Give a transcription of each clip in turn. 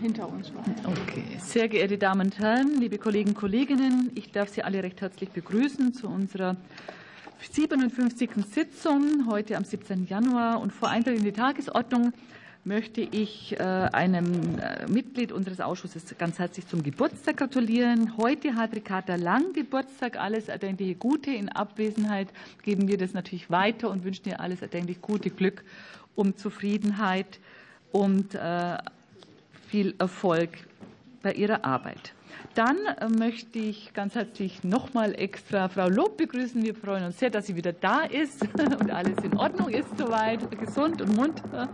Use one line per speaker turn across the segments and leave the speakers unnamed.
hinter uns.
Okay. Sehr geehrte Damen und Herren, liebe Kolleginnen und Kollegen, ich darf Sie alle recht herzlich begrüßen zu unserer 57. Sitzung heute am 17. Januar. Und vor Eintritt in die Tagesordnung möchte ich äh, einem äh, Mitglied unseres Ausschusses ganz herzlich zum Geburtstag gratulieren. Heute hat Ricarda Lang Geburtstag. Alles erdenkliche Gute. In Abwesenheit geben wir das natürlich weiter und wünschen ihr alles erdenklich Gute, Glück und Zufriedenheit und äh, viel Erfolg bei Ihrer Arbeit. Dann äh, möchte ich ganz herzlich nochmal extra Frau Lob begrüßen. Wir freuen uns sehr, dass sie wieder da ist und alles in Ordnung ist soweit, gesund und munter.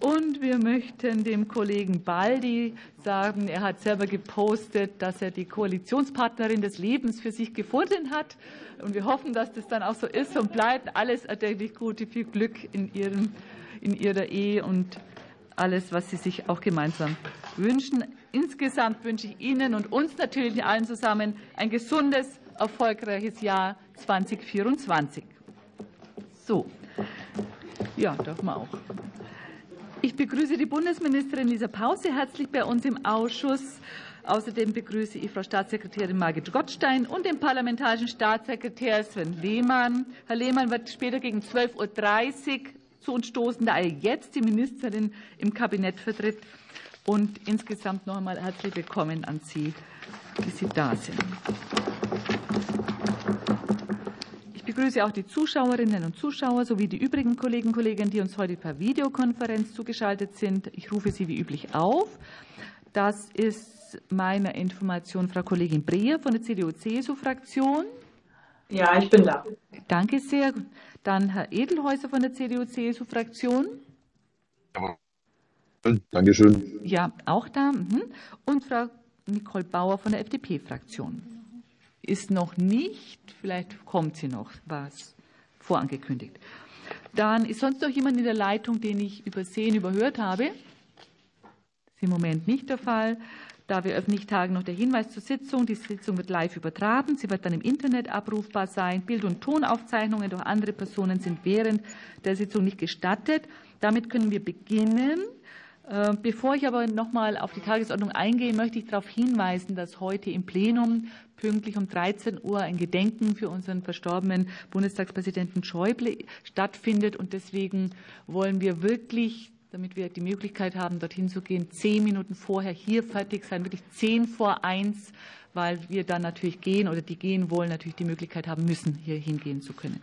Und wir möchten dem Kollegen Baldi sagen, er hat selber gepostet, dass er die Koalitionspartnerin des Lebens für sich gefunden hat. Und wir hoffen, dass das dann auch so ist und bleibt. Alles erdenklich Gute, viel Glück in, ihren, in Ihrer Ehe und alles, was Sie sich auch gemeinsam wünschen. Insgesamt wünsche ich Ihnen und uns natürlich allen zusammen ein gesundes, erfolgreiches Jahr 2024. So, ja, darf man auch. Ich begrüße die Bundesministerin Lisa Pause herzlich bei uns im Ausschuss. Außerdem begrüße ich Frau Staatssekretärin Margit Gottstein und den parlamentarischen Staatssekretär Sven Lehmann. Herr Lehmann wird später gegen 12.30 Uhr zu uns stoßen, da er jetzt die Ministerin im Kabinett vertritt. Und insgesamt noch einmal herzlich willkommen an Sie, die Sie da sind. Ich begrüße auch die Zuschauerinnen und Zuschauer sowie die übrigen Kolleginnen und Kollegen, die uns heute per Videokonferenz zugeschaltet sind. Ich rufe Sie wie üblich auf. Das ist meiner Information Frau Kollegin Breher von der CDU-CSU-Fraktion.
Ja, ich bin da.
Danke sehr. Dann Herr Edelhäuser von der CDU-CSU-Fraktion.
Dankeschön.
Ja, auch da. Mhm. Und Frau Nicole Bauer von der FDP-Fraktion. Ist noch nicht, vielleicht kommt sie noch, war es vorangekündigt. Dann ist sonst noch jemand in der Leitung, den ich übersehen, überhört habe? Das ist im Moment nicht der Fall. Da wir öffentlich tagen, noch der Hinweis zur Sitzung. Die Sitzung wird live übertragen. Sie wird dann im Internet abrufbar sein. Bild- und Tonaufzeichnungen durch andere Personen sind während der Sitzung nicht gestattet. Damit können wir beginnen. Äh, bevor ich aber noch mal auf die Tagesordnung eingehe, möchte ich darauf hinweisen, dass heute im Plenum pünktlich um 13 Uhr ein Gedenken für unseren verstorbenen Bundestagspräsidenten Schäuble stattfindet. Und deswegen wollen wir wirklich damit wir die Möglichkeit haben, dorthin zu gehen, zehn Minuten vorher hier fertig sein, wirklich zehn vor eins, weil wir dann natürlich gehen oder die gehen wollen, natürlich die Möglichkeit haben müssen, hier hingehen zu können.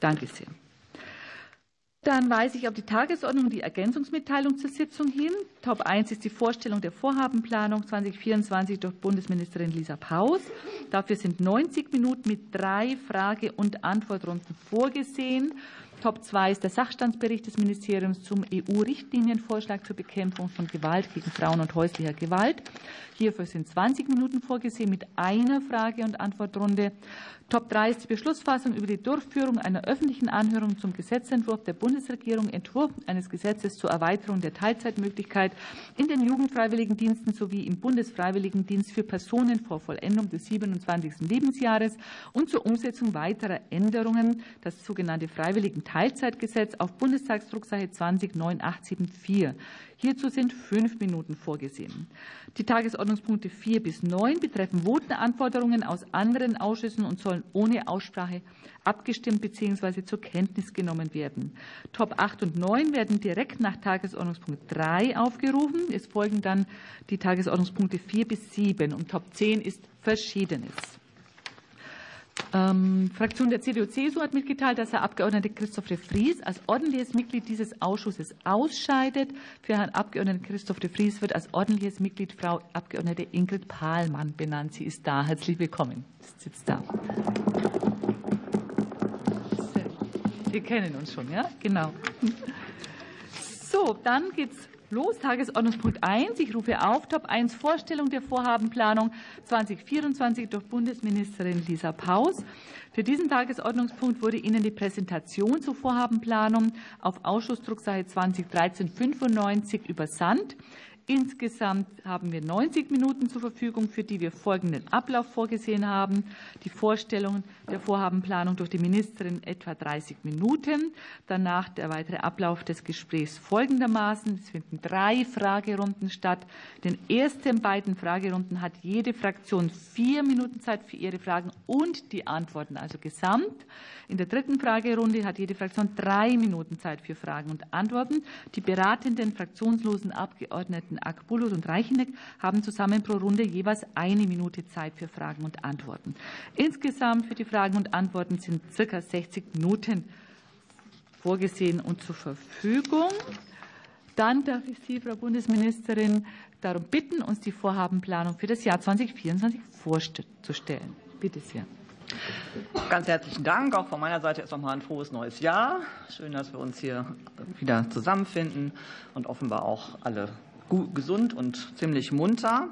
Danke sehr. Dann weise ich auf die Tagesordnung die Ergänzungsmitteilung zur Sitzung hin. Top 1 ist die Vorstellung der Vorhabenplanung 2024 durch Bundesministerin Lisa Paus. Dafür sind 90 Minuten mit drei Frage- und Antwortrunden vorgesehen. Top 2 ist der Sachstandsbericht des Ministeriums zum EU-Richtlinienvorschlag zur Bekämpfung von Gewalt gegen Frauen und häuslicher Gewalt. Hierfür sind 20 Minuten vorgesehen mit einer Frage- und Antwortrunde. Top 3 ist die Beschlussfassung über die Durchführung einer öffentlichen Anhörung zum Gesetzentwurf der Bundesregierung, Entwurf eines Gesetzes zur Erweiterung der Teilzeitmöglichkeit in den Jugendfreiwilligendiensten sowie im Bundesfreiwilligendienst für Personen vor Vollendung des 27. Lebensjahres und zur Umsetzung weiterer Änderungen, das sogenannte Freiwilligen Teilzeitgesetz auf Bundestagsdrucksache 209874. Hierzu sind fünf Minuten vorgesehen. Die Tagesordnungspunkte 4 bis 9 betreffen Votenanforderungen aus anderen Ausschüssen und sollen ohne Aussprache abgestimmt bzw. zur Kenntnis genommen werden. Top 8 und 9 werden direkt nach Tagesordnungspunkt 3 aufgerufen. Es folgen dann die Tagesordnungspunkte 4 bis 7 und Top 10 ist Verschiedenes. Ähm, Fraktion der CDU-CSU hat mitgeteilt, dass Herr Abgeordneter Christoph de Vries als ordentliches Mitglied dieses Ausschusses ausscheidet. Für Herrn Abgeordneten Christoph de Vries wird als ordentliches Mitglied Frau Abgeordnete Ingrid Pahlmann benannt. Sie ist da. Herzlich willkommen. Sie sitzt da. Wir kennen uns schon, ja? Genau. So, dann geht's los. Tagesordnungspunkt 1. Ich rufe auf. Top 1 Vorstellung der Vorhabenplanung 2024 durch Bundesministerin Lisa Paus. Für diesen Tagesordnungspunkt wurde Ihnen die Präsentation zur Vorhabenplanung auf Ausschussdrucksache 2013 95 übersandt. Insgesamt haben wir 90 Minuten zur Verfügung, für die wir folgenden Ablauf vorgesehen haben. Die Vorstellung der Vorhabenplanung durch die Ministerin etwa 30 Minuten. Danach der weitere Ablauf des Gesprächs folgendermaßen. Es finden drei Fragerunden statt. Den ersten beiden Fragerunden hat jede Fraktion vier Minuten Zeit für ihre Fragen und die Antworten, also gesamt. In der dritten Fragerunde hat jede Fraktion drei Minuten Zeit für Fragen und Antworten. Die beratenden fraktionslosen Abgeordneten Akbulut und Reicheneck haben zusammen pro Runde jeweils eine Minute Zeit für Fragen und Antworten. Insgesamt für die Fragen und Antworten sind circa 60 Minuten vorgesehen und zur Verfügung. Dann darf ich Sie, Frau Bundesministerin, darum bitten, uns die Vorhabenplanung für das Jahr 2024 vorzustellen. Bitte sehr.
Ganz herzlichen Dank. Auch von meiner Seite erst nochmal ein frohes neues Jahr. Schön, dass wir uns hier wieder zusammenfinden und offenbar auch alle gesund und ziemlich munter.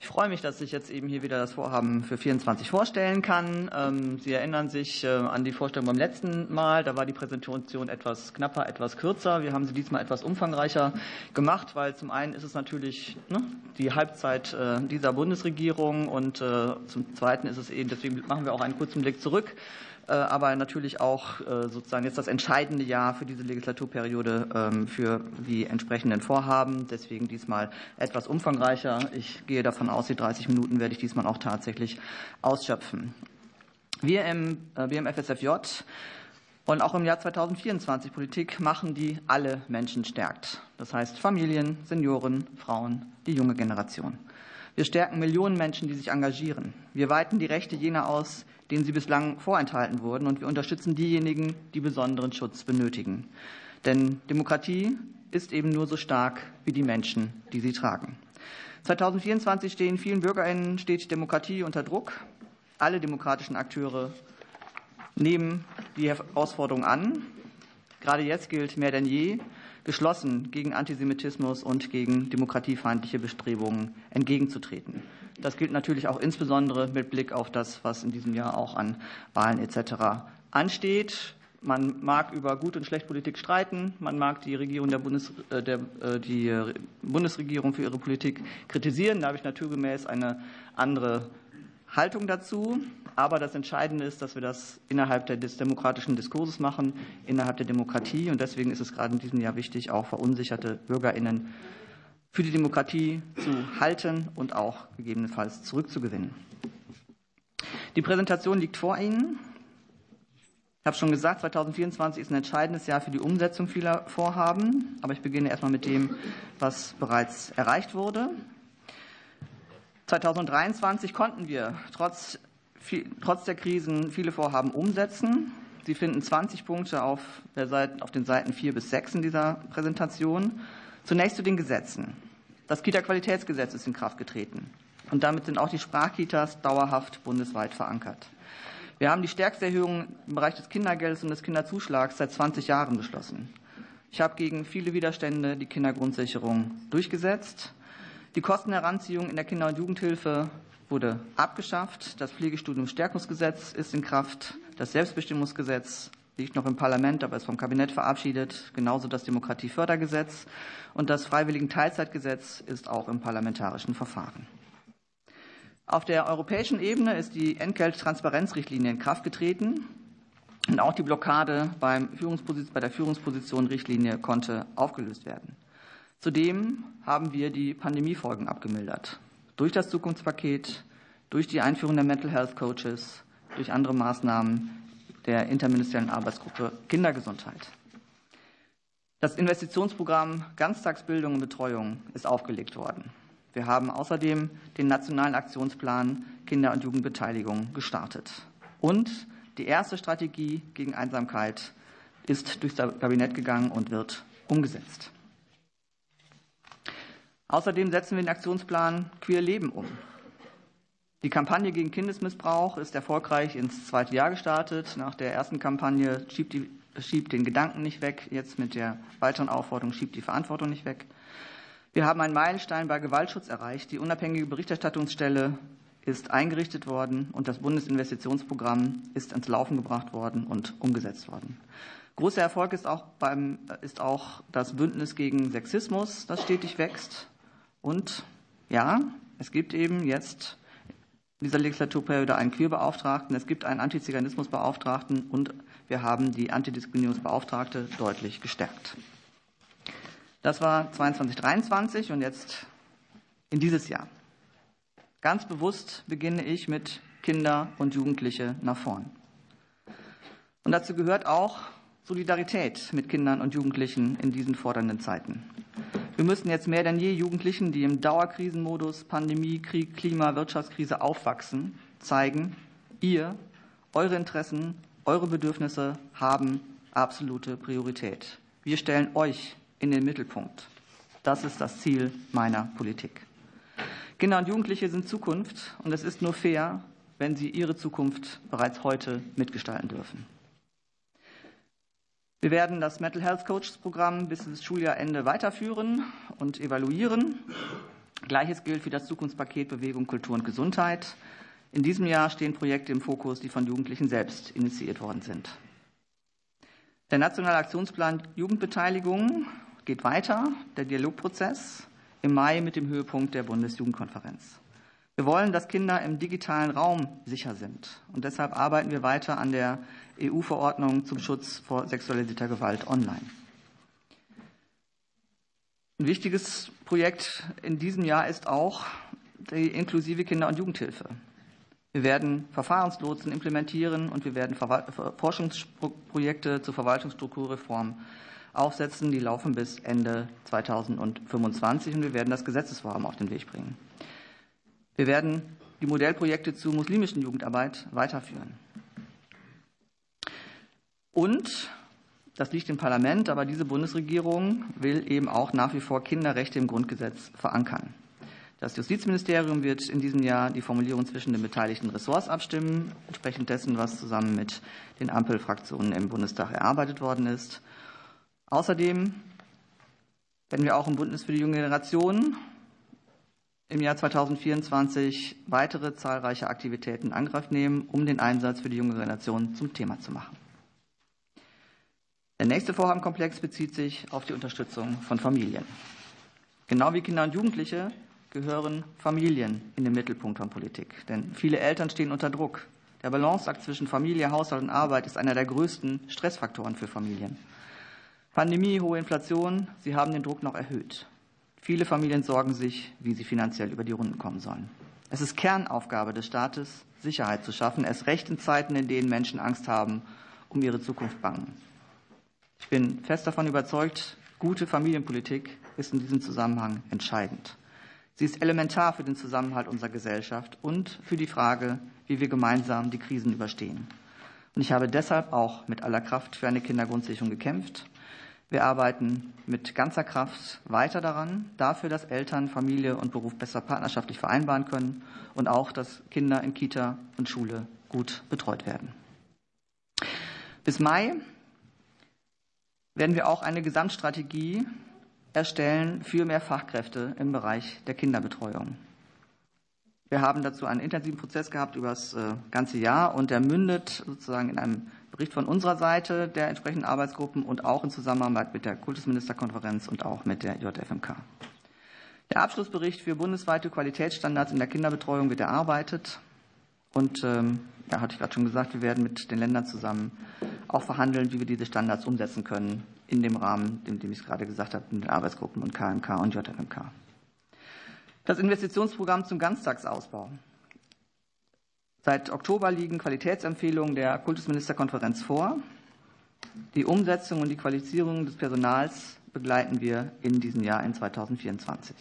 Ich freue mich, dass ich jetzt eben hier wieder das Vorhaben für 24 vorstellen kann. Ähm, Sie erinnern sich äh, an die Vorstellung beim letzten Mal. Da war die Präsentation etwas knapper, etwas kürzer. Wir haben sie diesmal etwas umfangreicher gemacht, weil zum einen ist es natürlich ne, die Halbzeit äh, dieser Bundesregierung und äh, zum zweiten ist es eben, deswegen machen wir auch einen kurzen Blick zurück aber natürlich auch äh, sozusagen jetzt das entscheidende Jahr für diese Legislaturperiode ähm, für die entsprechenden Vorhaben. Deswegen diesmal etwas umfangreicher. Ich gehe davon aus, die 30 Minuten werde ich diesmal auch tatsächlich ausschöpfen. Wir im, äh, FSFJ wollen auch im Jahr 2024 Politik machen, die alle Menschen stärkt. Das heißt Familien, Senioren, Frauen, die junge Generation. Wir stärken Millionen Menschen, die sich engagieren. Wir weiten die Rechte jener aus, denen sie bislang vorenthalten wurden. Und wir unterstützen diejenigen, die besonderen Schutz benötigen. Denn Demokratie ist eben nur so stark wie die Menschen, die sie tragen. 2024 stehen vielen BürgerInnen steht Demokratie unter Druck. Alle demokratischen Akteure nehmen die Herausforderung an. Gerade jetzt gilt mehr denn je, geschlossen gegen Antisemitismus und gegen demokratiefeindliche Bestrebungen entgegenzutreten. Das gilt natürlich auch insbesondere mit Blick auf das, was in diesem Jahr auch an Wahlen etc. ansteht. Man mag über Gut- und Schlechtpolitik streiten. Man mag die Regierung der, Bundes, äh, der äh, die Bundesregierung für ihre Politik kritisieren. Da habe ich naturgemäß eine andere Haltung dazu. Aber das Entscheidende ist, dass wir das innerhalb des demokratischen Diskurses machen, innerhalb der Demokratie. Und deswegen ist es gerade in diesem Jahr wichtig, auch verunsicherte BürgerInnen für die Demokratie zu halten und auch gegebenenfalls zurückzugewinnen. Die Präsentation liegt vor Ihnen. Ich habe schon gesagt, 2024 ist ein entscheidendes Jahr für die Umsetzung vieler Vorhaben. Aber ich beginne erstmal mit dem, was bereits erreicht wurde. 2023 konnten wir trotz, trotz der Krisen viele Vorhaben umsetzen. Sie finden 20 Punkte auf, Seite, auf den Seiten 4 bis 6 in dieser Präsentation. Zunächst zu den Gesetzen. Das Kita-Qualitätsgesetz ist in Kraft getreten. Und damit sind auch die Sprachkitas dauerhaft bundesweit verankert. Wir haben die stärkste Erhöhung im Bereich des Kindergeldes und des Kinderzuschlags seit 20 Jahren beschlossen. Ich habe gegen viele Widerstände die Kindergrundsicherung durchgesetzt. Die Kostenheranziehung in der Kinder- und Jugendhilfe wurde abgeschafft. Das Pflegestudium-Stärkungsgesetz ist in Kraft. Das Selbstbestimmungsgesetz liegt noch im Parlament, aber ist vom Kabinett verabschiedet. Genauso das Demokratiefördergesetz. Und das Freiwilligen Teilzeitgesetz ist auch im parlamentarischen Verfahren. Auf der europäischen Ebene ist die Entgelttransparenzrichtlinie in Kraft getreten. Und auch die Blockade bei der Führungsposition Richtlinie konnte aufgelöst werden. Zudem haben wir die Pandemiefolgen abgemildert. Durch das Zukunftspaket, durch die Einführung der Mental Health Coaches, durch andere Maßnahmen der interministeriellen Arbeitsgruppe Kindergesundheit. Das Investitionsprogramm Ganztagsbildung und Betreuung ist aufgelegt worden. Wir haben außerdem den nationalen Aktionsplan Kinder- und Jugendbeteiligung gestartet. Und die erste Strategie gegen Einsamkeit ist durchs Kabinett gegangen und wird umgesetzt. Außerdem setzen wir den Aktionsplan Queer Leben um. Die Kampagne gegen Kindesmissbrauch ist erfolgreich ins zweite Jahr gestartet. Nach der ersten Kampagne schiebt, die, schiebt den Gedanken nicht weg, jetzt mit der weiteren Aufforderung schiebt die Verantwortung nicht weg. Wir haben einen Meilenstein bei Gewaltschutz erreicht. Die unabhängige Berichterstattungsstelle ist eingerichtet worden und das Bundesinvestitionsprogramm ist ins Laufen gebracht worden und umgesetzt worden. Großer Erfolg ist auch, beim, ist auch das Bündnis gegen Sexismus, das stetig wächst. Und ja, es gibt eben jetzt in dieser Legislaturperiode einen Queerbeauftragten, es gibt einen Antiziganismusbeauftragten und wir haben die Antidiskriminierungsbeauftragte deutlich gestärkt. Das war 22, 23 und jetzt in dieses Jahr. Ganz bewusst beginne ich mit Kinder und Jugendliche nach vorn. Und dazu gehört auch Solidarität mit Kindern und Jugendlichen in diesen fordernden Zeiten. Wir müssen jetzt mehr denn je Jugendlichen, die im Dauerkrisenmodus Pandemie, Krieg, Klima, Wirtschaftskrise aufwachsen, zeigen, ihr, eure Interessen, eure Bedürfnisse haben absolute Priorität. Wir stellen euch in den Mittelpunkt. Das ist das Ziel meiner Politik. Kinder und Jugendliche sind Zukunft und es ist nur fair, wenn sie ihre Zukunft bereits heute mitgestalten dürfen. Wir werden das Mental Health Coaches Programm bis ins Schuljahrende weiterführen und evaluieren. Gleiches gilt für das Zukunftspaket Bewegung, Kultur und Gesundheit. In diesem Jahr stehen Projekte im Fokus, die von Jugendlichen selbst initiiert worden sind. Der Nationale Aktionsplan Jugendbeteiligung geht weiter, der Dialogprozess im Mai mit dem Höhepunkt der Bundesjugendkonferenz. Wir wollen, dass Kinder im digitalen Raum sicher sind. Und deshalb arbeiten wir weiter an der EU-Verordnung zum Schutz vor sexualisierter Gewalt online. Ein wichtiges Projekt in diesem Jahr ist auch die inklusive Kinder- und Jugendhilfe. Wir werden Verfahrenslotsen implementieren und wir werden Forschungsprojekte zur Verwaltungsstrukturreform aufsetzen. Die laufen bis Ende 2025 und wir werden das Gesetzesvorhaben auf den Weg bringen. Wir werden die Modellprojekte zur muslimischen Jugendarbeit weiterführen. Und das liegt im Parlament, aber diese Bundesregierung will eben auch nach wie vor Kinderrechte im Grundgesetz verankern. Das Justizministerium wird in diesem Jahr die Formulierung zwischen den beteiligten Ressorts abstimmen, entsprechend dessen, was zusammen mit den Ampelfraktionen im Bundestag erarbeitet worden ist. Außerdem werden wir auch im Bündnis für die junge Generation im Jahr 2024 weitere zahlreiche Aktivitäten in Angriff nehmen, um den Einsatz für die junge Generation zum Thema zu machen. Der nächste Vorhabenkomplex bezieht sich auf die Unterstützung von Familien. Genau wie Kinder und Jugendliche gehören Familien in den Mittelpunkt von Politik. Denn viele Eltern stehen unter Druck. Der Balanceakt zwischen Familie, Haushalt und Arbeit ist einer der größten Stressfaktoren für Familien. Pandemie, hohe Inflation, sie haben den Druck noch erhöht. Viele Familien sorgen sich, wie sie finanziell über die Runden kommen sollen. Es ist Kernaufgabe des Staates, Sicherheit zu schaffen, erst recht in Zeiten, in denen Menschen Angst haben, um ihre Zukunft bangen. Ich bin fest davon überzeugt, gute Familienpolitik ist in diesem Zusammenhang entscheidend. Sie ist elementar für den Zusammenhalt unserer Gesellschaft und für die Frage, wie wir gemeinsam die Krisen überstehen. Und ich habe deshalb auch mit aller Kraft für eine Kindergrundsicherung gekämpft wir arbeiten mit ganzer Kraft weiter daran, dafür, dass Eltern Familie und Beruf besser partnerschaftlich vereinbaren können und auch, dass Kinder in Kita und Schule gut betreut werden. Bis Mai werden wir auch eine Gesamtstrategie erstellen für mehr Fachkräfte im Bereich der Kinderbetreuung. Wir haben dazu einen intensiven Prozess gehabt über das äh, ganze Jahr und der mündet sozusagen in einem Bericht von unserer Seite der entsprechenden Arbeitsgruppen und auch in Zusammenarbeit mit der Kultusministerkonferenz und auch mit der JFMK. Der Abschlussbericht für bundesweite Qualitätsstandards in der Kinderbetreuung wird erarbeitet. Und ähm, ja, hatte ich gerade schon gesagt, wir werden mit den Ländern zusammen auch verhandeln, wie wir diese Standards umsetzen können in dem Rahmen, in dem ich es gerade gesagt habe, in den Arbeitsgruppen und KMK und JFMK. Das Investitionsprogramm zum Ganztagsausbau. Seit Oktober liegen Qualitätsempfehlungen der Kultusministerkonferenz vor. Die Umsetzung und die Qualifizierung des Personals begleiten wir in diesem Jahr in 2024.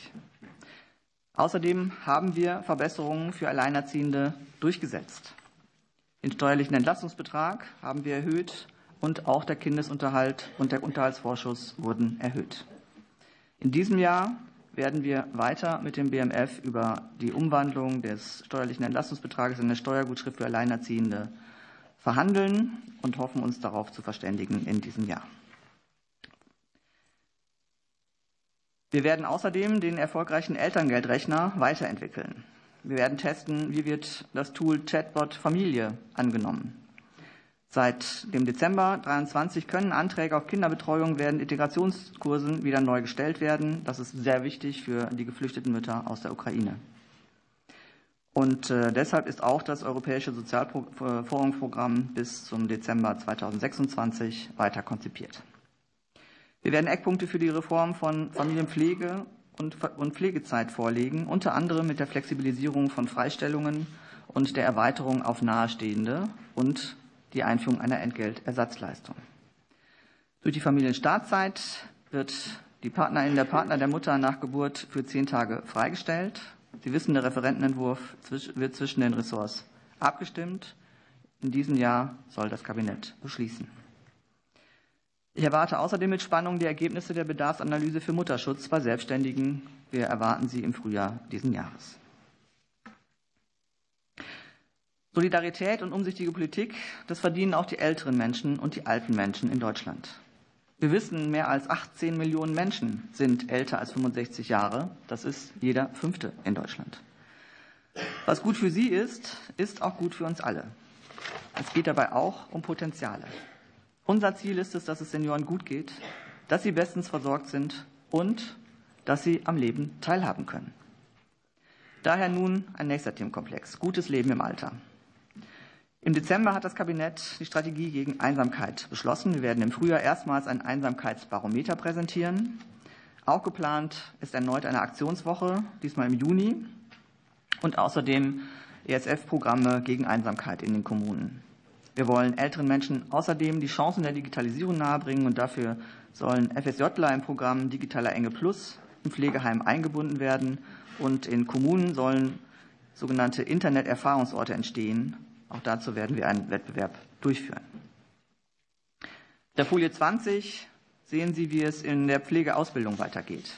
Außerdem haben wir Verbesserungen für Alleinerziehende durchgesetzt. Den steuerlichen Entlastungsbetrag haben wir erhöht und auch der Kindesunterhalt und der Unterhaltsvorschuss wurden erhöht. In diesem Jahr werden wir weiter mit dem BMF über die Umwandlung des steuerlichen Entlastungsbetrages in eine Steuergutschrift für Alleinerziehende verhandeln und hoffen uns darauf zu verständigen in diesem Jahr. Wir werden außerdem den erfolgreichen Elterngeldrechner weiterentwickeln. Wir werden testen, wie wird das Tool Chatbot Familie angenommen. Seit dem Dezember 23 können Anträge auf Kinderbetreuung während Integrationskursen wieder neu gestellt werden. Das ist sehr wichtig für die geflüchteten Mütter aus der Ukraine. Und äh, deshalb ist auch das Europäische Sozialforumprogramm bis zum Dezember 2026 weiter konzipiert. Wir werden Eckpunkte für die Reform von Familienpflege und Pflegezeit vorlegen, unter anderem mit der Flexibilisierung von Freistellungen und der Erweiterung auf Nahestehende und die Einführung einer Entgeltersatzleistung. Durch die Familienstartzeit wird die Partnerin der Partner der Mutter nach Geburt für zehn Tage freigestellt. Sie wissen, der Referentenentwurf wird zwischen den Ressorts abgestimmt. In diesem Jahr soll das Kabinett beschließen. Ich erwarte außerdem mit Spannung die Ergebnisse der Bedarfsanalyse für Mutterschutz bei Selbstständigen. Wir erwarten sie im Frühjahr diesen Jahres. Solidarität und umsichtige Politik, das verdienen auch die älteren Menschen und die alten Menschen in Deutschland. Wir wissen, mehr als 18 Millionen Menschen sind älter als 65 Jahre. Das ist jeder fünfte in Deutschland. Was gut für Sie ist, ist auch gut für uns alle. Es geht dabei auch um Potenziale. Unser Ziel ist es, dass es Senioren gut geht, dass sie bestens versorgt sind und dass sie am Leben teilhaben können. Daher nun ein nächster Themenkomplex. Gutes Leben im Alter. Im Dezember hat das Kabinett die Strategie gegen Einsamkeit beschlossen. Wir werden im Frühjahr erstmals ein Einsamkeitsbarometer präsentieren. Auch geplant ist erneut eine Aktionswoche, diesmal im Juni, und außerdem ESF-Programme gegen Einsamkeit in den Kommunen. Wir wollen älteren Menschen außerdem die Chancen der Digitalisierung nahebringen und dafür sollen FSJler im Programm Digitaler Enge Plus im Pflegeheim eingebunden werden und in Kommunen sollen sogenannte Internet-Erfahrungsorte entstehen, auch dazu werden wir einen Wettbewerb durchführen. Der Folie 20 sehen Sie, wie es in der Pflegeausbildung weitergeht.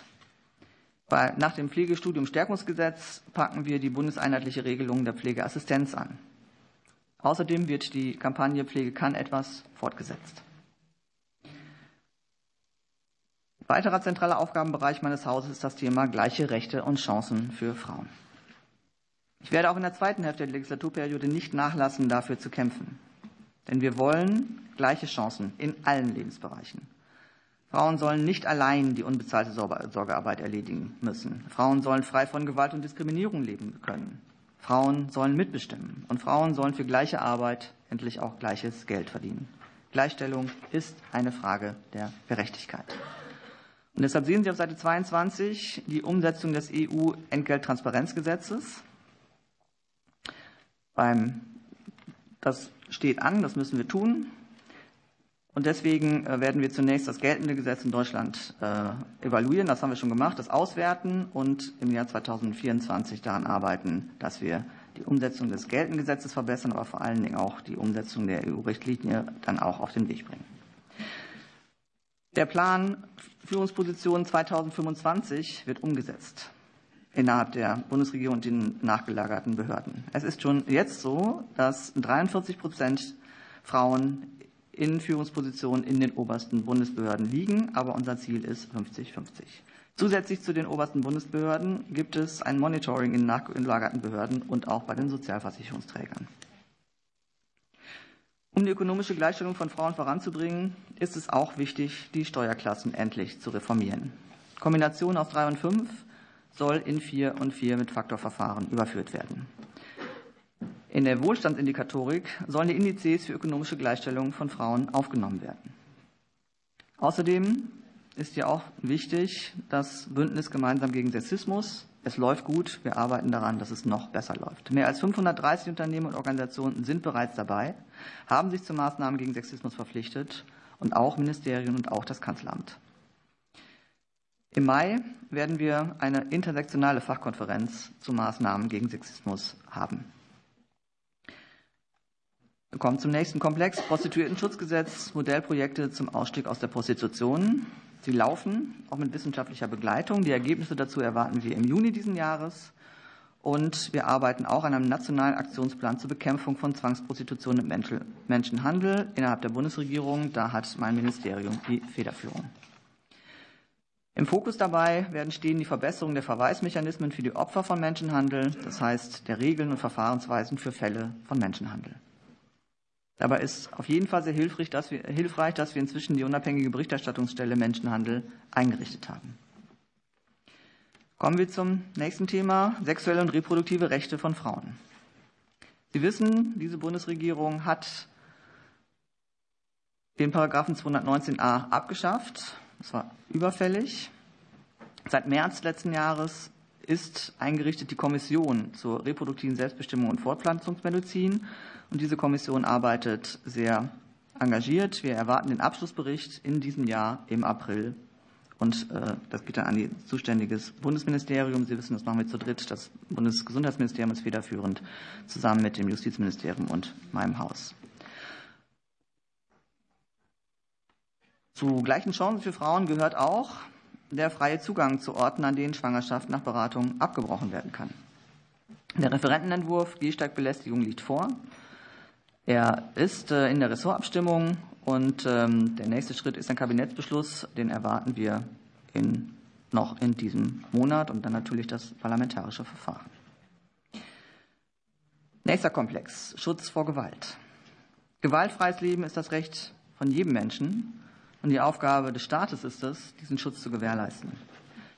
Nach dem Pflegestudium Stärkungsgesetz packen wir die bundeseinheitliche Regelung der Pflegeassistenz an. Außerdem wird die Kampagne Pflege kann etwas fortgesetzt. Weiterer zentraler Aufgabenbereich meines Hauses ist das Thema gleiche Rechte und Chancen für Frauen. Ich werde auch in der zweiten Hälfte der Legislaturperiode nicht nachlassen, dafür zu kämpfen. Denn wir wollen gleiche Chancen in allen Lebensbereichen. Frauen sollen nicht allein die unbezahlte Sorgearbeit erledigen müssen. Frauen sollen frei von Gewalt und Diskriminierung leben können. Frauen sollen mitbestimmen. Und Frauen sollen für gleiche Arbeit endlich auch gleiches Geld verdienen. Gleichstellung ist eine Frage der Gerechtigkeit. Und deshalb sehen Sie auf Seite 22 die Umsetzung des EU-Entgelttransparenzgesetzes. Beim, das steht an, das müssen wir tun. Und deswegen äh, werden wir zunächst das geltende Gesetz in Deutschland äh, evaluieren. Das haben wir schon gemacht, das auswerten und im Jahr 2024 daran arbeiten, dass wir die Umsetzung des geltenden Gesetzes verbessern, aber vor allen Dingen auch die Umsetzung der EU-Richtlinie dann auch auf den Weg bringen. Der Plan Führungsposition 2025 wird umgesetzt innerhalb der Bundesregierung und den nachgelagerten Behörden. Es ist schon jetzt so, dass 43 Prozent Frauen in Führungspositionen in den obersten Bundesbehörden liegen, aber unser Ziel ist 50-50. Zusätzlich zu den obersten Bundesbehörden gibt es ein Monitoring in nachgelagerten Behörden und auch bei den Sozialversicherungsträgern. Um die ökonomische Gleichstellung von Frauen voranzubringen, ist es auch wichtig, die Steuerklassen endlich zu reformieren. Kombination aus drei und fünf soll in 4 und 4 mit Faktorverfahren überführt werden. In der Wohlstandsindikatorik sollen die Indizes für ökonomische Gleichstellung von Frauen aufgenommen werden. Außerdem ist ja auch wichtig das Bündnis gemeinsam gegen Sexismus. Es läuft gut. Wir arbeiten daran, dass es noch besser läuft. Mehr als 530 Unternehmen und Organisationen sind bereits dabei, haben sich zu Maßnahmen gegen Sexismus verpflichtet und auch Ministerien und auch das Kanzleramt. Im Mai werden wir eine intersektionale Fachkonferenz zu Maßnahmen gegen Sexismus haben. Wir kommen zum nächsten Komplex, Prostituiertenschutzgesetz, Modellprojekte zum Ausstieg aus der Prostitution. Sie laufen, auch mit wissenschaftlicher Begleitung. Die Ergebnisse dazu erwarten wir im Juni diesen Jahres. Und wir arbeiten auch an einem nationalen Aktionsplan zur Bekämpfung von Zwangsprostitution und Menschenhandel innerhalb der Bundesregierung. Da hat mein Ministerium die Federführung. Im Fokus dabei werden stehen die Verbesserung der Verweismechanismen für die Opfer von Menschenhandel, das heißt der Regeln und Verfahrensweisen für Fälle von Menschenhandel. Dabei ist auf jeden Fall sehr hilfreich dass, wir, hilfreich, dass wir inzwischen die unabhängige Berichterstattungsstelle Menschenhandel eingerichtet haben. Kommen wir zum nächsten Thema, sexuelle und reproduktive Rechte von Frauen. Sie wissen, diese Bundesregierung hat den Paragraphen 219a abgeschafft Es war überfällig. Seit März letzten Jahres ist eingerichtet die Kommission zur reproduktiven Selbstbestimmung und Fortpflanzungsmedizin. Und diese Kommission arbeitet sehr engagiert. Wir erwarten den Abschlussbericht in diesem Jahr im April. Und äh, das geht dann an die zuständiges Bundesministerium. Sie wissen, das machen wir zu dritt. Das Bundesgesundheitsministerium ist federführend zusammen mit dem Justizministerium und meinem Haus. Zu gleichen Chancen für Frauen gehört auch der freie Zugang zu Orten, an denen Schwangerschaft nach Beratung abgebrochen werden kann. Der Referentenentwurf Gehsteigbelästigung liegt vor. Er ist äh, in der Ressortabstimmung und ähm, der nächste Schritt ist ein Kabinettsbeschluss. Den erwarten wir in, noch in diesem Monat und dann natürlich das parlamentarische Verfahren. Nächster Komplex, Schutz vor Gewalt. Gewaltfreies Leben ist das Recht von jedem Menschen und die Aufgabe des Staates ist es, diesen Schutz zu gewährleisten.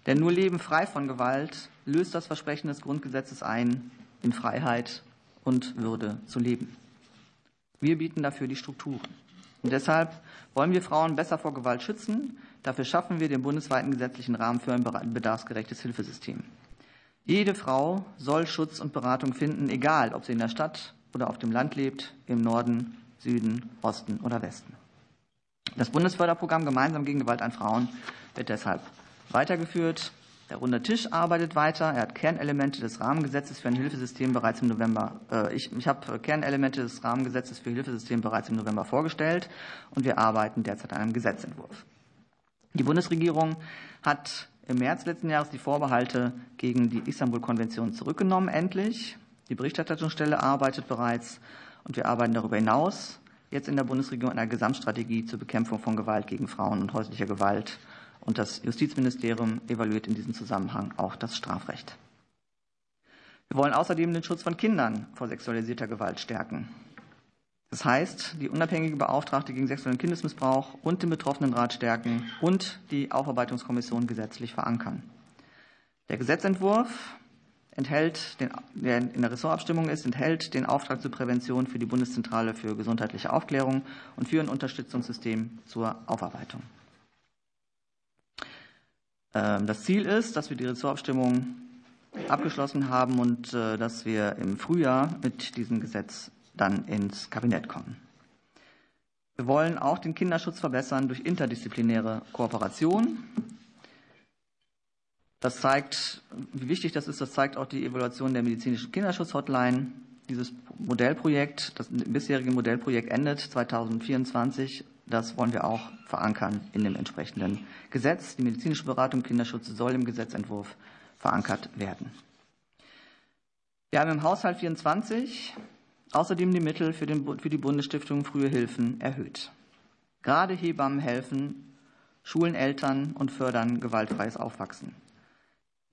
Denn nur Leben frei von Gewalt löst das Versprechen des Grundgesetzes ein, in Freiheit und Würde zu leben. Wir bieten dafür die Strukturen. Und deshalb wollen wir Frauen besser vor Gewalt schützen. Dafür schaffen wir den bundesweiten gesetzlichen Rahmen für ein bedarfsgerechtes Hilfesystem. Jede Frau soll Schutz und Beratung finden, egal ob sie in der Stadt oder auf dem Land lebt, im Norden, Süden, Osten oder Westen. Das Bundesförderprogramm Gemeinsam gegen Gewalt an Frauen wird deshalb weitergeführt. Der Runde Tisch arbeitet weiter. Er hat Kernelemente des Rahmengesetzes für ein Hilfesystem bereits im November. Äh, ich, ich habe Kernelemente des Rahmengesetzes für Hilfesystem bereits im November vorgestellt und wir arbeiten derzeit an einem Gesetzentwurf. Die Bundesregierung hat im März letzten Jahres die Vorbehalte gegen die Istanbul-Konvention zurückgenommen, endlich. Die Berichterstattungsstelle arbeitet bereits und wir arbeiten darüber hinaus jetzt in der Bundesregierung einer Gesamtstrategie zur Bekämpfung von Gewalt gegen Frauen und häuslicher Gewalt. Und das Justizministerium evaluiert in diesem Zusammenhang auch das Strafrecht. Wir wollen außerdem den Schutz von Kindern vor sexualisierter Gewalt stärken. Das heißt, die unabhängige Beauftragte gegen sexuellen Kindesmissbrauch und den Betroffenenrat stärken und die Aufarbeitungskommission gesetzlich verankern. Der Gesetzentwurf enthält, den, der in der Ressortabstimmung ist, enthält den Auftrag zur Prävention für die Bundeszentrale für gesundheitliche Aufklärung und für ein Unterstützungssystem zur Aufarbeitung. Ähm, das Ziel ist, dass wir die Ressortabstimmung abgeschlossen haben und äh, dass wir im Frühjahr mit diesem Gesetz dann ins Kabinett kommen. Wir wollen auch den Kinderschutz verbessern durch interdisziplinäre Kooperation. Das zeigt, wie wichtig das ist. Das zeigt auch die Evaluation der medizinischen Kinderschutz-Hotline. Dieses Modellprojekt, das bisherige Modellprojekt endet 2024. Das wollen wir auch verankern in dem entsprechenden Gesetz. Die medizinische Beratung Kinderschutz soll im Gesetzentwurf verankert werden. Wir haben im Haushalt 24 außerdem die Mittel für, den, für die Bundesstiftung Frühe Hilfen erhöht. Gerade Hebammen helfen, schulen Eltern und fördern gewaltfreies Aufwachsen.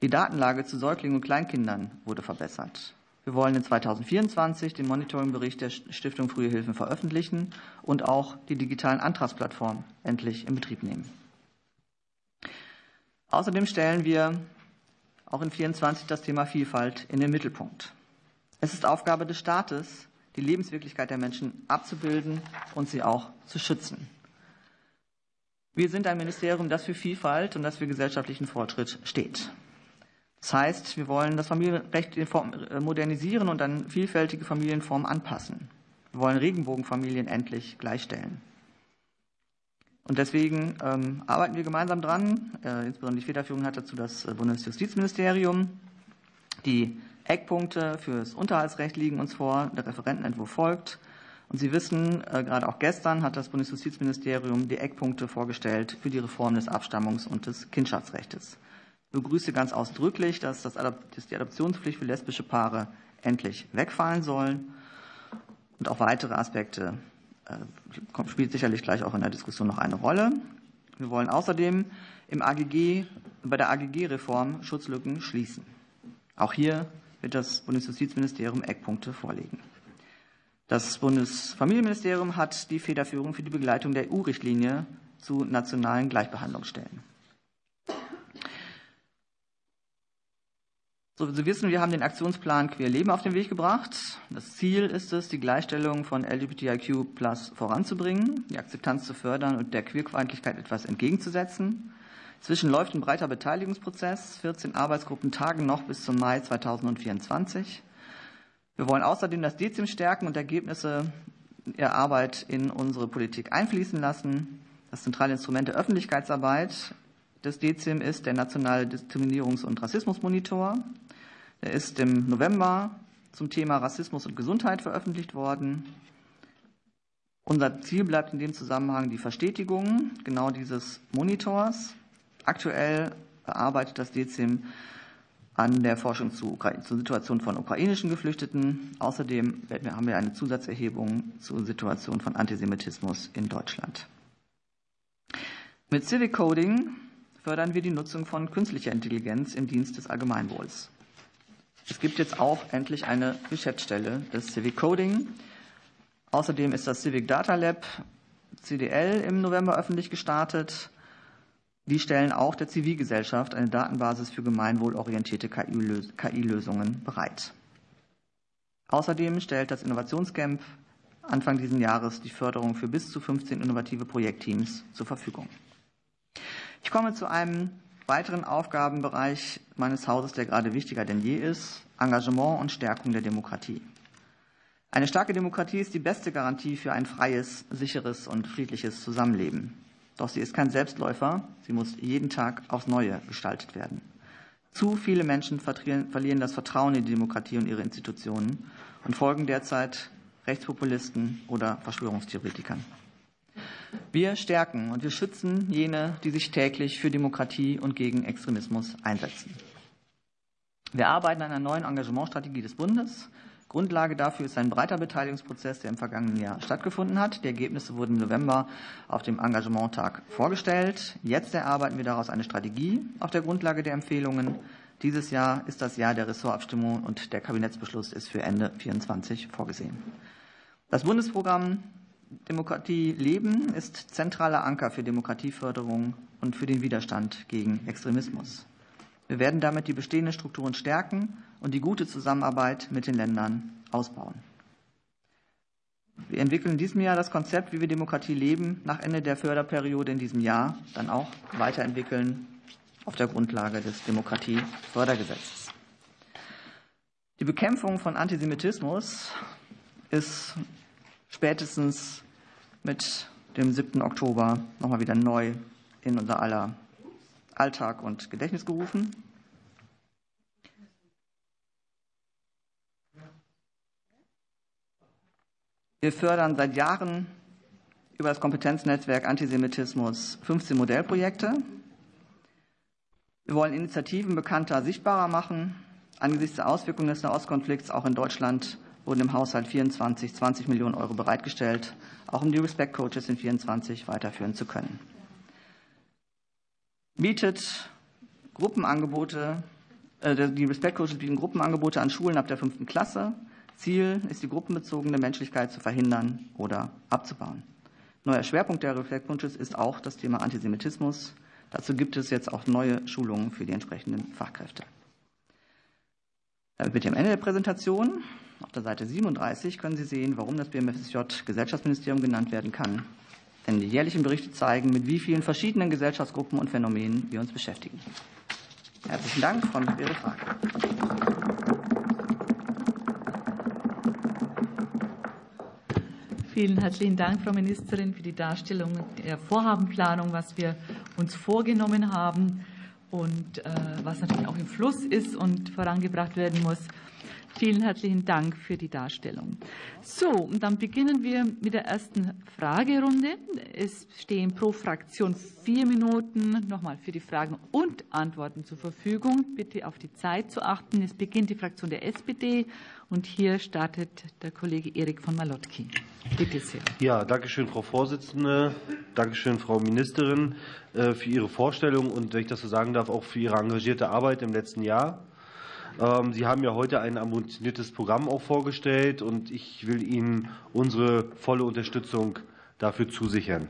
Die Datenlage zu Säuglingen und Kleinkindern wurde verbessert. Wir wollen in 2024 den Monitoringbericht der Stiftung Frühe Hilfen veröffentlichen und auch die digitalen Antragsplattformen endlich in Betrieb nehmen. Außerdem stellen wir auch in 24 das Thema Vielfalt in den Mittelpunkt. Es ist Aufgabe des Staates, die Lebenswirklichkeit der Menschen abzubilden und sie auch zu schützen. Wir sind ein Ministerium, das für Vielfalt und das für gesellschaftlichen Fortschritt steht. Das heißt, wir wollen das Familienrecht äh, modernisieren und an vielfältige Familienformen anpassen. Wir wollen Regenbogenfamilien endlich gleichstellen. Und deswegen ähm, arbeiten wir gemeinsam dran. Äh, insbesondere die Federführung hat dazu das äh, Bundesjustizministerium. Die Eckpunkte für das Unterhaltsrecht liegen uns vor. Der Referentenentwurf folgt. Und Sie wissen, äh, gerade auch gestern hat das Bundesjustizministerium die Eckpunkte vorgestellt für die Reform des Abstammungs- und des Kindschaftsrechts begrüße ganz ausdrücklich, dass, das, dass die Adoptionspflicht für lesbische Paare endlich wegfallen soll. Und auch weitere Aspekte äh, spielt sicherlich gleich auch in der Diskussion noch eine Rolle. Wir wollen außerdem im AGG, bei der AGG-Reform Schutzlücken schließen. Auch hier wird das Bundesjustizministerium Eckpunkte vorlegen. Das Bundesfamilienministerium hat die Federführung für die Begleitung der EU-Richtlinie zu nationalen Gleichbehandlungsstellen. So, Sie wissen, wir haben den Aktionsplan Queer Leben auf den Weg gebracht. Das Ziel ist es, die Gleichstellung von LGBTIQ Plus voranzubringen, die Akzeptanz zu fördern und der Queerfeindlichkeit etwas entgegenzusetzen. Zwischen läuft ein breiter Beteiligungsprozess. 14 Arbeitsgruppen tagen noch bis zum Mai 2024. Wir wollen außerdem das Dezim stärken und Ergebnisse der Arbeit in unsere Politik einfließen lassen. Das zentrale Instrument der Öffentlichkeitsarbeit des Dezim ist der Nationale Diskriminierungs- und Rassismusmonitor. Er ist im November zum Thema Rassismus und Gesundheit veröffentlicht worden. Unser Ziel bleibt in dem Zusammenhang die Verstetigung genau dieses Monitors. Aktuell arbeitet das DECIM an der Forschung zur Situation von ukrainischen Geflüchteten. Außerdem haben wir eine Zusatzerhebung zur Situation von Antisemitismus in Deutschland. Mit Civic Coding fördern wir die Nutzung von künstlicher Intelligenz im Dienst des Allgemeinwohls. Es gibt jetzt auch endlich eine Geschäftsstelle des Civic Coding. Außerdem ist das Civic Data Lab CDL im November öffentlich gestartet. Die stellen auch der Zivilgesellschaft eine Datenbasis für gemeinwohlorientierte KI-Lösungen bereit. Außerdem stellt das Innovationscamp Anfang dieses Jahres die Förderung für bis zu 15 innovative Projektteams zur Verfügung. Ich komme zu einem weiteren Aufgabenbereich meines Hauses, der gerade wichtiger denn je ist, Engagement und Stärkung der Demokratie. Eine starke Demokratie ist die beste Garantie für ein freies, sicheres und friedliches Zusammenleben. Doch sie ist kein Selbstläufer, sie muss jeden Tag aufs Neue gestaltet werden. Zu viele Menschen verlieren das Vertrauen in die Demokratie und ihre Institutionen und folgen derzeit Rechtspopulisten oder Verschwörungstheoretikern. Wir stärken und wir schützen jene, die sich täglich für Demokratie und gegen Extremismus einsetzen. Wir arbeiten an einer neuen Engagementstrategie des Bundes. Grundlage dafür ist ein breiter Beteiligungsprozess, der im vergangenen Jahr stattgefunden hat. Die Ergebnisse wurden im November auf dem Engagementtag vorgestellt. Jetzt erarbeiten wir daraus eine Strategie auf der Grundlage der Empfehlungen. Dieses Jahr ist das Jahr der Ressortabstimmung und der Kabinettsbeschluss ist für Ende 2024 vorgesehen. Das Bundesprogramm Demokratie leben ist zentraler Anker für Demokratieförderung und für den Widerstand gegen Extremismus. Wir werden damit die bestehenden Strukturen stärken und die gute Zusammenarbeit mit den Ländern ausbauen. Wir entwickeln in diesem Jahr das Konzept, wie wir Demokratie leben, nach Ende der Förderperiode in diesem Jahr dann auch weiterentwickeln auf der Grundlage des Demokratiefördergesetzes. Die Bekämpfung von Antisemitismus ist spätestens mit dem 7. Oktober nochmal wieder neu in unser aller Alltag und Gedächtnis gerufen. Wir fördern seit Jahren über das Kompetenznetzwerk Antisemitismus 15 Modellprojekte. Wir wollen Initiativen bekannter, sichtbarer machen. Angesichts der Auswirkungen des Nahostkonflikts auch in Deutschland wurden im Haushalt 24 20 Millionen Euro bereitgestellt, auch um die Respect Coaches in 24 weiterführen zu können. Bietet Gruppenangebote, äh, die Respect Coaches bieten Gruppenangebote an Schulen ab der fünften Klasse. Ziel ist die gruppenbezogene Menschlichkeit zu verhindern oder abzubauen. Neuer Schwerpunkt der Reflect Coaches ist auch das Thema Antisemitismus. Dazu gibt es jetzt auch neue Schulungen für die entsprechenden Fachkräfte. Damit bin ich am Ende der Präsentation. Auf der Seite 37 können Sie sehen, warum das BMFSJ Gesellschaftsministerium genannt werden kann. Denn die jährlichen Berichte zeigen, mit wie vielen verschiedenen Gesellschaftsgruppen und Phänomenen wir uns beschäftigen. Herzlichen Dank. Freue mich auf Ihre Fragen.
Vielen herzlichen Dank, Frau Ministerin, für die Darstellung der Vorhabenplanung, was wir uns vorgenommen haben und äh, was natürlich auch im Fluss ist und vorangebracht werden muss. Vielen herzlichen Dank für die Darstellung. So, und dann beginnen wir mit der ersten Fragerunde. Es stehen pro Fraktion vier Minuten nochmal für die Fragen und Antworten zur Verfügung. Bitte auf die Zeit zu achten. Es beginnt die Fraktion der SPD und hier startet der Kollege Erik von Malotki. Bitte sehr.
Ja, danke schön, Frau Vorsitzende. Danke schön, Frau Ministerin, äh, für Ihre Vorstellung und, wenn ich das so sagen darf, auch für Ihre engagierte Arbeit im letzten Jahr. Ähm, Sie haben ja heute ein ambitioniertes Programm auch vorgestellt und ich will Ihnen unsere volle Unterstützung dafür zusichern.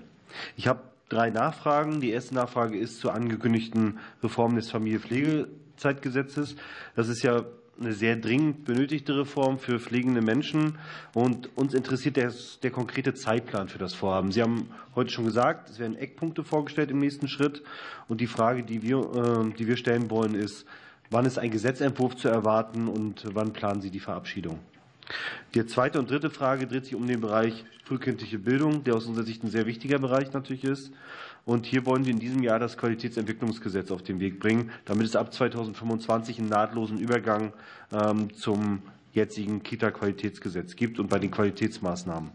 Ich habe drei Nachfragen. Die erste Nachfrage ist zur angekündigten Reform des Familienpflege Pflegezeitgesetzes. Das ist ja eine sehr dringend benötigte Reform für pflegende Menschen. Und uns interessiert der, der, konkrete Zeitplan für das Vorhaben. Sie haben heute schon gesagt, es werden Eckpunkte vorgestellt im nächsten Schritt. Und die Frage, die wir, äh, die wir stellen wollen, ist, wann ist ein Gesetzentwurf zu erwarten und wann planen Sie die Verabschiedung? Die zweite und dritte Frage dreht sich um den Bereich frühkindliche Bildung, der aus unserer Sicht ein sehr wichtiger Bereich natürlich ist. Und hier wollen wir in diesem Jahr das Qualitätsentwicklungsgesetz auf den Weg bringen, damit es ab 2025 einen nahtlosen Übergang ähm, zum jetzigen Kita-Qualitätsgesetz gibt und bei den Qualitätsmaßnahmen.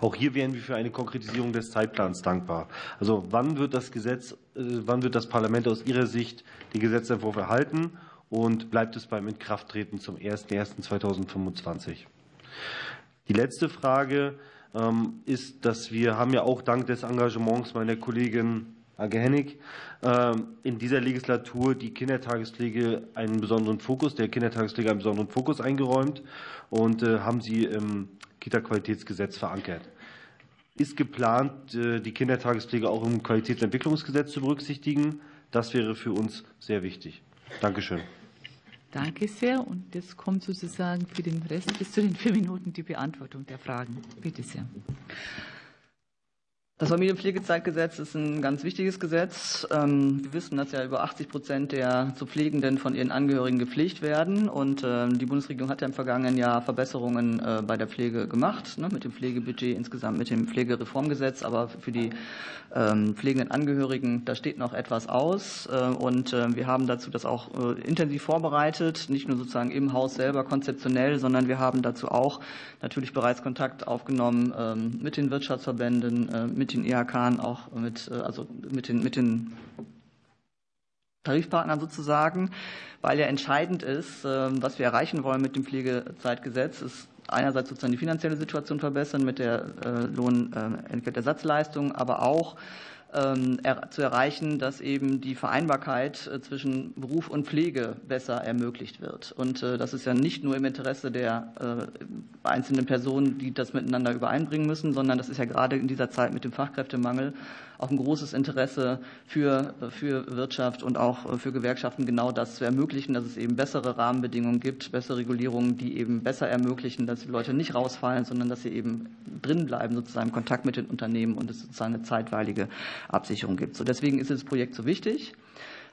Auch hier wären wir für eine Konkretisierung des Zeitplans dankbar. Also wann wird das Gesetz, äh, wann wird das Parlament aus Ihrer Sicht den Gesetzentwurf erhalten und bleibt es beim Inkrafttreten zum 01.01.2025? Die letzte Frage ähm, ist, dass wir haben ja auch dank des Engagements meiner Kollegin Age Hennig ähm, in dieser Legislatur die Kindertagespflege einen besonderen Fokus, der Kindertagespflege einen besonderen Fokus eingeräumt und äh, haben sie im Kita-Qualitätsgesetz verankert. Ist geplant, äh, die Kindertagespflege auch im Qualitätsentwicklungsgesetz zu berücksichtigen? Das wäre für uns sehr wichtig. Dankeschön.
Danke sehr. Und jetzt kommt sozusagen für den Rest bis zu den vier Minuten die Beantwortung der Fragen. Bitte sehr.
Das Familienpflegezeitgesetz ist ein ganz wichtiges Gesetz. Ähm, wir wissen, dass ja über 80 Prozent der zu Pflegenden von ihren Angehörigen gepflegt werden. Und ähm, die Bundesregierung hat ja im vergangenen Jahr Verbesserungen äh, bei der Pflege gemacht, ne, mit dem Pflegebudget insgesamt, mit dem Pflegereformgesetz. Aber für die ähm, pflegenden Angehörigen, da steht noch etwas aus. Äh, und wir haben dazu das auch äh, intensiv vorbereitet, nicht nur sozusagen im Haus selber konzeptionell, sondern wir haben dazu auch natürlich bereits Kontakt aufgenommen mit den Wirtschaftsverbänden, mit den IHK, auch mit, äh, also mit den, mit den Tarifpartnern sozusagen, weil ja entscheidend ist, ähm, was wir erreichen wollen mit dem Pflegezeitgesetz, ist einerseits sozusagen die finanzielle Situation verbessern mit der äh, Lohnentgeltersatzleistung, aber auch zu erreichen, dass eben die Vereinbarkeit äh, zwischen Beruf und Pflege besser ermöglicht wird. Und äh, das ist ja nicht nur im Interesse der äh, einzelnen Personen, die das miteinander übereinbringen müssen, sondern das ist ja gerade in dieser Zeit mit dem Fachkräftemangel auch ein großes Interesse für, für Wirtschaft und auch für Gewerkschaften, genau das zu ermöglichen, dass es eben bessere Rahmenbedingungen gibt, bessere Regulierungen, die eben besser ermöglichen, dass die Leute nicht rausfallen, sondern dass sie eben drin bleiben, sozusagen im Kontakt mit den Unternehmen und es sozusagen eine zeitweilige Absicherung gibt. So deswegen ist das Projekt so wichtig.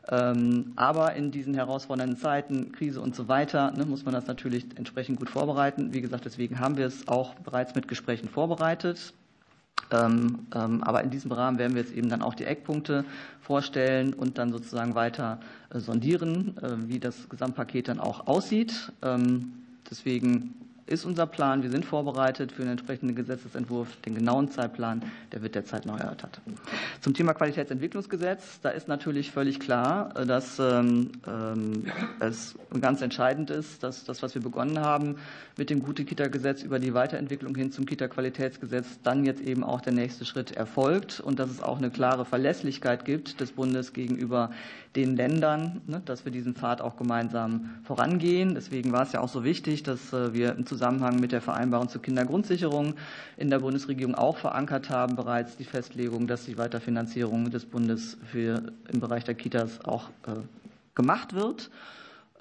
Ähm, aber in diesen herausfordernden Zeiten, Krise und so weiter, ne, muss man das natürlich entsprechend gut vorbereiten. Wie gesagt, deswegen haben wir es auch bereits mit Gesprächen vorbereitet. Ähm, ähm, aber in diesem Rahmen werden wir jetzt eben dann auch die Eckpunkte vorstellen und dann sozusagen weiter äh, sondieren, äh, wie das Gesamtpaket dann auch aussieht. Ähm, deswegen ist unser Plan. Wir sind vorbereitet für einen entsprechenden Gesetzesentwurf. Den genauen Zeitplan, der wird derzeit noch erörtert. Zum Thema Qualitätsentwicklungsgesetz, da ist natürlich völlig klar, äh, dass ähm, ähm, es ganz entscheidend ist, dass das, was wir begonnen haben mit dem Gute-Kita-Gesetz über die Weiterentwicklung hin zum Kita-Qualitätsgesetz, dann jetzt eben auch der nächste Schritt erfolgt und dass es auch eine klare Verlässlichkeit gibt des Bundes gegenüber den Ländern, ne, dass wir diesen Pfad auch gemeinsam vorangehen. Deswegen war es ja auch so wichtig, dass äh, wir im Zusammenhang mit der Vereinbarung zur Kindergrundsicherung in der Bundesregierung auch verankert haben, bereits die Festlegung, dass die Weiterfinanzierung des Bundes für, im Bereich der Kitas auch äh, gemacht wird.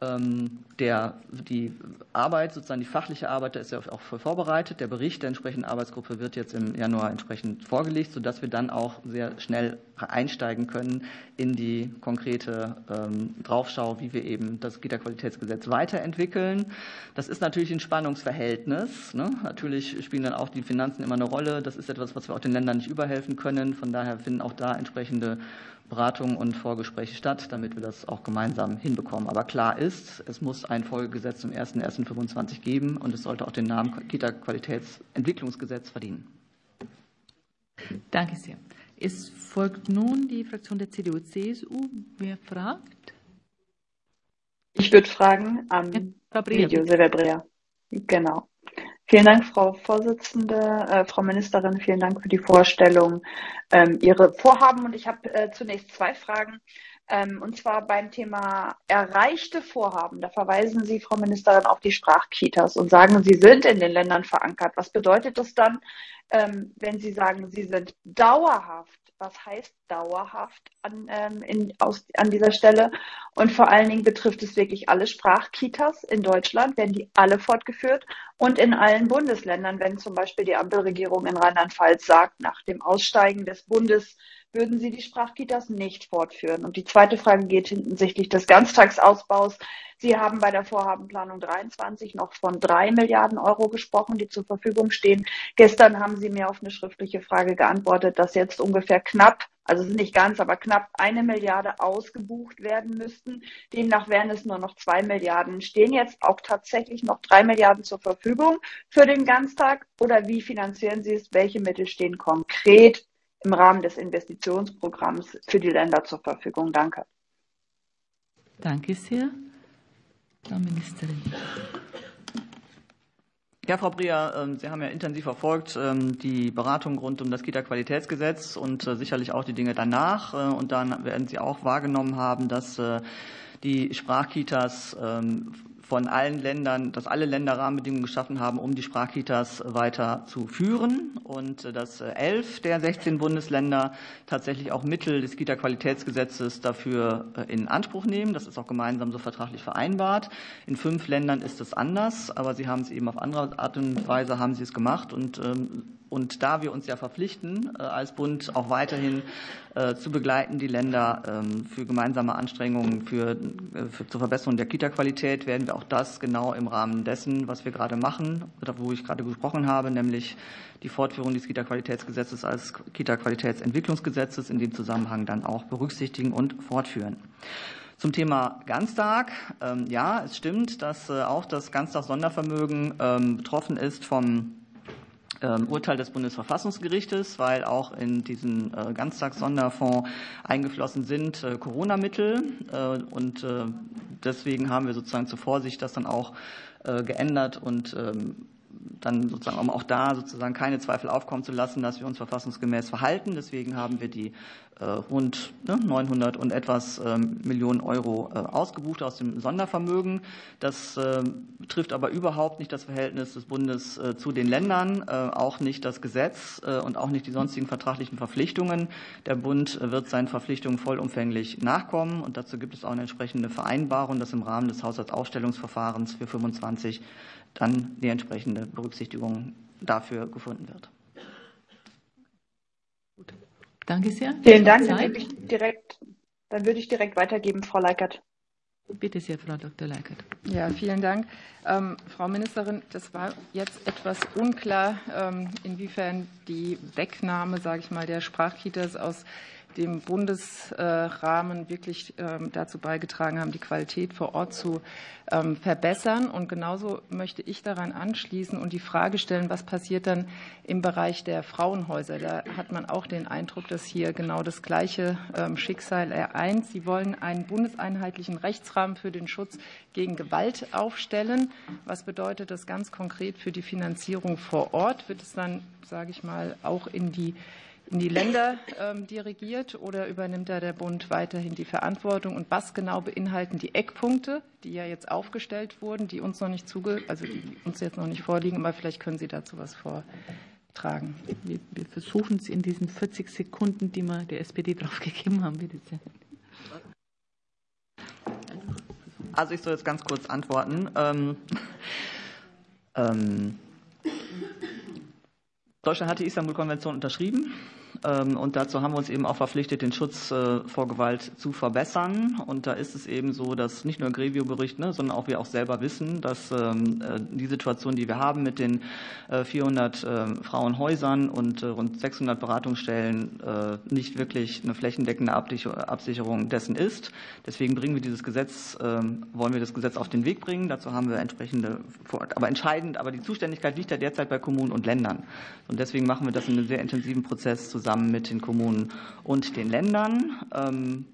Ähm, der, die Arbeit, sozusagen die fachliche Arbeit, da ist ja auch voll vorbereitet. Der Bericht der entsprechenden Arbeitsgruppe wird jetzt im Januar entsprechend vorgelegt, sodass wir dann auch sehr schnell einsteigen können in die konkrete ähm, Draufschau, wie wir eben das Kita-Qualitätsgesetz weiterentwickeln. Das ist natürlich ein Spannungsverhältnis. Ne? Natürlich spielen dann auch die Finanzen immer eine Rolle. Das ist etwas, was wir auch den Ländern nicht überhelfen können. Von daher finden auch da entsprechende Beratungen und Vorgespräche statt, damit wir das auch gemeinsam hinbekommen. Aber klar ist, es muss ein Folgegesetz zum 01.01.25 geben und es sollte auch den Namen Kita-Qualitätsentwicklungsgesetz verdienen.
Danke sehr. Es folgt nun die Fraktion der CDU-CSU. Wer fragt?
Ich würde fragen Brea, Video, Silvia Brea. Genau. Vielen Dank, Frau Vorsitzende, äh, Frau Ministerin, vielen Dank für die Vorstellung ähm, Ihre Vorhaben. Und ich habe äh, zunächst zwei Fragen. Ähm, und zwar beim Thema erreichte Vorhaben. Da verweisen Sie, Frau Ministerin, auf die Sprachkitas und sagen, sie sind in den Ländern verankert. Was bedeutet das dann, ähm, wenn Sie sagen, sie sind dauerhaft? Was heißt dauerhaft an, ähm, in, aus, an dieser Stelle. Und vor allen Dingen betrifft es wirklich alle Sprachkitas in Deutschland, werden die alle fortgeführt und in allen Bundesländern, wenn zum Beispiel die Ampelregierung in Rheinland-Pfalz sagt, nach dem Aussteigen des Bundes würden Sie die Sprachkitas nicht fortführen? Und die zweite Frage geht hinsichtlich des Ganztagsausbaus. Sie haben bei der Vorhabenplanung 23 noch von drei Milliarden Euro gesprochen, die zur Verfügung stehen. Gestern haben Sie mir auf eine schriftliche Frage geantwortet, dass jetzt ungefähr knapp also nicht ganz, aber knapp eine Milliarde ausgebucht werden müssten. Demnach wären es nur noch zwei Milliarden. Stehen jetzt auch tatsächlich noch drei Milliarden zur Verfügung für den Ganztag? Oder wie finanzieren Sie es? Welche Mittel stehen konkret im Rahmen des Investitionsprogramms für die Länder zur Verfügung. Danke.
Danke sehr. Frau Ministerin.
Ja, Frau Brier, ähm, Sie haben ja intensiv verfolgt ähm, die Beratung rund um das Kita-Qualitätsgesetz und äh, sicherlich auch die Dinge danach. Äh, und dann werden Sie auch wahrgenommen haben, dass äh, die Sprachkitas ähm, von allen Ländern, dass alle Länder Rahmenbedingungen geschaffen haben, um die Sprachkitas weiter zu führen und äh, dass äh, elf der 16 Bundesländer tatsächlich auch Mittel des Kita-Qualitätsgesetzes dafür äh, in Anspruch nehmen. Das ist auch gemeinsam so vertraglich vereinbart. In fünf Ländern ist es anders, aber sie haben es eben auf andere Art und Weise haben sie es gemacht und ähm, und da wir uns ja verpflichten, äh, als Bund auch weiterhin äh, zu begleiten, die Länder ähm, für gemeinsame Anstrengungen für, äh, für zur Verbesserung der Kita-Qualität, werden wir auch das genau im Rahmen dessen, was wir gerade machen, wo ich gerade gesprochen habe, nämlich die Fortführung des Kita-Qualitätsgesetzes als Kita-Qualitätsentwicklungsgesetzes in dem Zusammenhang dann auch berücksichtigen und fortführen. Zum Thema Ganztag. Ähm, ja, es stimmt, dass auch das Ganztag-Sondervermögen ähm, betroffen ist vom Urteil des Bundesverfassungsgerichtes, weil auch in diesen äh, Ganztagssonderfonds eingeflossen sind äh, Corona-Mittel. Äh, und deswegen haben wir sozusagen zur Vorsicht das dann auch geändert und ähm, dann sozusagen um auch da sozusagen keine Zweifel aufkommen zu lassen, dass wir uns verfassungsgemäß verhalten. Deswegen haben wir die äh, rund 900 ne, und etwas ähm, Millionen Euro äh, ausgebucht aus dem Sondervermögen. Das ähm, trifft aber überhaupt nicht das Verhältnis des Bundes äh, zu den Ländern, auch nicht das Gesetz und auch nicht die sonstigen vertraglichen Verpflichtungen. Der Bund wird seinen Verpflichtungen vollumfänglich nachkommen und dazu gibt es auch eine entsprechende Vereinbarung, dass im Rahmen des Haushaltsaufstellungsverfahrens für 25 dann die entsprechende Berücksichtigung dafür gefunden wird.
Danke sehr. Vielen Dank. Dann würde, ich direkt, dann würde ich direkt weitergeben, Frau Leikert.
Bitte sehr, Frau Dr. Leikert.
Ja, vielen Dank. Ähm, Frau Ministerin, das war jetzt etwas unklar, ähm, inwiefern die Wegnahme, sage ich mal, der Sprachkitas aus dem Bundesrahmen wirklich ähm, dazu beigetragen haben, die Qualität vor Ort zu ähm, verbessern. Und genauso möchte ich daran anschließen und die Frage stellen, was passiert dann im Bereich der Frauenhäuser? Da hat man auch den Eindruck, dass hier genau das gleiche ähm, Schicksal ereint. Sie wollen einen bundeseinheitlichen Rechtsrahmen für den Schutz gegen Gewalt aufstellen. Was bedeutet das ganz konkret für die Finanzierung vor Ort? Wird es dann, sage ich mal, auch in die die Länder ähm, dirigiert oder übernimmt da der Bund weiterhin die Verantwortung? Und was genau beinhalten die Eckpunkte, die ja jetzt aufgestellt wurden, die uns noch nicht zuge also die uns jetzt noch nicht vorliegen, aber vielleicht können Sie dazu was vortragen.
Wir, wir versuchen es in diesen 40 Sekunden, die wir der SPD draufgegeben haben. Bitte sehr.
Also ich soll jetzt ganz kurz antworten. Ähm, ähm, Deutschland hat die Istanbul-Konvention unterschrieben. Ähm, und dazu haben wir uns eben auch verpflichtet, den Schutz äh, vor Gewalt zu verbessern. Und da ist es eben so, dass nicht nur Grevio-Bericht, ne, sondern auch wir auch selber wissen, dass ähm, äh, die Situation, die wir haben mit den 400 äh, Frauenhäusern und rund 600 Beratungsstellen nicht wirklich eine flächendeckende Absicherung dessen ist. Deswegen bringen wir dieses Gesetz, ähm, wollen wir das Gesetz auf den Weg bringen. Dazu haben wir entsprechende, aber entscheidend, aber die Zuständigkeit liegt ja derzeit bei Kommunen und Ländern. Und deswegen machen wir das in einem sehr intensiven Prozess zusammen zusammen mit den Kommunen und den Ländern. Ähm,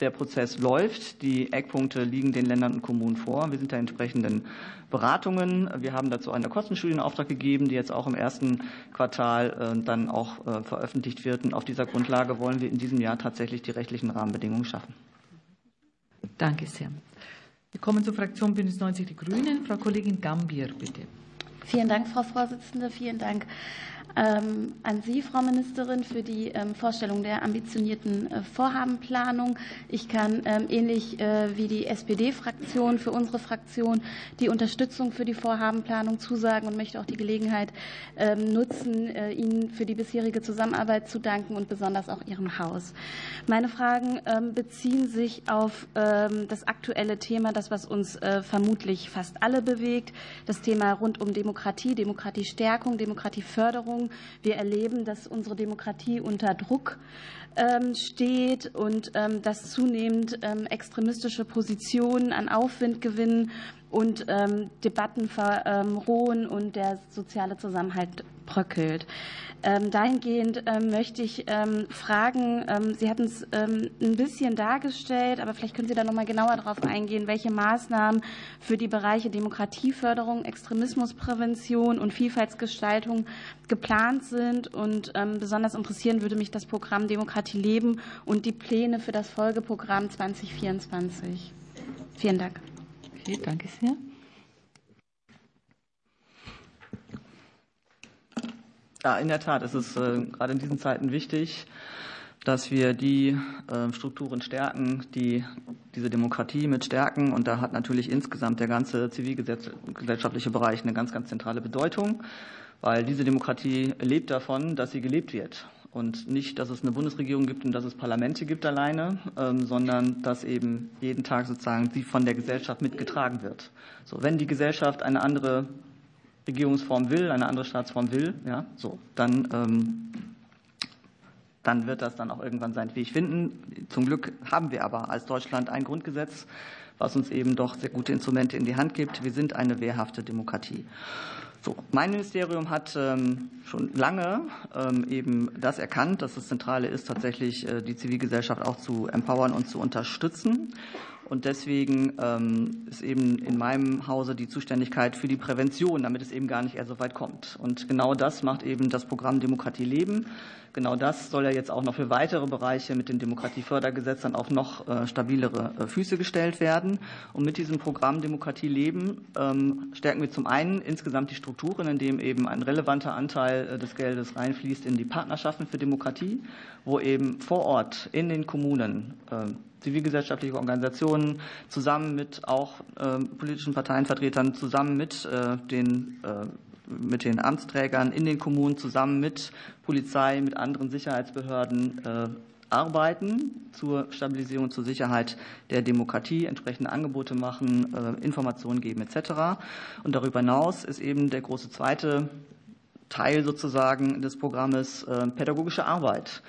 der Prozess läuft. Die Eckpunkte liegen den Ländern und Kommunen vor. Wir sind da entsprechenden Beratungen. Wir haben dazu eine Kostenstudie in Auftrag gegeben, die jetzt auch im ersten Quartal äh, dann auch äh, veröffentlicht wird. Und auf dieser Grundlage wollen wir in diesem Jahr tatsächlich die rechtlichen Rahmenbedingungen schaffen.
Danke sehr. Wir kommen zur Fraktion Bündnis 90 Die Grünen. Frau Kollegin Gambier, bitte.
Vielen Dank, Frau Vorsitzende. Vielen Dank ähm, an Sie, Frau Ministerin, für die ähm, Vorstellung der ambitionierten äh, Vorhabenplanung. Ich kann ähm, ähnlich äh, wie die SPD-Fraktion für unsere Fraktion die Unterstützung für die Vorhabenplanung zusagen und möchte auch die Gelegenheit nutzen, äh, Ihnen für die bisherige Zusammenarbeit zu danken und besonders auch Ihrem Haus. Meine Fragen beziehen sich auf das aktuelle Thema, das was uns vermutlich fast alle bewegt, das Thema rund um Demokratie, Demokratiestärkung, Demokratieförderung wir erleben, dass unsere Demokratie unter Druck ähm, steht und ähm, dass zunehmend ähm, extremistische Positionen an Aufwind gewinnen und Debatten verrohen und der soziale Zusammenhalt bröckelt. Ähm, dahingehend ähm, möchte ich ähm, fragen, Sie hatten es ein bisschen dargestellt, aber vielleicht können Sie da noch mal genauer darauf eingehen, welche Maßnahmen für die Bereiche Demokratieförderung, Extremismusprävention und Vielfaltsgestaltung geplant sind. Und besonders interessieren würde mich das Programm Demokratie leben und die Pläne für das Folgeprogramm 2024. Vielen Dank.
Okay, danke sehr.
Ja, in der Tat ist es äh, gerade in diesen Zeiten wichtig, dass wir die äh, Strukturen stärken, die diese Demokratie mit stärken. Und da hat natürlich insgesamt der ganze zivilgesellschaftliche Bereich eine ganz, ganz zentrale Bedeutung, weil diese Demokratie lebt davon, dass sie gelebt wird. Und nicht, dass es eine Bundesregierung gibt und dass es Parlamente gibt alleine, ähm, sondern dass eben jeden Tag sozusagen sie von der Gesellschaft mitgetragen wird. So, wenn die Gesellschaft eine andere Regierungsform will, eine andere Staatsform will, ja, so, dann, ähm, dann wird das dann auch irgendwann seinen Weg finden. Zum Glück haben wir aber als Deutschland ein Grundgesetz, was uns eben doch sehr gute Instrumente in die Hand gibt. Wir sind eine wehrhafte Demokratie. So, mein Ministerium hat ähm, schon lange ähm, eben das erkannt, dass das Zentrale ist, tatsächlich äh, die Zivilgesellschaft auch zu empowern und zu unterstützen. Und deswegen ähm, ist eben in meinem Hause die Zuständigkeit für die Prävention, damit es eben gar nicht erst so weit kommt. Und genau das macht eben das Programm Demokratie leben. Genau das soll ja jetzt auch noch für weitere Bereiche mit dem Demokratiefördergesetz dann auch noch äh, stabilere äh, Füße gestellt werden. Und mit diesem Programm Demokratie leben ähm, stärken wir zum einen insgesamt die Strukturen, indem eben ein relevanter Anteil äh, des Geldes reinfließt in die Partnerschaften für Demokratie, wo eben vor Ort in den Kommunen zivilgesellschaftliche Organisationen zusammen mit auch politischen Parteienvertretern, zusammen mit den mit den Amtsträgern in den Kommunen zusammen mit Polizei, mit anderen Sicherheitsbehörden äh, arbeiten zur Stabilisierung, zur Sicherheit der Demokratie, entsprechende Angebote machen, äh, Informationen geben etc. Und darüber hinaus ist eben der große zweite Teil sozusagen des Programmes äh, pädagogische Arbeit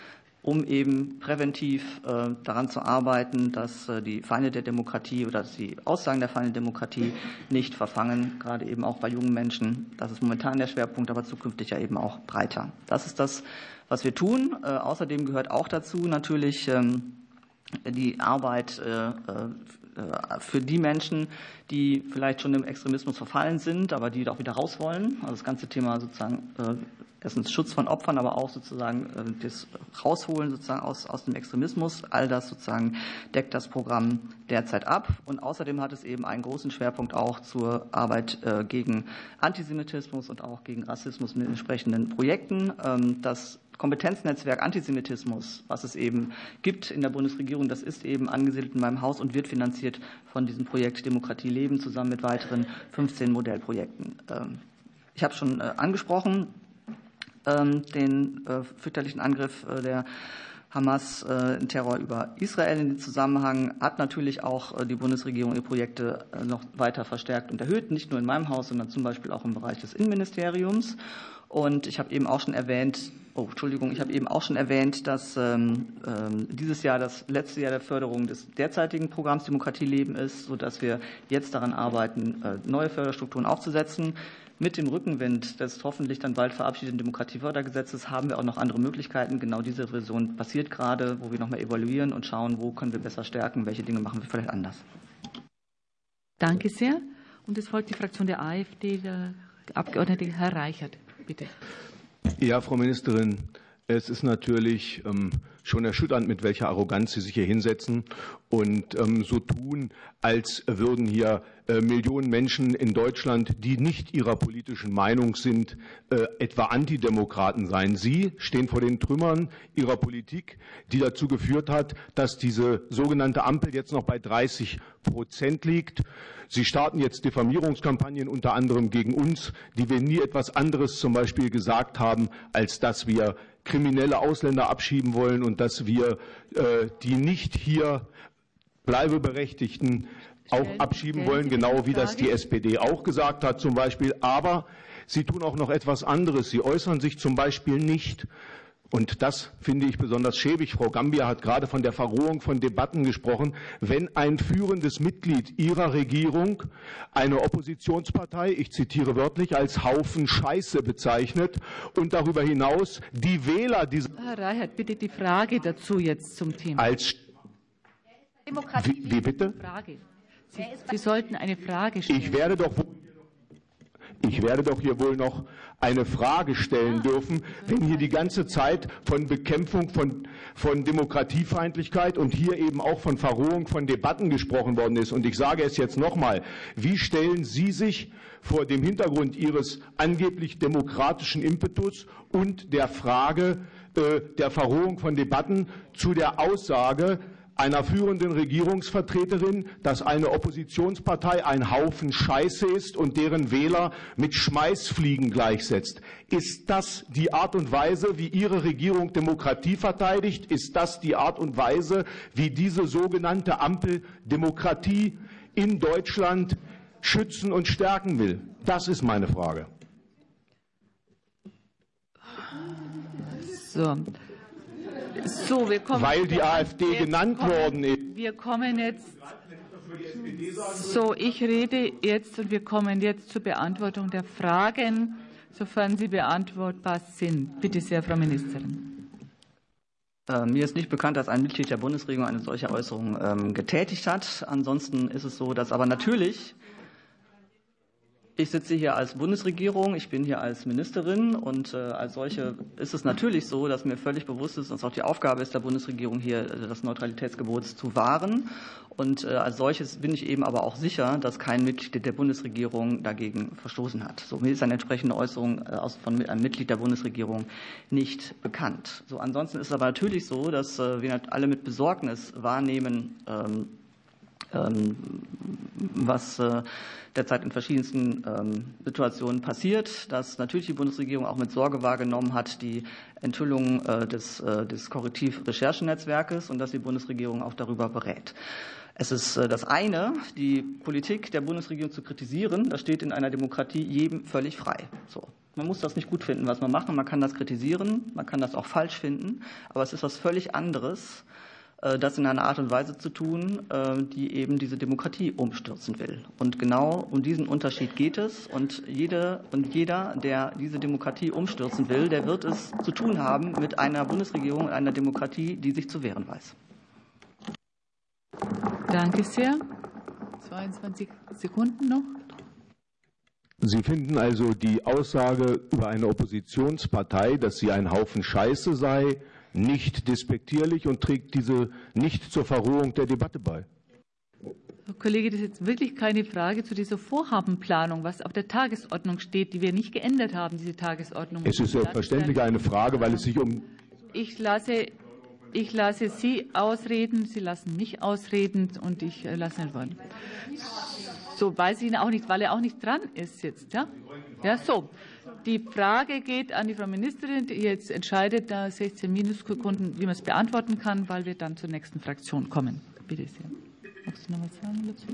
um eben präventiv äh, daran zu arbeiten, dass äh, die Feinde der Demokratie oder dass die Aussagen der Feinde der Demokratie nicht verfangen, gerade eben auch bei jungen Menschen. Das ist momentan der Schwerpunkt, aber zukünftig ja eben auch breiter. Das ist das, was wir tun. Äh, außerdem gehört auch dazu natürlich ähm, die Arbeit für die Menschen, die vielleicht schon im Extremismus verfallen sind, aber die auch wieder raus wollen. Also das ganze Thema sozusagen erstens Schutz von Opfern, aber auch sozusagen äh, das Rausholen sozusagen aus, aus dem Extremismus. All das sozusagen deckt das Programm derzeit ab. Und außerdem hat es eben einen großen Schwerpunkt auch zur Arbeit äh, gegen Antisemitismus und auch gegen Rassismus mit entsprechenden Projekten. Ähm, das Kompetenznetzwerk Antisemitismus, was es eben gibt in der Bundesregierung, das ist eben angesiedelt in meinem Haus und wird finanziert von diesem Projekt Demokratie leben zusammen mit weiteren 15 Modellprojekten. Ähm, ich habe schon äh, angesprochen, ähm, den äh, fürchterlichen Angriff äh, der Hamas, Terror über Israel in dem Zusammenhang hat natürlich auch die Bundesregierung ihre Projekte noch weiter verstärkt und erhöht, nicht nur in meinem Haus, sondern zum Beispiel auch im Bereich des Innenministeriums. Und ich habe eben auch schon erwähnt, oh, Entschuldigung, ich habe eben auch schon erwähnt, dass ähm, ähm, dieses Jahr das letzte Jahr der Förderung des derzeitigen Programms Demokratie leben ist, sodass wir jetzt daran arbeiten, neue Förderstrukturen aufzusetzen. Mit dem Rückenwind des hoffentlich dann bald verabschiedeten Demokratiefördergesetzes haben wir auch noch andere Möglichkeiten. Genau diese Revision passiert gerade, wo wir nochmal evaluieren und schauen, wo können wir besser stärken, welche Dinge machen wir vielleicht anders.
Danke sehr. Und es folgt die Fraktion der AfD, der Abgeordnete Herr Reichert. Bitte.
Ja, Frau Ministerin, Es ist natürlich ähm, schon erschütternd, mit welcher Arroganz Sie sich hier hinsetzen und ähm, so tun, als würden hier äh, Millionen Menschen in Deutschland, die nicht ihrer politischen Meinung sind, äh, etwa Antidemokraten sein. Sie stehen vor den Trümmern ihrer Politik, die dazu geführt hat, dass diese sogenannte Ampel jetzt noch bei 30 Prozent liegt. Sie starten jetzt Diffamierungskampagnen unter anderem gegen uns, die wir nie etwas anderes zum Beispiel gesagt haben, als dass wir kriminelle Ausländer abschieben wollen und dass wir äh, die nicht hier Bleibeberechtigten auch abschieben wollen, genau wie das die SPD auch gesagt hat zum Beispiel. Aber sie tun auch noch etwas anderes. Sie äußern sich zum Beispiel nicht und das finde ich besonders schäbig. Frau Gambia hat gerade von der Verrohung von Debatten gesprochen. Wenn ein führendes Mitglied Ihrer Regierung eine Oppositionspartei, ich zitiere wörtlich, als Haufen Scheiße bezeichnet und darüber hinaus die Wähler dieser.
Herr Reichert, bitte die Frage dazu jetzt zum Thema.
Als
Demokratie wie, wie bitte? Frage. Sie, Sie sollten eine Frage stellen.
Ich werde doch ich werde doch hier wohl noch eine Frage stellen dürfen, wenn hier die ganze Zeit von Bekämpfung von, von Demokratiefeindlichkeit und hier eben auch von Verrohung von Debatten gesprochen worden ist. Und ich sage es jetzt nochmal. Wie stellen Sie sich vor dem Hintergrund Ihres angeblich demokratischen Impetus und der Frage äh, der Verrohung von Debatten zu der Aussage, einer führenden Regierungsvertreterin, dass eine Oppositionspartei ein Haufen Scheiße ist und deren Wähler mit Schmeißfliegen gleichsetzt. Ist das die Art und Weise, wie Ihre Regierung Demokratie verteidigt? Ist das die Art und Weise, wie diese sogenannte Ampel Demokratie in Deutschland schützen und stärken will? Das ist meine Frage.
So. So, wir kommen
Weil die AfD genannt
kommen,
worden ist.
Wir kommen jetzt. So, ich rede jetzt und wir kommen jetzt zur Beantwortung der Fragen, sofern sie beantwortbar sind. Bitte sehr, Frau Ministerin.
Äh, mir ist nicht bekannt, dass ein Mitglied der Bundesregierung eine solche Äußerung ähm, getätigt hat. Ansonsten ist es so, dass aber natürlich ich sitze hier als Bundesregierung, ich bin hier als Ministerin und äh, als solche ist es natürlich so, dass mir völlig bewusst ist, dass auch die Aufgabe ist der Bundesregierung hier äh, das Neutralitätsgebot zu wahren. Und äh, als solches bin ich eben aber auch sicher, dass kein Mitglied der Bundesregierung dagegen verstoßen hat. So, mir ist eine entsprechende Äußerung von einem Mitglied der Bundesregierung nicht bekannt. So, ansonsten ist es aber natürlich so, dass wir alle mit Besorgnis wahrnehmen, ähm, was äh, derzeit in verschiedensten ähm, Situationen passiert, dass natürlich die Bundesregierung auch mit Sorge wahrgenommen hat, die Enthüllung äh, des, äh, des Korrektiv-Recherchenetzwerkes und dass die Bundesregierung auch darüber berät. Es ist das eine, die Politik der Bundesregierung zu kritisieren. Das steht in einer Demokratie jedem völlig frei. So. Man muss das nicht gut finden, was man macht. Man kann das kritisieren, man kann das auch falsch finden. Aber es ist was völlig anderes, das in einer Art und Weise zu tun, äh, die eben diese Demokratie umstürzen will. Und genau um diesen Unterschied geht es. Und jede und jeder, der diese Demokratie umstürzen will, der wird es zu tun haben mit einer Bundesregierung, einer Demokratie, die sich zu wehren weiß.
Danke sehr. 22 Sekunden noch.
Sie finden also die Aussage über eine Oppositionspartei, dass sie ein Haufen Scheiße sei, nicht despektierlich und trägt diese nicht zur Verrohung der Debatte bei.
Herr Kollege, das ist jetzt wirklich keine Frage zu dieser Vorhabenplanung, was auf der Tagesordnung steht, die wir nicht geändert haben, diese Tagesordnung.
Es ist selbstverständlich eine Frage, weil es sich um.
Ich lasse, ich lasse Sie ausreden, Sie lassen mich ausreden und ich äh, lasse nicht wollen. So weiß ich ihn auch nicht, weil er auch nicht dran ist jetzt. Ja, ja so. Die Frage geht an die Frau Ministerin, die jetzt entscheidet, da 16 Minussekunden, wie man es beantworten kann, weil wir dann zur nächsten Fraktion kommen. Bitte sehr. Magst du noch was sagen dazu?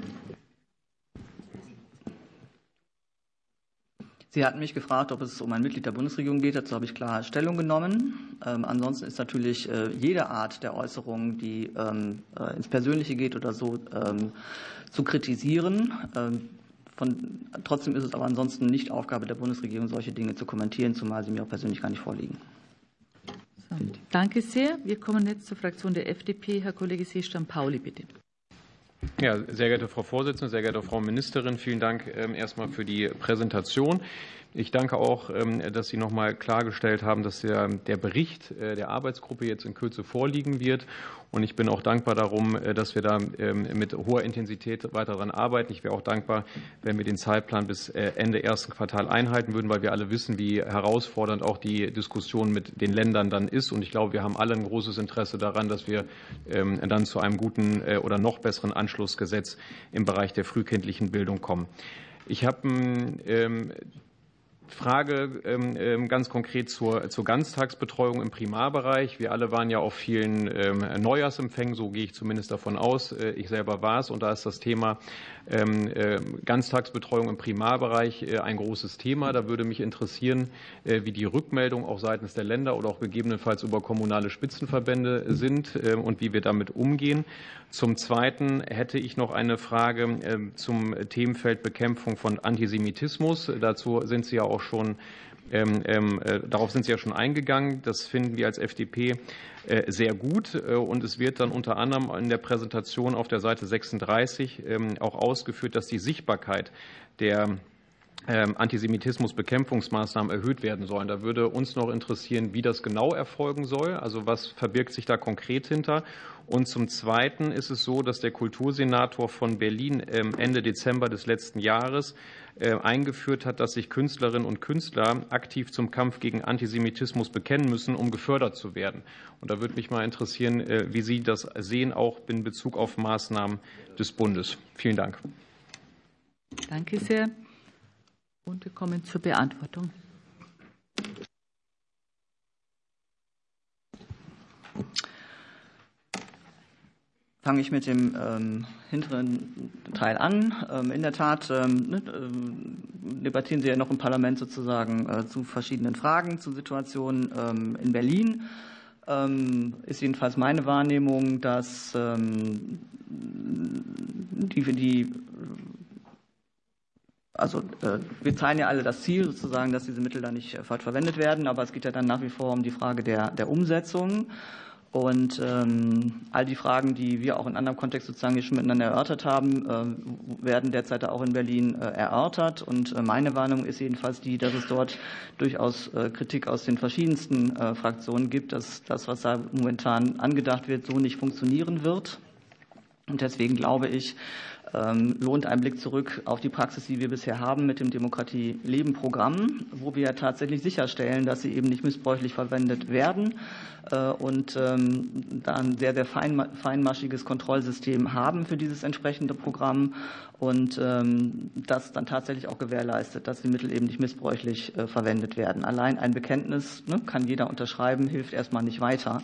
Sie hatten mich gefragt, ob es um ein Mitglied der Bundesregierung geht. Dazu habe ich klar Stellung genommen. Ähm, ansonsten ist natürlich äh, jede Art der Äußerung, die ähm, äh, ins Persönliche geht oder so, ähm, zu kritisieren. Von, trotzdem ist es aber ansonsten nicht Aufgabe der Bundesregierung, solche Dinge zu kommentieren, zumal sie mir auch persönlich gar nicht vorliegen.
Danke sehr. Wir kommen jetzt zur Fraktion der FDP. Herr Kollege Seestand-Pauli, bitte.
Ja, sehr geehrte Frau Vorsitzende, sehr geehrte Frau Ministerin, vielen Dank ähm, erstmal für die Präsentation. Ich danke auch, ähm, dass Sie noch mal klargestellt haben, dass der, Bericht äh, der Arbeitsgruppe jetzt in Kürze vorliegen wird. Und ich bin auch dankbar darum, äh, dass wir da ähm, mit hoher Intensität weiter daran arbeiten. Ich wäre auch dankbar, wenn wir den Zeitplan bis äh, Ende ersten Quartal einhalten würden, weil wir alle wissen, wie herausfordernd auch die Diskussion mit den Ländern dann ist. Und ich glaube, wir haben alle ein großes Interesse daran, dass wir ähm, dann zu einem guten oder noch besseren Anschlussgesetz im Bereich der frühkindlichen Bildung kommen. Ich habe Frage ähm, ähm, ganz konkret zur, zur Ganztagsbetreuung im Primarbereich. Wir alle waren ja auf vielen ähm, Neujahrsempfängen, so gehe ich zumindest davon aus. Äh, ich selber war es und da ist das Thema äh, Ganztagsbetreuung im Primarbereich äh, ein großes Thema. Da würde mich interessieren, wie die Rückmeldungen auch seitens der Länder oder auch gegebenenfalls über kommunale Spitzenverbände sind und wie wir damit umgehen. Zum Zweiten hätte ich noch eine Frage zum Themenfeld Bekämpfung von Antisemitismus. Dazu sind Sie ja auch schon ähm, ähm, äh, darauf sind Sie ja schon eingegangen. Das finden wir als FDP äh, sehr gut. Äh, und es wird dann unter anderem in der Präsentation auf der Seite 36 ähm, auch ausgeführt, dass die Sichtbarkeit der Antisemitismusbekämpfungsmaßnahmen erhöht werden sollen. Da würde uns noch interessieren, wie das genau erfolgen soll. Also was verbirgt sich da konkret hinter? Und zum Zweiten ist es so, dass der Kultursenator von Berlin Ende Dezember des letzten Jahres eingeführt hat, dass sich Künstlerinnen und Künstler aktiv zum Kampf gegen Antisemitismus bekennen müssen, um gefördert zu werden. Und da würde mich mal interessieren, äh, wie Sie das sehen, auch in Bezug auf Maßnahmen des Bundes. Vielen Dank.
Danke sehr. Und wir kommen zur Beantwortung.
Fange ich mit dem ähm, hinteren Teil an. Ähm, in der Tat ähm, ne, äh, debattieren Sie ja noch im Parlament sozusagen äh, zu verschiedenen Fragen, zu Situationen ähm, in Berlin. Ähm, ist jedenfalls meine Wahrnehmung, dass ähm, die, die also äh, wir teilen ja alle das Ziel sozusagen, dass diese Mittel da nicht falsch verwendet werden, aber es geht ja dann nach wie vor um die Frage der, der Umsetzung. Und ähm, all die Fragen, die wir auch in anderem Kontext sozusagen hier schon miteinander erörtert haben, äh, werden derzeit auch in Berlin äh, erörtert. Und äh, meine Warnung ist jedenfalls die, dass es dort durchaus Kritik aus den verschiedensten Fraktionen gibt, dass das, was da momentan angedacht wird, so nicht funktionieren wird. Und deswegen glaube ich, lohnt ein Blick zurück auf die Praxis, die wir bisher haben mit dem Demokratie-Leben-Programm, wo wir tatsächlich sicherstellen, dass sie eben nicht missbräuchlich verwendet werden äh, und ähm, da ein sehr, sehr feinmaschiges Kontrollsystem haben für dieses entsprechende Programm und ähm, das dann tatsächlich auch gewährleistet, dass die Mittel eben nicht missbräuchlich äh, verwendet werden. Allein ein Bekenntnis ne, kann jeder unterschreiben, hilft erstmal nicht weiter.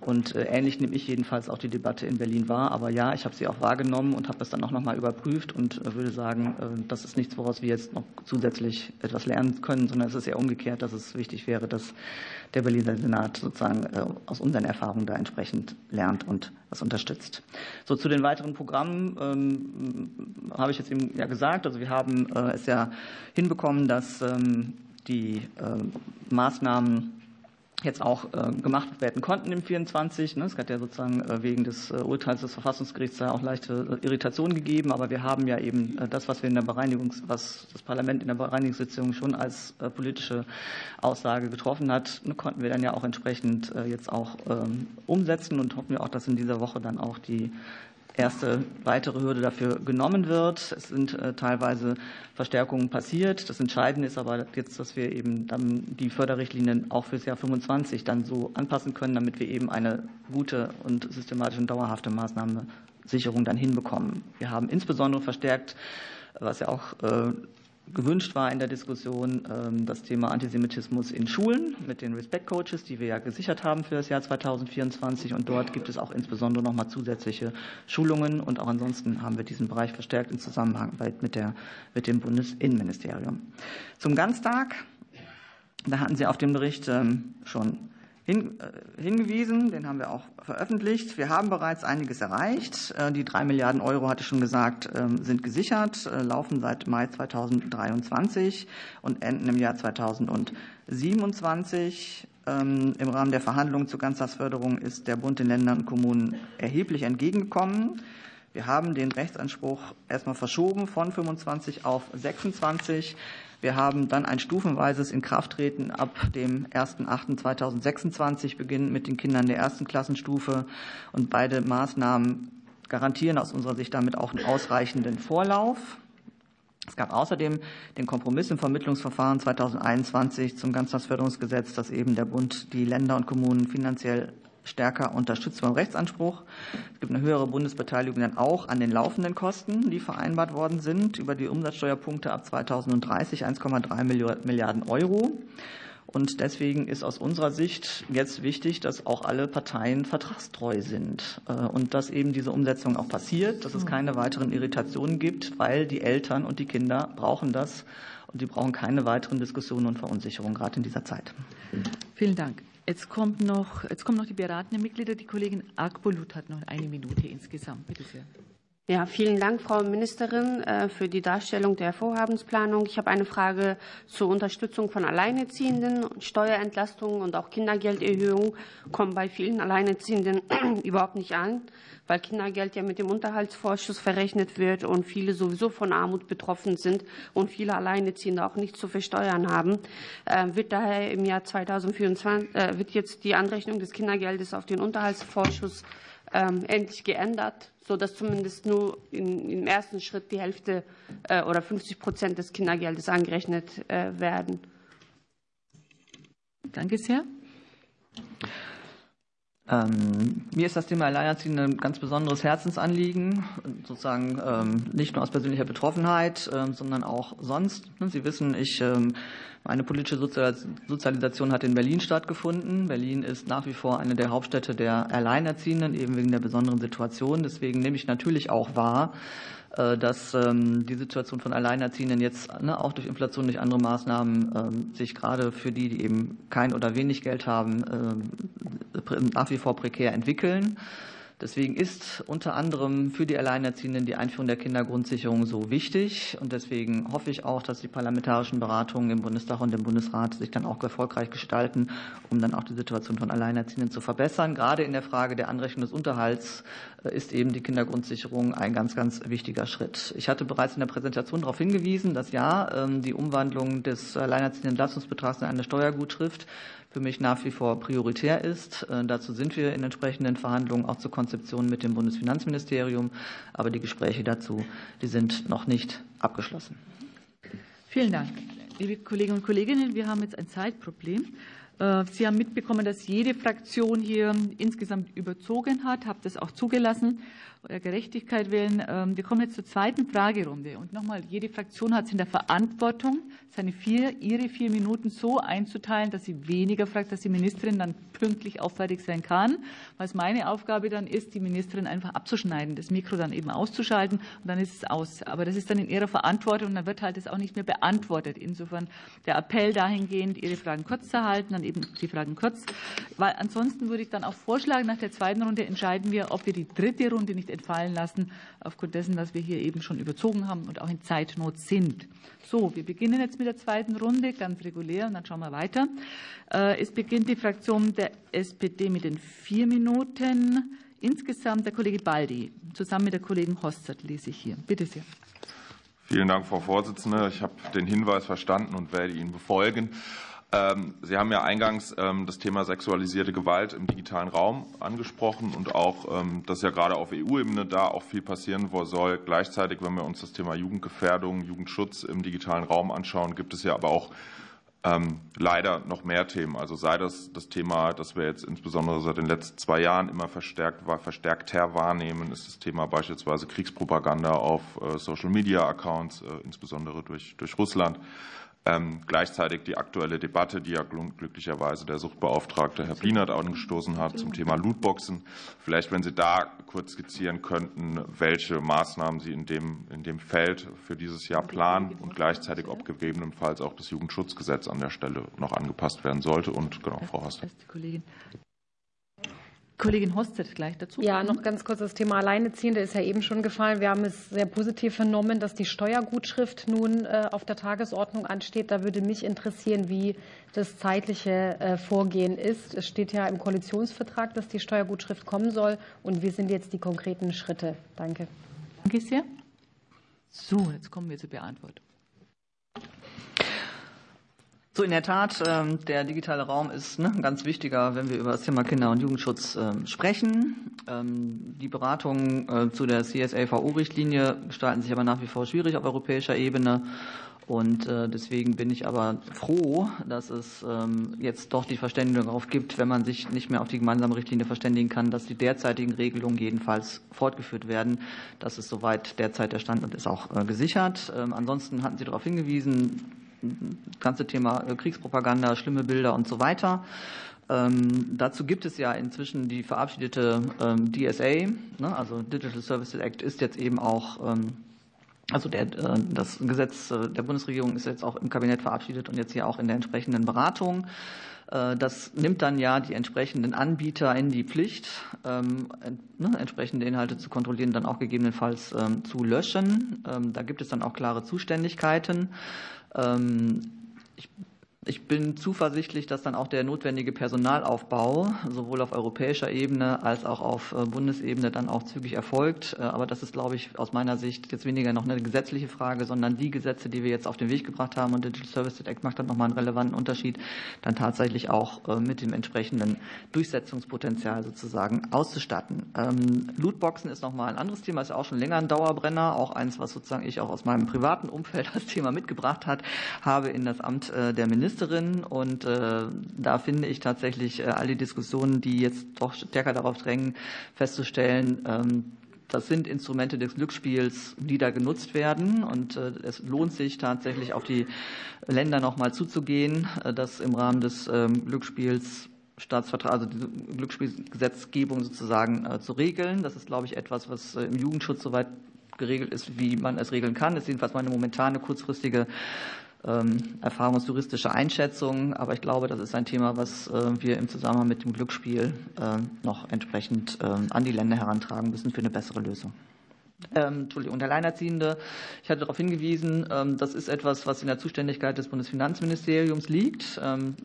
Und äh, ähnlich nehme ich jedenfalls auch die Debatte in Berlin wahr. Aber ja, ich habe sie auch wahrgenommen und habe es dann auch nochmal überprüft und äh, würde sagen, das ist nichts, woraus wir jetzt noch zusätzlich etwas lernen können, sondern es ist eher umgekehrt, dass es wichtig wäre, dass der Berliner Senat sozusagen aus unseren Erfahrungen da entsprechend lernt und das unterstützt. So zu den weiteren Programmen ähm, habe ich jetzt eben ja gesagt. Also wir haben äh, es ja hinbekommen, dass ähm, die äh, Maßnahmen jetzt auch äh, gemacht werden konnten im 24. Es hat ja sozusagen wegen des Urteils des Verfassungsgerichts da auch leichte Irritationen gegeben, aber wir haben ja eben das, was wir in der Bereinigungs, was das Parlament in der Bereinigungssitzung schon als politische Aussage getroffen hat, ne, konnten wir dann ja auch entsprechend jetzt auch ähm, umsetzen und hoffen wir auch, dass in dieser Woche dann auch die erste weitere Hürde dafür genommen wird. Es sind äh, teilweise Verstärkungen passiert. Das Entscheidende ist aber jetzt, dass wir eben dann die Förderrichtlinien auch fürs Jahr 25 dann so anpassen können, damit wir eben eine gute und systematische und dauerhafte Maßnahmensicherung dann hinbekommen. Wir haben insbesondere verstärkt, was ja auch äh, gewünscht war in der Diskussion ähm, das Thema Antisemitismus in Schulen mit den Respect Coaches, die wir ja gesichert haben für das Jahr 2024. Und dort gibt es auch insbesondere nochmal zusätzliche Schulungen. Und auch ansonsten haben wir diesen Bereich verstärkt in Zusammenarbeit mit, der, mit dem Bundesinnenministerium. Zum Ganztag. Da hatten Sie auf dem Bericht ähm, schon hingewiesen, den haben wir auch veröffentlicht. Wir haben bereits einiges erreicht. Äh, die drei Milliarden Euro, hatte ich schon gesagt, ähm, sind gesichert, äh, laufen seit Mai 2023 und enden im Jahr 2027. Ähm, Im Rahmen der Verhandlungen zur Ganztagsförderung ist der Bund den Ländern und Kommunen erheblich entgegengekommen. Wir haben den Rechtsanspruch erstmal verschoben von 25 auf 26. Wir haben dann ein stufenweises Inkrafttreten ab dem 1.8.2026 beginnend mit den Kindern der ersten Klassenstufe. Und beide Maßnahmen garantieren aus unserer Sicht damit auch einen ausreichenden Vorlauf. Es gab außerdem den Kompromiss im Vermittlungsverfahren 2021 zum Ganztagsförderungsgesetz, dass eben der Bund die Länder und Kommunen finanziell stärker unterstützt beim Rechtsanspruch. Es gibt eine höhere Bundesbeteiligung dann auch an den laufenden Kosten, die vereinbart worden sind, über die Umsatzsteuerpunkte ab 2030 1,3 Milliarden Euro. Und deswegen ist aus unserer Sicht jetzt wichtig, dass auch alle Parteien vertragstreu sind äh, und dass eben diese Umsetzung auch passiert, dass es keine weiteren Irritationen gibt, weil die Eltern und die Kinder brauchen das und sie brauchen keine weiteren Diskussionen und Verunsicherungen, gerade in dieser Zeit.
Vielen Dank. Jetzt, kommt noch, jetzt kommen noch die beratenden Mitglieder. Die Kollegin Agbolut hat noch eine Minute insgesamt. Bitte sehr.
Ja, vielen Dank, Frau Ministerin, äh, für die Darstellung der Vorhabensplanung. Ich habe eine Frage zur Unterstützung von Alleinerziehenden. Steuerentlastungen und auch Kindergelderhöhungen kommen bei vielen Alleinerziehenden überhaupt nicht an, weil Kindergeld ja mit dem Unterhaltsvorschuss verrechnet wird und viele sowieso von Armut betroffen sind und viele Alleinerziehende auch nicht zu versteuern haben. Äh, wird daher im Jahr 2024 äh, wird jetzt die Anrechnung des Kindergeldes auf den Unterhaltsvorschuss ähm, endlich geändert, sodass zumindest nur im ersten Schritt die Hälfte äh, oder 50 Prozent des Kindergeldes angerechnet äh, werden.
Danke sehr.
Ähm, mir ist das Thema Alleinerziehende ein ganz besonderes Herzensanliegen, sozusagen ähm, nicht nur aus persönlicher Betroffenheit, ähm, sondern auch sonst. Sie wissen, ich ähm, eine politische Sozialisation hat in Berlin stattgefunden. Berlin ist nach wie vor eine der Hauptstädte der Alleinerziehenden, eben wegen der besonderen Situation. Deswegen nehme ich natürlich auch wahr, äh, dass ähm, die Situation von Alleinerziehenden jetzt ne, auch durch Inflation, durch andere Maßnahmen ähm, sich gerade für die, die eben kein oder wenig Geld haben, ähm, nach wie vor prekär entwickeln. Deswegen ist unter anderem für die Alleinerziehenden die Einführung der Kindergrundsicherung so wichtig. Und deswegen hoffe ich auch, dass die parlamentarischen Beratungen im Bundestag und im Bundesrat sich dann auch erfolgreich gestalten, um dann auch die Situation von Alleinerziehenden zu verbessern. Gerade in der Frage der Anrechnung des Unterhalts ist eben die Kindergrundsicherung ein ganz, ganz wichtiger Schritt. Ich hatte bereits in der Präsentation darauf hingewiesen, dass ja ähm, die Umwandlung des alleinerziehenden Leistungsbetrags in eine Steuergutschrift für mich nach wie vor prioritär ist. Äh, dazu sind wir in entsprechenden Verhandlungen auch zur Konzeption mit dem Bundesfinanzministerium. Aber die Gespräche dazu, die sind noch nicht abgeschlossen.
Vielen Dank. Liebe Kolleginnen und Kollegen, wir haben jetzt ein Zeitproblem. Äh, Sie haben mitbekommen, dass jede Fraktion hier insgesamt überzogen hat, habe das auch zugelassen der Gerechtigkeit willen. Ähm, wir kommen jetzt zur zweiten Fragerunde. Und nochmal, jede Fraktion hat es in der Verantwortung, seine vier, ihre vier Minuten so einzuteilen, dass sie weniger fragt, dass die Ministerin dann pünktlich auch sein kann. Was meine Aufgabe dann ist, die Ministerin einfach abzuschneiden, das Mikro dann eben auszuschalten und dann ist es aus. Aber das ist dann in ihrer Verantwortung und dann wird halt das auch nicht mehr beantwortet. Insofern der Appell dahingehend, Ihre Fragen kurz zu halten, dann eben die Fragen kurz. Weil ansonsten würde ich dann auch vorschlagen, nach der zweiten Runde entscheiden wir, ob wir die dritte Runde nicht entfallen lassen, aufgrund dessen, dass wir hier eben schon überzogen haben und auch in Zeitnot sind. So, wir beginnen jetzt mit der zweiten Runde, ganz regulär, und dann schauen wir weiter. Äh, es beginnt die Fraktion der SPD mit den vier Minuten. Insgesamt der Kollege Baldi, zusammen mit der Kollegin Hostert, lese ich hier. Bitte sehr.
Vielen Dank, Frau Vorsitzende. Ich habe den Hinweis verstanden und werde ihn befolgen. Ähm, Sie haben ja eingangs ähm, das Thema sexualisierte Gewalt im digitalen Raum angesprochen und auch, ähm, dass ja gerade auf EU-Ebene da auch viel passieren soll. Gleichzeitig, wenn wir uns das Thema Jugendgefährdung, Jugendschutz im digitalen Raum anschauen, gibt es ja aber auch leider noch mehr Themen. Also sei das das Thema, das wir jetzt insbesondere seit den letzten zwei Jahren immer verstärkt, verstärkter wahrnehmen, ist das Thema beispielsweise Kriegspropaganda auf äh, Social-Media-Accounts, äh, insbesondere durch, durch Russland. Ähm, gleichzeitig die aktuelle Debatte, die ja glücklicherweise der Suchtbeauftragte Herr Blinert angestoßen hat zum Thema Lootboxen. Vielleicht, wenn Sie da kurz skizzieren könnten, welche Maßnahmen Sie in dem, in dem Feld für dieses Jahr planen und gleichzeitig, ob gegebenenfalls auch das Jugendschutzgesetz an der Stelle noch angepasst werden sollte. Und genau, Frau Horst.
Kollegin Hostet gleich dazu.
Ja, noch ganz kurz das Thema Alleineziehende ist ja eben schon gefallen. Wir haben es sehr positiv vernommen, dass die Steuergutschrift nun äh, auf der Tagesordnung ansteht. Da würde mich interessieren, wie das zeitliche äh, Vorgehen ist. Es steht ja im Koalitionsvertrag, dass die Steuergutschrift kommen soll. Und wie sind jetzt die konkreten Schritte? Danke.
Danke sehr. So, jetzt kommen wir zur Beantwortung.
So, in der Tat, ähm, der digitale Raum ist ne, ganz wichtiger, wenn wir über das Thema Kinder- und Jugendschutz ähm, sprechen. Ähm, die Beratungen äh, zu der CSAVO-Richtlinie gestalten sich aber nach wie vor schwierig auf europäischer Ebene. Und äh, deswegen bin ich aber froh, dass es jetzt doch die Verständigung darauf gibt, wenn man sich nicht mehr auf die gemeinsame Richtlinie verständigen kann, dass die derzeitigen Regelungen jedenfalls fortgeführt werden. Das ist soweit derzeit der Stand und ist auch äh, gesichert. Ansonsten hatten Sie darauf hingewiesen, ganze Thema äh, Kriegspropaganda, schlimme Bilder und so weiter. Ähm, dazu gibt es ja inzwischen die verabschiedete ähm, DSA, ne, also Digital Services Act ist jetzt eben auch, ähm, also der, äh, das Gesetz äh, der Bundesregierung ist jetzt auch im Kabinett verabschiedet und jetzt hier auch in der entsprechenden Beratung. Das nimmt dann ja die entsprechenden Anbieter in die Pflicht, ne, entsprechende Inhalte zu kontrollieren, dann auch gegebenenfalls zu löschen. Da gibt es dann auch klare Zuständigkeiten. Ähm, ich ich bin zuversichtlich, dass dann auch der notwendige Personalaufbau sowohl auf europäischer Ebene als auch auf äh, Bundesebene dann auch zügig erfolgt. Äh, aber das ist, glaube ich, aus meiner Sicht jetzt weniger noch eine gesetzliche Frage, sondern die Gesetze, die wir jetzt auf den Weg gebracht haben und Digital Services Act macht dann nochmal einen relevanten Unterschied, dann tatsächlich auch äh, mit dem entsprechenden Durchsetzungspotenzial sozusagen auszustatten. Ähm, Lootboxen ist nochmal ein anderes Thema, ist ja auch schon länger ein Dauerbrenner, auch eins, was sozusagen ich auch aus meinem privaten Umfeld als Thema mitgebracht hat, habe in das Amt der Minister Ministerin und äh, da finde ich tatsächlich äh, all die Diskussionen, die jetzt doch stärker darauf drängen, festzustellen, ähm, das sind Instrumente des Glücksspiels, die da genutzt werden. Und äh, es lohnt sich tatsächlich auf die Länder nochmal zuzugehen, äh, das im Rahmen des ähm, Glücksspiels Staatsvertrag, also die Glücksspielgesetzgebung sozusagen zu regeln. Das ist, glaube ich, etwas, was im Jugendschutz soweit geregelt ist, wie man es regeln kann. Das ist jedenfalls meine momentane kurzfristige ähm, erfahrungstouristische Einschätzung. Aber ich glaube, das ist ein Thema, was äh, wir im Zusammenhang mit dem Glücksspiel äh, noch entsprechend ähm, an die Länder herantragen müssen für eine bessere Lösung. Ähm, Entschuldigung, und Alleinerziehende, ich hatte darauf hingewiesen, das ist etwas, was in der Zuständigkeit des Bundesfinanzministeriums liegt.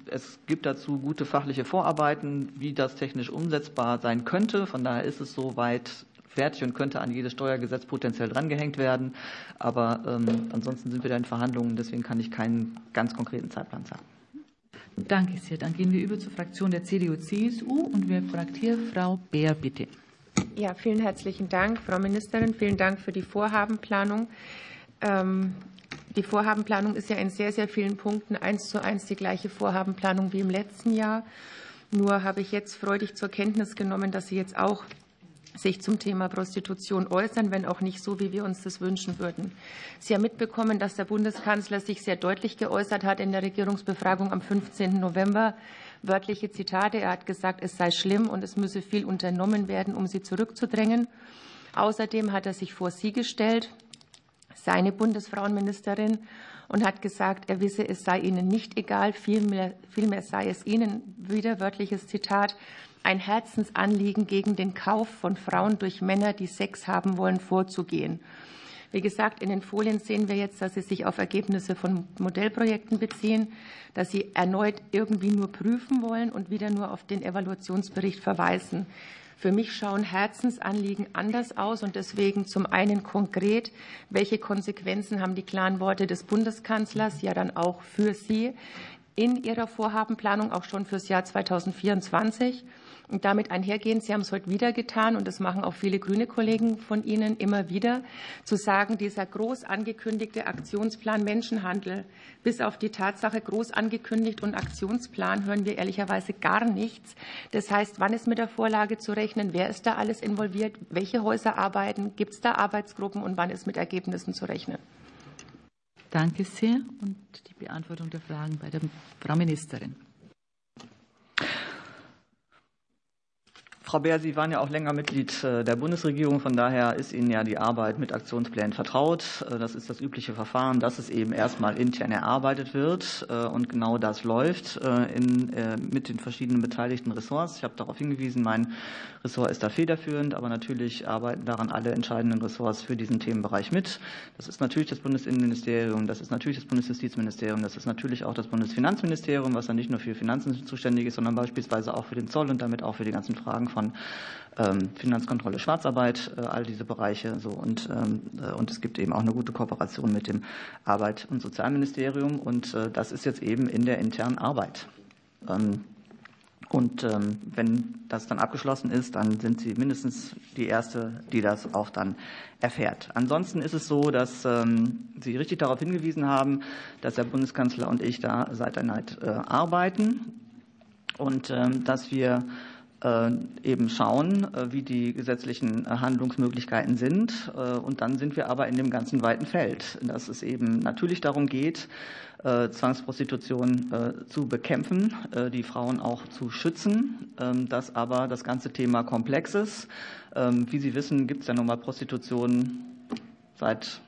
Es gibt dazu gute fachliche Vorarbeiten, wie das technisch umsetzbar sein könnte. Von daher ist es soweit fertig und könnte an jedes Steuergesetz potenziell drangehängt werden. Aber ähm, ansonsten sind wir da in Verhandlungen, deswegen kann ich keinen ganz konkreten Zeitplan sagen.
Danke sehr. Dann gehen wir über zur Fraktion der CDU-CSU und wer fragt hier Frau Beer, bitte.
Ja, vielen herzlichen Dank, Frau Ministerin. Vielen Dank für die Vorhabenplanung. Ähm, die Vorhabenplanung ist ja in sehr, sehr vielen Punkten eins zu eins die gleiche Vorhabenplanung wie im letzten Jahr. Nur habe ich jetzt freudig zur Kenntnis genommen, dass Sie jetzt auch sich zum Thema Prostitution äußern, wenn auch nicht so, wie wir uns das wünschen würden. Sie haben mitbekommen, dass der Bundeskanzler sich sehr deutlich geäußert hat in der Regierungsbefragung am 15. November. Wörtliche Zitate. Er hat gesagt, es sei schlimm und es müsse viel unternommen werden, um sie zurückzudrängen. Außerdem hat er sich vor Sie gestellt, seine Bundesfrauenministerin, und hat gesagt, er wisse, es sei ihnen nicht egal, vielmehr, vielmehr sei es ihnen, wieder wörtliches Zitat, ein Herzensanliegen, gegen den Kauf von Frauen durch Männer, die Sex haben wollen, vorzugehen. Wie gesagt, in den Folien sehen wir jetzt, dass Sie sich auf Ergebnisse von Modellprojekten beziehen, dass Sie erneut irgendwie nur prüfen wollen und wieder nur auf den Evaluationsbericht verweisen. Für mich schauen Herzensanliegen anders aus und deswegen zum einen konkret, welche Konsequenzen haben die klaren Worte des Bundeskanzlers ja dann auch für Sie in Ihrer Vorhabenplanung auch schon fürs Jahr 2024? Und damit einhergehend, Sie haben es heute wieder getan, und das machen auch viele grüne Kollegen von Ihnen immer wieder, zu sagen, dieser groß angekündigte Aktionsplan Menschenhandel, bis auf die Tatsache groß angekündigt und Aktionsplan hören wir ehrlicherweise gar nichts. Das heißt, wann ist mit der Vorlage zu rechnen? Wer ist da alles involviert? Welche Häuser arbeiten? Gibt es da Arbeitsgruppen? Und wann ist mit Ergebnissen zu rechnen?
Danke sehr. Und die Beantwortung der Fragen bei der Frau Ministerin.
Frau Beer, Sie waren ja auch länger Mitglied äh, der Bundesregierung. Von daher ist Ihnen ja die Arbeit mit Aktionsplänen vertraut. Äh, das ist das übliche Verfahren, dass es eben erstmal intern erarbeitet wird. Äh, und genau das läuft in, mit den verschiedenen beteiligten Ressorts. Ich habe darauf hingewiesen, mein Ressort ist da federführend, aber natürlich arbeiten daran alle entscheidenden Ressorts für diesen Themenbereich mit. Das ist natürlich das Bundesinnenministerium, das ist natürlich das Bundesjustizministerium, das ist natürlich auch das Bundesfinanzministerium, was ja nicht nur für Finanzen zuständig ist, sondern beispielsweise auch für den Zoll und damit auch für die ganzen Fragen von von ähm, Finanzkontrolle, Schwarzarbeit, äh, all diese Bereiche. So und, ähm, äh, und es gibt eben auch eine gute Kooperation mit dem Arbeit- und Sozialministerium und äh, das ist jetzt eben in der internen Arbeit. Ähm, und wenn das dann abgeschlossen ist, dann sind Sie mindestens die Erste, die das auch dann erfährt. Ansonsten ist es so, dass Sie richtig darauf hingewiesen haben, dass der Bundeskanzler und ich da seit einer Zeit arbeiten und dass wir eben schauen, äh, wie die gesetzlichen äh, Handlungsmöglichkeiten sind. Und dann sind wir aber in dem ganzen weiten Feld, dass es eben natürlich darum geht, Zwangsprostitution zu bekämpfen, die Frauen auch zu schützen, ähm, dass aber das ganze Thema komplex ist. Ähm, wie Sie wissen, gibt es ja nun mal Prostitution seit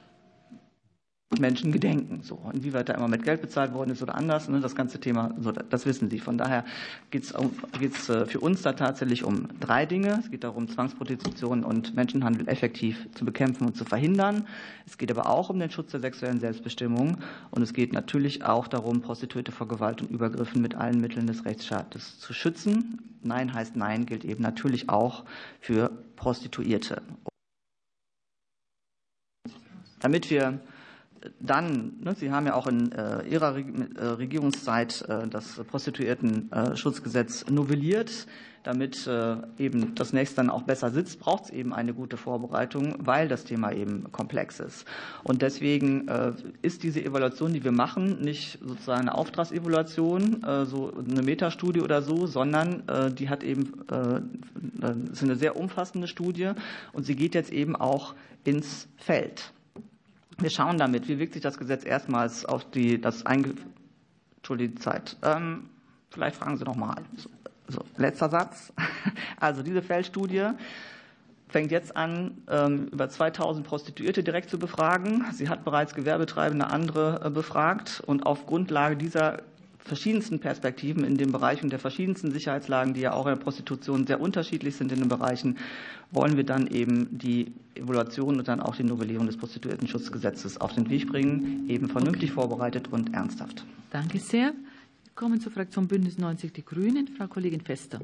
Menschen gedenken. So, inwieweit da immer mit Geld bezahlt worden ist oder anders, ne, das ganze Thema, so, das wissen Sie. Von daher geht es äh, für uns da tatsächlich um drei Dinge. Es geht darum, Zwangsprostitution und Menschenhandel effektiv zu bekämpfen und zu verhindern. Es geht aber auch um den Schutz der sexuellen Selbstbestimmung und es geht natürlich auch darum, Prostituierte vor Gewalt und Übergriffen mit allen Mitteln des Rechtsstaates zu schützen. Nein heißt Nein gilt eben natürlich auch für Prostituierte. Damit wir dann, ne, Sie haben ja auch in äh, Ihrer äh, Regierungszeit äh, das Prostituierten-Schutzgesetz novelliert. Damit eben das nächste dann auch besser sitzt, braucht es eben eine gute Vorbereitung, weil das Thema eben komplex ist. Und deswegen ist diese Evaluation, die wir machen, nicht sozusagen eine Auftragsevaluation, so eine Metastudie oder so, sondern die hat eben, ist eine sehr umfassende Studie und sie geht jetzt eben auch ins Feld. Wir schauen damit, wie wirkt sich das Gesetz erstmals auf die, das Einge Entschuldigung, die Zeit. Ähm, vielleicht fragen Sie noch mal. So, so, letzter Satz. Also diese Feldstudie fängt jetzt an, ähm, über 2000 Prostituierte direkt zu befragen. Sie hat bereits Gewerbetreibende andere äh, befragt und auf Grundlage dieser verschiedensten Perspektiven in den Bereichen der verschiedensten Sicherheitslagen, die ja auch in der Prostitution sehr unterschiedlich sind in den Bereichen, wollen wir dann eben die Evaluation und dann auch die Novellierung des Prostituiertenschutzgesetzes auf den Weg bringen, eben vernünftig okay. vorbereitet und ernsthaft.
Danke sehr. Wir kommen zur Fraktion Bündnis 90 Die Grünen. Frau Kollegin Fester.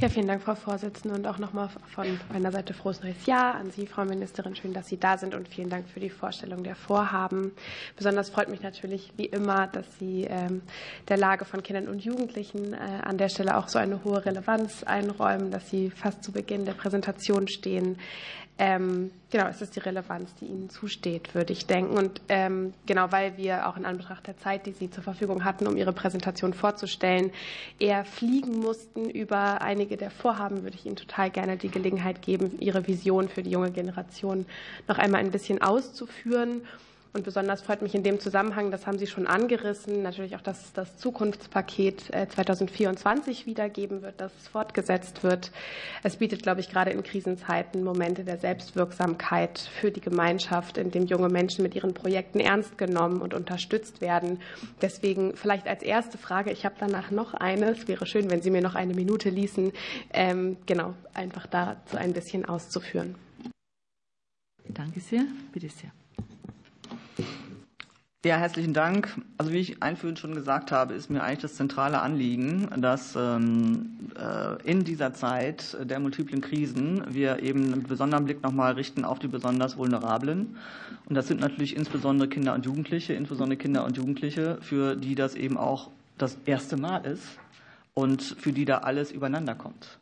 Ja, vielen Dank, Frau Vorsitzende, und auch nochmal von meiner Seite frohes neues Jahr an Sie, Frau Ministerin. Schön, dass Sie da sind und vielen Dank für die Vorstellung der Vorhaben. Besonders freut mich natürlich wie immer, dass Sie ähm, der Lage von Kindern und Jugendlichen äh, an der Stelle auch so eine hohe Relevanz einräumen, dass Sie fast zu Beginn der Präsentation stehen. Ähm, genau, es ist die Relevanz, die Ihnen zusteht, würde ich denken. Und ähm, genau, weil wir auch in Anbetracht der Zeit, die Sie zur Verfügung hatten, um Ihre Präsentation vorzustellen, eher fliegen mussten über einige der Vorhaben, würde ich Ihnen total gerne die Gelegenheit geben, Ihre Vision für die junge Generation noch einmal ein bisschen auszuführen und besonders freut mich in dem Zusammenhang, das haben Sie schon angerissen, natürlich auch, dass das Zukunftspaket 2024 äh, wiedergeben wird, dass es fortgesetzt wird. Es bietet, glaube ich, gerade in Krisenzeiten Momente der Selbstwirksamkeit für die Gemeinschaft, in dem junge Menschen mit ihren Projekten ernst genommen und unterstützt werden. Deswegen vielleicht als erste Frage, ich habe danach noch eine, es wäre schön, wenn Sie mir noch eine Minute ließen, ähm, genau, einfach dazu ein bisschen auszuführen.
Danke sehr. Bitte sehr.
Ja, herzlichen Dank. Also wie ich einführend schon gesagt habe, ist mir eigentlich das zentrale Anliegen, dass ähm, äh, in dieser Zeit der multiplen Krisen wir eben einen besonderen Blick nochmal richten auf die besonders Vulnerablen. Und das sind natürlich insbesondere Kinder und Jugendliche, insbesondere Kinder und Jugendliche, für die das eben auch das erste Mal ist und für die da alles übereinander kommt.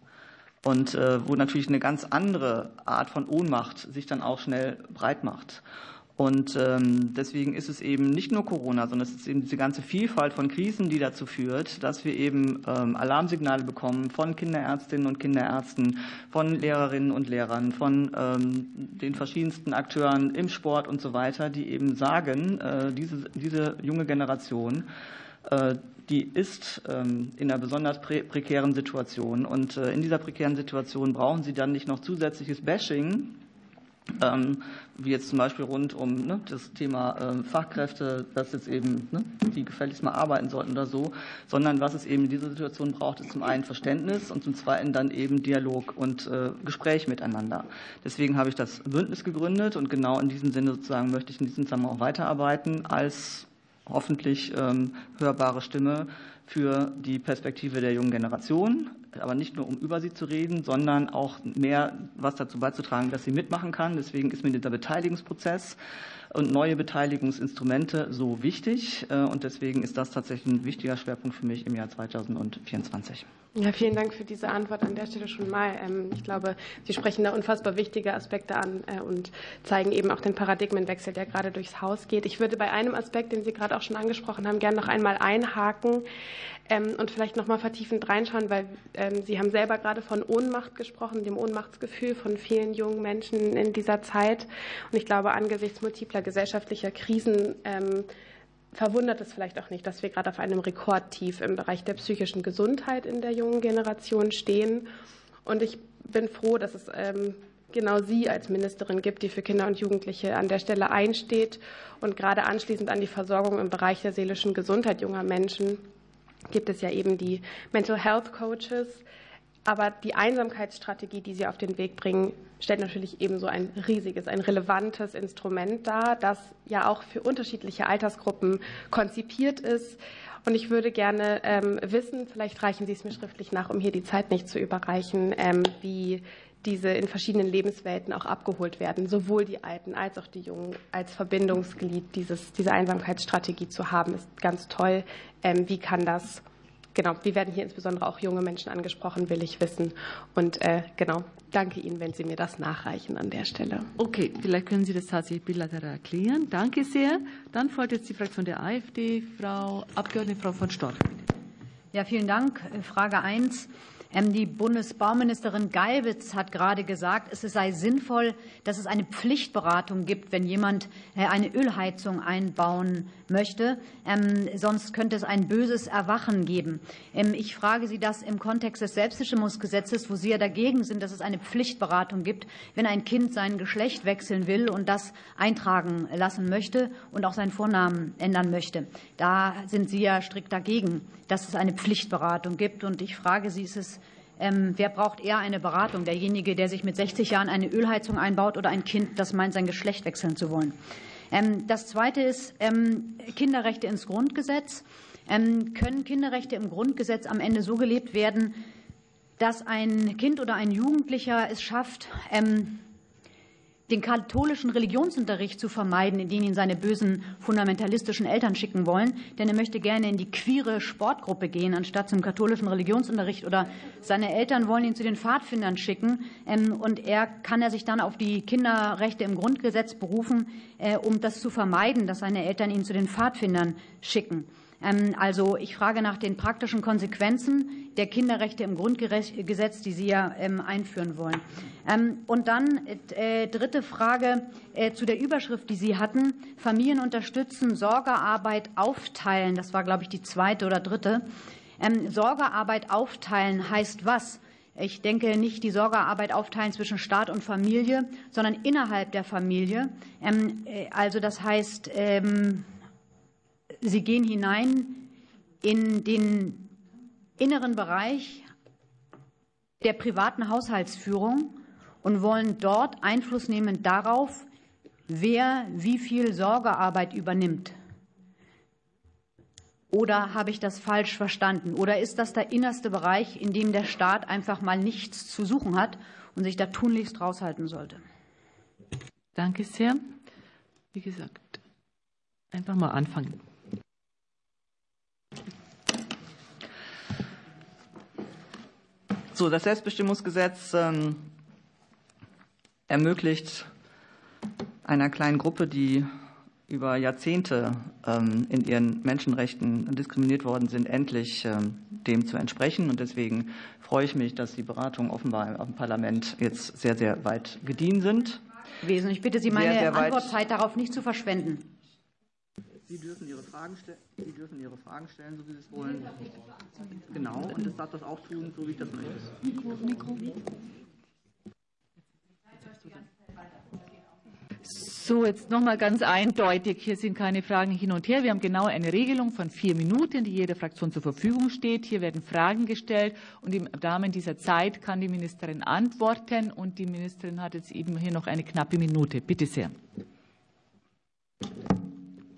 Und äh, wo natürlich eine ganz andere Art von Ohnmacht sich dann auch schnell breit macht. Und ähm, deswegen ist es eben nicht nur Corona, sondern es ist eben diese ganze Vielfalt von Krisen, die dazu führt, dass wir eben ähm, Alarmsignale bekommen von Kinderärztinnen und Kinderärzten, von Lehrerinnen und Lehrern, von ähm, den verschiedensten Akteuren im Sport und so weiter, die eben sagen, äh, diese, diese junge Generation die ist in einer besonders prekären Situation. Und in dieser prekären Situation brauchen sie dann nicht noch zusätzliches Bashing, wie jetzt zum Beispiel rund um ne, das Thema äh, Fachkräfte, dass jetzt eben ne, die gefälligst mal arbeiten sollten oder so, sondern was es eben in dieser Situation braucht, ist zum einen Verständnis und zum zweiten dann eben Dialog und äh, Gespräch miteinander. Deswegen habe ich das Bündnis gegründet und genau in diesem Sinne sozusagen möchte ich in diesem Zusammenhang auch weiterarbeiten als hoffentlich ähm, hörbare Stimme für die Perspektive der jungen Generation, aber nicht nur um über sie zu reden, sondern auch mehr was dazu beizutragen, dass sie mitmachen kann. Deswegen ist mir dieser Beteiligungsprozess und neue Beteiligungsinstrumente so wichtig. Äh, und deswegen ist das tatsächlich ein wichtiger Schwerpunkt für mich im Jahr 2024.
Ja, vielen Dank für diese Antwort an der Stelle schon mal. Ähm, ich glaube, Sie sprechen da unfassbar wichtige Aspekte an äh, und zeigen eben auch den Paradigmenwechsel, der gerade durchs Haus geht. Ich würde bei einem Aspekt, den Sie gerade auch schon angesprochen haben, gerne noch einmal einhaken ähm, und vielleicht noch mal vertiefend reinschauen, weil ähm, Sie haben selber gerade von Ohnmacht gesprochen, dem Ohnmachtsgefühl von vielen jungen Menschen in dieser Zeit. Und ich glaube, angesichts multipler gesellschaftlicher Krisen verwundert es vielleicht auch nicht, dass wir gerade auf einem Rekordtief im Bereich der psychischen Gesundheit in der jungen Generation stehen. Und ich bin froh, dass es ähm, genau Sie als Ministerin gibt, die für Kinder und Jugendliche an der Stelle einsteht. Und gerade anschließend an die Versorgung im Bereich der seelischen Gesundheit junger Menschen gibt es ja eben die Mental Health Coaches, aber die Einsamkeitsstrategie, die Sie auf den Weg bringen, stellt natürlich ebenso ein riesiges, ein relevantes Instrument dar, das ja auch für unterschiedliche Altersgruppen konzipiert ist. Und ich würde gerne ähm, wissen, vielleicht reichen Sie es mir schriftlich nach, um hier die Zeit nicht zu überreichen, ähm, wie diese in verschiedenen Lebenswelten auch abgeholt werden, sowohl die Alten als auch die Jungen als Verbindungsglied dieses, diese Einsamkeitsstrategie zu haben, ist ganz toll. Ähm, wie kann das genau, wie werden hier insbesondere auch junge Menschen angesprochen, will ich wissen. Und äh, genau, danke Ihnen, wenn Sie mir das nachreichen an der Stelle.
Okay, vielleicht können Sie das tatsächlich bilateral erklären. Danke sehr. Dann folgt jetzt die Fraktion der AfD, Frau Abgeordnete Frau von Storch.
Ja, vielen Dank. Frage 1. Die Bundesbauministerin Geibitz hat gerade gesagt, es sei sinnvoll, dass es eine Pflichtberatung gibt, wenn jemand äh, eine Ölheizung einbauen möchte. Ähm, sonst könnte es ein böses Erwachen geben. Ähm, ich frage Sie das im Kontext des Selbstbestimmungsgesetzes, wo Sie ja dagegen sind, dass es eine Pflichtberatung gibt, wenn ein Kind sein Geschlecht wechseln will und das eintragen lassen möchte und auch seinen Vornamen ändern möchte. Da sind Sie ja strikt dagegen, dass es eine Pflichtberatung gibt. Und ich frage Sie, ist es ähm, wer braucht eher eine Beratung? Derjenige, der sich mit 60 Jahren eine Ölheizung einbaut oder ein Kind, das meint, sein Geschlecht wechseln zu wollen? Ähm, das Zweite ist ähm, Kinderrechte ins Grundgesetz. Können Kinderrechte im Grundgesetz am Ende so gelebt werden, dass ein Kind oder ein Jugendlicher es schafft, den katholischen Religionsunterricht zu vermeiden, in den ihn seine bösen fundamentalistischen Eltern schicken wollen. Denn er möchte gerne in die queere Sportgruppe gehen, anstatt zum katholischen Religionsunterricht. Oder seine Eltern wollen ihn zu den Pfadfindern schicken. Ähm, und er kann er sich dann auf die Kinderrechte im Grundgesetz berufen, äh, um das zu vermeiden, dass seine Eltern ihn zu den Pfadfindern schicken. Ähm, also ich frage nach den praktischen Konsequenzen der Kinderrechte im Grundgesetz, die Sie ja ähm, einführen wollen. Ähm, und dann äh, dritte Frage äh, zu der Überschrift, die Sie hatten. Familien unterstützen, Sorgearbeit aufteilen. Das war, glaube ich, die zweite oder dritte. Sorgearbeit aufteilen heißt was? Ich denke nicht die Sorgearbeit aufteilen zwischen Staat und Familie, sondern innerhalb der Familie. Äh, also das heißt, Sie gehen hinein in den inneren Bereich der privaten Haushaltsführung und wollen dort Einfluss nehmen darauf, wer wie viel Sorgearbeit übernimmt. Oder habe ich das falsch verstanden? Oder ist das der innerste Bereich, in dem der Staat einfach mal nichts zu suchen hat und sich da tunlichst raushalten sollte?
Danke sehr. Wie gesagt, einfach mal anfangen.
So, das Selbstbestimmungsgesetz ähm, ermöglicht einer kleinen Gruppe, die über Jahrzehnte ähm, in ihren Menschenrechten diskriminiert worden sind, endlich ähm, dem zu entsprechen. Und deswegen freue ich mich, dass die Beratungen offenbar im Parlament jetzt sehr, sehr weit gediehen sind.
Ich bitte Sie, meine sehr, sehr Antwortzeit darauf nicht zu verschwenden.
Sie dürfen Ihre Fragen, Sie dürfen Ihre Fragen stellen, so wie Sie es wollen. Genau, und ich darf das auch tun, so wie ich das möchte.
So, jetzt nochmal ganz eindeutig. Hier sind keine Fragen hin und her. Wir haben genau eine Regelung von vier Minuten, die jeder Fraktion zur Verfügung steht. Hier werden Fragen gestellt und im Rahmen dieser Zeit kann die Ministerin antworten. Und die Ministerin hat jetzt eben hier noch eine knappe Minute. Bitte sehr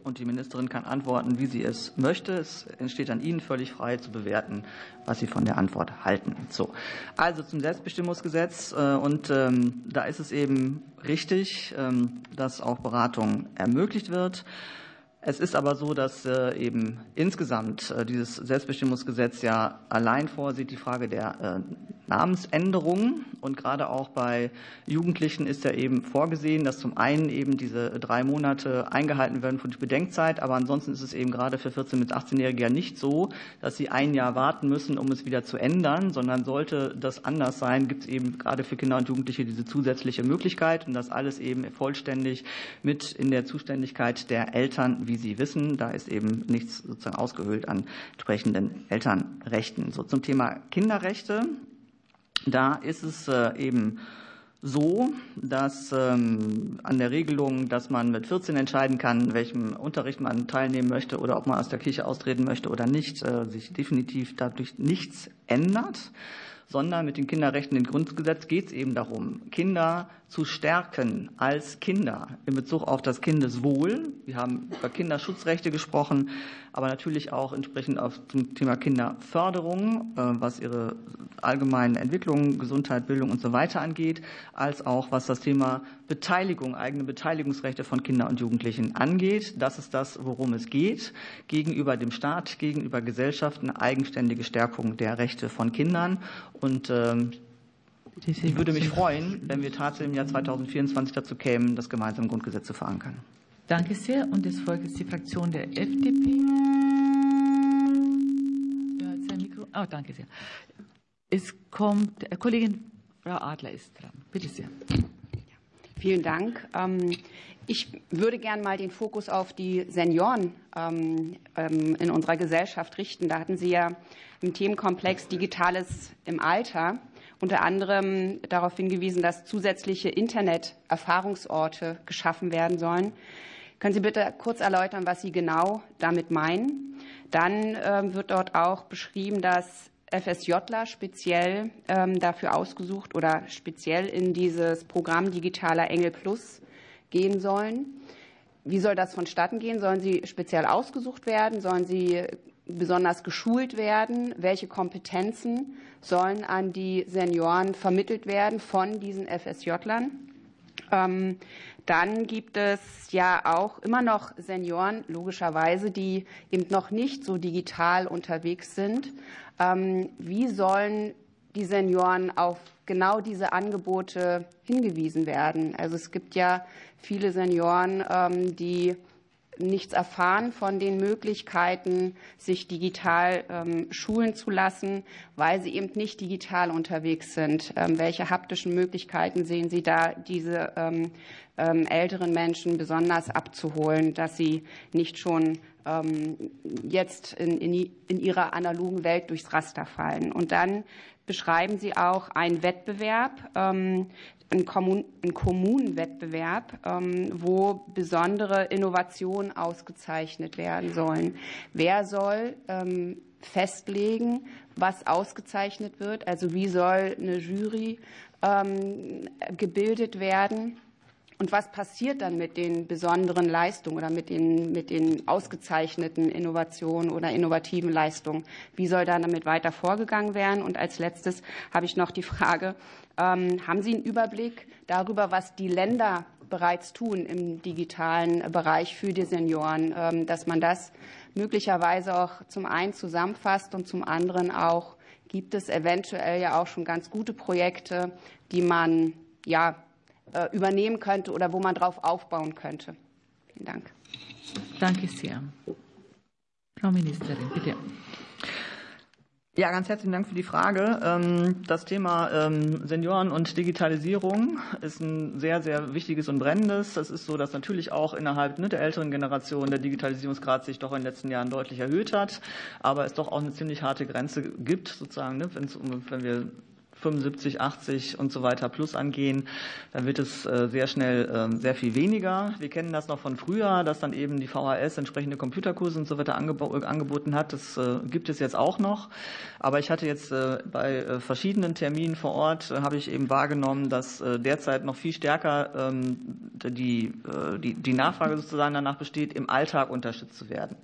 und die Ministerin kann antworten, wie sie es möchte. Es entsteht an Ihnen völlig frei zu bewerten, was Sie von der Antwort halten. So, also zum Selbstbestimmungsgesetz äh, und ähm, da ist es eben richtig, ähm, dass auch Beratung ermöglicht wird. Es ist aber so, dass äh, eben insgesamt äh, dieses Selbstbestimmungsgesetz ja allein vorsieht die Frage der Namensänderung. Und gerade auch bei Jugendlichen ist ja eben vorgesehen, dass zum einen eben diese drei Monate eingehalten werden für die Bedenkzeit. Aber ansonsten ist es eben gerade für 14- bis 18-Jährige ja nicht so, dass sie ein Jahr warten müssen, um es wieder zu ändern, sondern sollte das anders sein, gibt es eben gerade für Kinder und Jugendliche diese zusätzliche Möglichkeit und das alles eben vollständig mit in der Zuständigkeit der Eltern, wie Sie wissen. Da ist eben nichts sozusagen ausgehöhlt an entsprechenden Elternrechten. So zum Thema Kinderrechte. Da ist es äh, eben so, dass ähm, an der Regelung, dass man mit 14 entscheiden kann, welchem Unterricht man teilnehmen möchte oder ob man aus der Kirche austreten möchte oder nicht, äh, sich definitiv dadurch nichts ändert, sondern mit den Kinderrechten im Grundgesetz geht es eben darum, Kinder zu stärken als Kinder in Bezug auf das Kindeswohl. Wir haben über Kinderschutzrechte gesprochen, aber natürlich auch entsprechend auf zum Thema Kinderförderung, äh, was ihre allgemeinen Entwicklungen, Gesundheit, Bildung und so weiter angeht, als auch was das Thema Beteiligung, eigene Beteiligungsrechte von Kindern und Jugendlichen angeht. Das ist das, worum es geht, gegenüber dem Staat, gegenüber Gesellschaften, eigenständige Stärkung der Rechte von Kindern. Und ähm, ich würde mich freuen, wenn wir tatsächlich im Jahr 2024 dazu kämen, das gemeinsame Grundgesetz zu verankern.
Danke sehr. Und es folgt jetzt die Fraktion der FDP. Ja, jetzt ein Mikro. Oh, danke sehr. Es kommt, äh, Kollegin Frau Adler ist dran. Bitte sehr.
Vielen Dank. Ähm, ich würde gern mal den Fokus auf die Senioren ähm, ähm, in unserer Gesellschaft richten. Da hatten Sie ja im Themenkomplex Digitales im Alter unter anderem darauf hingewiesen, dass zusätzliche Internet-Erfahrungsorte geschaffen werden sollen. Können Sie bitte kurz erläutern, was Sie genau damit meinen? Dann ähm, wird dort auch beschrieben, dass FSJler speziell ähm, dafür ausgesucht oder speziell in dieses Programm Digitaler Engel Plus gehen sollen. Wie soll das vonstatten gehen? Sollen sie speziell ausgesucht werden? Sollen sie besonders geschult werden? Welche Kompetenzen sollen an die Senioren vermittelt werden von diesen FSJlern? Ähm, dann gibt es ja auch immer noch Senioren, logischerweise, die eben noch nicht so digital unterwegs sind. Ähm, wie sollen die Senioren auf genau diese Angebote hingewiesen werden? Also es gibt ja viele Senioren, ähm, die nichts erfahren von den Möglichkeiten, sich digital ähm, schulen zu lassen, weil sie eben nicht digital unterwegs sind. Ähm, welche haptischen Möglichkeiten sehen Sie da, diese ähm, älteren Menschen besonders abzuholen, dass sie nicht schon ähm, jetzt in, in, in ihrer analogen Welt durchs Raster fallen? Und dann beschreiben Sie auch einen Wettbewerb, ähm, ein, Kommun ein Kommunenwettbewerb, ähm, wo besondere Innovationen ausgezeichnet werden sollen. Wer soll ähm, festlegen, was ausgezeichnet wird? Also wie soll eine Jury ähm, gebildet werden? Und was passiert dann mit den besonderen Leistungen oder mit den, mit den ausgezeichneten Innovationen oder innovativen Leistungen? Wie soll dann damit weiter vorgegangen werden? Und als letztes habe ich noch die Frage, ähm, haben Sie einen Überblick darüber, was die Länder bereits tun im digitalen Bereich für die Senioren, ähm, dass man das möglicherweise auch zum einen zusammenfasst und zum anderen auch gibt es eventuell ja auch schon ganz gute Projekte, die man ja übernehmen könnte oder wo man darauf aufbauen könnte. Vielen Dank.
Danke sehr. Frau Ministerin, bitte.
Ja, ganz herzlichen Dank für die Frage. Ähm, das Thema ähm, Senioren und Digitalisierung ist ein sehr, sehr wichtiges und brennendes. Es ist so, dass natürlich auch innerhalb ne, der älteren Generation der Digitalisierungsgrad sich doch in den letzten Jahren deutlich erhöht hat, aber es doch auch eine ziemlich harte Grenze gibt, sozusagen, ne, wenn wir 75, 80 und so weiter plus angehen, dann wird es äh, sehr schnell ähm, sehr viel weniger. Wir kennen das noch von früher, dass dann eben die VHS entsprechende Computerkurse und so weiter angeboten hat. Das äh, gibt es jetzt auch noch. Aber ich hatte jetzt äh, bei verschiedenen Terminen vor Ort, habe ich eben wahrgenommen, dass derzeit noch viel stärker ähm, die, die, die Nachfrage sozusagen danach besteht, im Alltag unterstützt zu werden.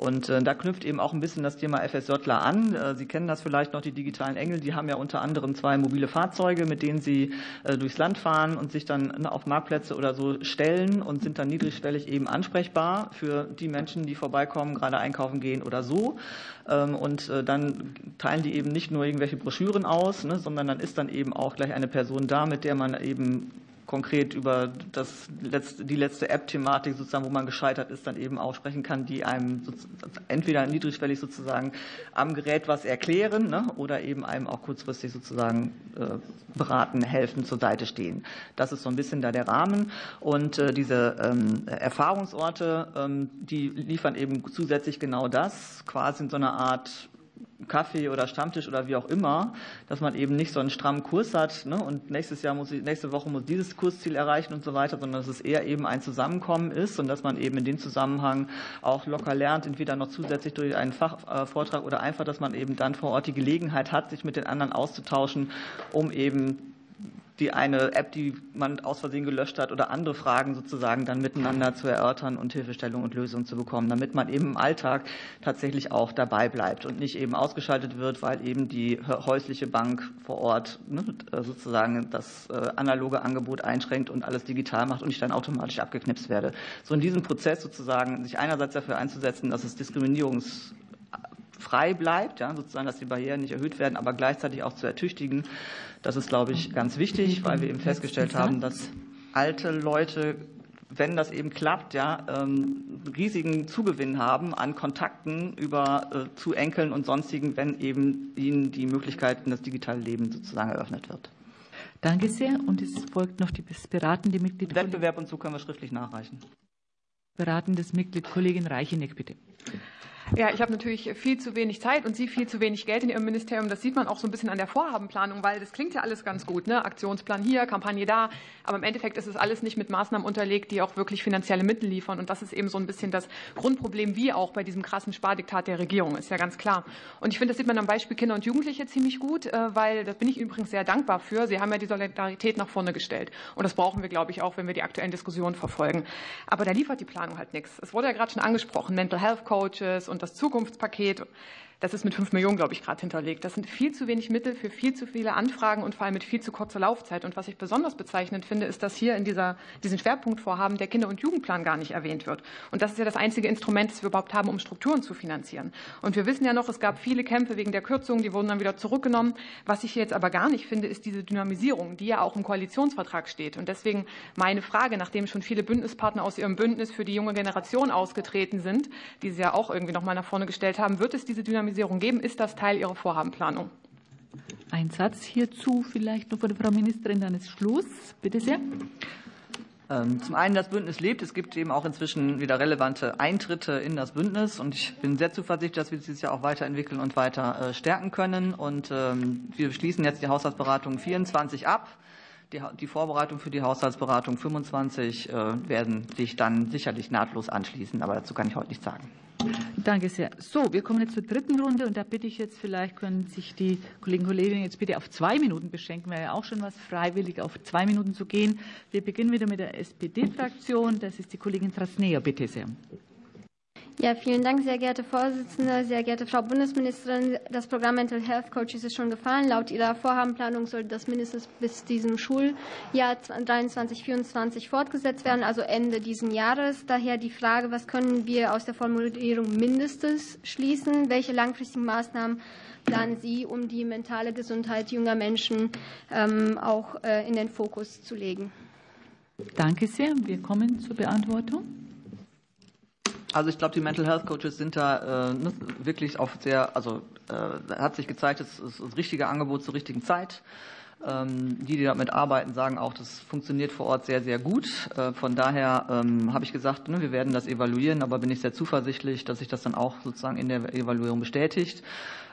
Und äh, da knüpft eben auch ein bisschen das Thema FSJler an. Äh, Sie kennen das vielleicht noch, die digitalen Engel, die haben ja unter anderem zwei mobile Fahrzeuge, mit denen sie äh, durchs Land fahren und sich dann ne, auf Marktplätze oder so stellen und sind dann niedrigschwellig eben ansprechbar für die Menschen, die vorbeikommen, gerade einkaufen gehen oder so. Ähm, und dann teilen die eben nicht nur irgendwelche Broschüren aus, ne, sondern dann ist dann eben auch gleich eine Person da, mit der man eben konkret über das letzte, die letzte App-Thematik sozusagen, wo man gescheitert ist, dann eben auch sprechen kann, die einem entweder niedrigschwellig sozusagen am Gerät was erklären ne, oder eben einem auch kurzfristig sozusagen äh, beraten, helfen, zur Seite stehen. Das ist so ein bisschen da der Rahmen. Und äh, diese ähm, Erfahrungsorte, ähm, die liefern eben zusätzlich genau das, quasi in so einer Art Kaffee oder Stammtisch oder wie auch immer, dass man eben nicht so einen strammen Kurs hat ne, und nächstes Jahr muss, nächste Woche muss dieses Kursziel erreichen und so weiter, sondern dass es eher eben ein Zusammenkommen ist und dass man eben in dem Zusammenhang auch locker lernt, entweder noch zusätzlich durch einen Fachvortrag oder einfach, dass man eben dann vor Ort die Gelegenheit hat, sich mit den anderen auszutauschen, um eben die eine App, die man aus Versehen gelöscht hat oder andere Fragen sozusagen dann miteinander zu erörtern und Hilfestellung und Lösung zu bekommen, damit man eben im Alltag tatsächlich auch dabei bleibt und nicht eben ausgeschaltet wird, weil eben die häusliche Bank vor Ort ne, sozusagen das äh, analoge Angebot einschränkt und alles digital macht und ich dann automatisch abgeknipst werde. So in diesem Prozess sozusagen sich einerseits dafür einzusetzen, dass es Diskriminierungs frei bleibt, ja, sozusagen, dass die Barrieren nicht erhöht werden, aber gleichzeitig auch zu ertüchtigen. Das ist, glaube ich, ganz wichtig, weil wir eben festgestellt haben, dass alte Leute wenn das eben klappt, ja, ähm, riesigen Zugewinn haben an Kontakten über äh, zu Enkeln und sonstigen, wenn eben ihnen die Möglichkeit in das digitale Leben sozusagen eröffnet wird.
Danke sehr. Und es folgt noch die beratende Mitglied.
Wettbewerb und so können wir schriftlich nachreichen.
Beratendes Mitglied Kollegin Reicheneck, bitte.
Ja, ich habe natürlich viel zu wenig Zeit und Sie viel zu wenig Geld in Ihrem Ministerium. Das sieht man auch so ein bisschen an der Vorhabenplanung, weil das klingt ja alles ganz gut. Ne? Aktionsplan hier, Kampagne da. Aber im Endeffekt ist es alles nicht mit Maßnahmen unterlegt, die auch wirklich finanzielle Mittel liefern. Und das ist eben so ein bisschen das Grundproblem, wie auch bei diesem krassen Spardiktat der Regierung, ist ja ganz klar. Und ich finde, das sieht man am Beispiel Kinder und Jugendliche ziemlich gut, äh, weil da bin ich übrigens sehr dankbar für. Sie haben ja die Solidarität nach vorne gestellt. Und das brauchen wir, glaube ich, auch, wenn wir die aktuellen Diskussionen verfolgen. Aber da liefert die Planung halt nichts. Es wurde ja gerade schon angesprochen, Mental Health Coaches und das Zukunftspaket. Das ist mit 5 Millionen, glaube ich, gerade hinterlegt. Das sind viel zu wenig Mittel für viel zu viele Anfragen und vor allem mit viel zu kurzer Laufzeit. Und was ich besonders bezeichnend finde, ist, dass hier in dieser, diesen Schwerpunktvorhaben der Kinder- und Jugendplan gar nicht erwähnt wird. Und das ist ja das einzige Instrument, das wir überhaupt haben, um Strukturen zu finanzieren. Und wir wissen ja noch, es gab viele Kämpfe wegen der Kürzungen, die wurden dann wieder zurückgenommen. Was ich hier jetzt aber gar nicht finde, ist diese Dynamisierung, die ja auch im Koalitionsvertrag steht. Und deswegen meine Frage, nachdem schon viele Bündnispartner aus ihrem Bündnis für die junge Generation ausgetreten sind, die sie ja auch irgendwie noch mal nach vorne gestellt haben, wird es diese Dynamisierung geben? Ist das Teil Ihrer Vorhabenplanung?
Ein Satz hierzu vielleicht noch von der Frau Ministerin, dann ist Schluss. Bitte sehr.
Ähm, zum einen, das Bündnis lebt. Es gibt eben auch inzwischen wieder relevante Eintritte in das Bündnis. Und ich bin sehr zuversichtlich, dass wir dieses Jahr auch weiterentwickeln und weiter äh, stärken können. Und ähm, wir schließen jetzt die Haushaltsberatung 24 ab. Die, Vorbereitung für die Haushaltsberatung 25 äh, werden sich dann sicherlich nahtlos anschließen. Aber dazu kann ich heute nichts sagen.
Danke sehr. So, wir kommen jetzt zur dritten Runde und da bitte ich jetzt, vielleicht können sich die Kollegen und Kolleginnen jetzt bitte auf zwei Minuten beschränken, wäre ja auch schon was freiwillig, auf zwei Minuten zu gehen. Wir beginnen wieder mit der SPD-Fraktion. Das ist die Kollegin Trasnea. Bitte sehr.
Ja, vielen Dank, sehr geehrte Vorsitzende, sehr geehrte Frau Bundesministerin. Das Programm Mental Health Coaches ist schon gefallen. Laut Ihrer Vorhabenplanung sollte das mindestens bis diesem Schuljahr 23/24 fortgesetzt werden, also Ende dieses Jahres. Daher die Frage, was können wir aus der Formulierung mindestens schließen? Welche langfristigen Maßnahmen planen Sie, um die mentale Gesundheit junger Menschen ähm, auch äh, in den Fokus zu legen?
Danke sehr. Wir kommen zur Beantwortung.
Also ich glaube, die Mental Health Coaches sind da äh, wirklich auf sehr, also äh, hat sich gezeigt, es ist das richtige Angebot zur richtigen Zeit. Ähm, die, die damit arbeiten, sagen auch, das funktioniert vor Ort sehr, sehr gut. Äh, von daher ähm, habe ich gesagt, ne, wir werden das evaluieren, aber bin ich sehr zuversichtlich, dass sich das dann auch sozusagen in der Evaluierung bestätigt.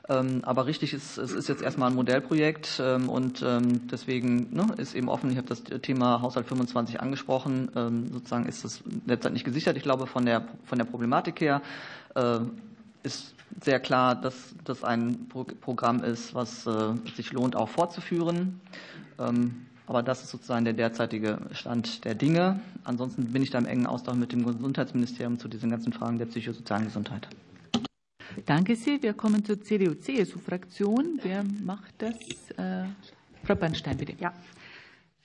Ähm, aber richtig ist, es ist jetzt erstmal ein Modellprojekt und deswegen ne, ist eben offen. Ich habe das Thema Haushalt 25 angesprochen. Sozusagen ist das derzeit nicht gesichert. Ich glaube, von der, von der Problematik her äh, ist sehr klar, dass das ein Programm ist, was äh, sich lohnt, auch fortzuführen. Ähm, aber das ist sozusagen der derzeitige Stand der Dinge. Ansonsten bin ich da im engen Austausch mit dem Gesundheitsministerium zu diesen ganzen Fragen der psychosozialen Gesundheit.
Danke sehr. Wir kommen zur CDU-CSU-Fraktion. Wer macht das? Äh, Frau Bernstein, bitte.
Ja,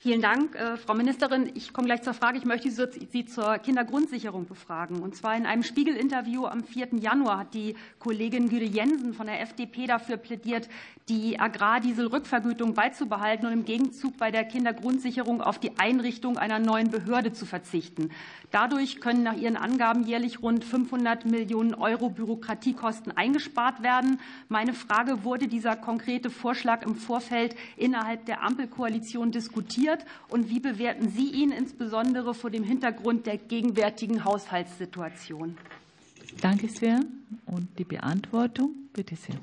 Vielen Dank, äh, Frau Ministerin. Ich komme gleich zur Frage. Ich möchte Sie zur Kindergrundsicherung befragen. Und zwar in einem Spiegel-Interview am 4. Januar hat die Kollegin Güde Jensen von der FDP dafür plädiert, die Agrardieselrückvergütung beizubehalten und im Gegenzug bei der Kindergrundsicherung auf die Einrichtung einer neuen Behörde zu verzichten. Dadurch können nach Ihren Angaben jährlich rund 500 Millionen Euro Bürokratiekosten eingespart werden. Meine Frage, wurde dieser konkrete Vorschlag im Vorfeld innerhalb der Ampelkoalition diskutiert? Und wie bewerten Sie ihn insbesondere vor dem Hintergrund der gegenwärtigen Haushaltssituation?
Danke sehr. Und die Beantwortung, bitte sehr.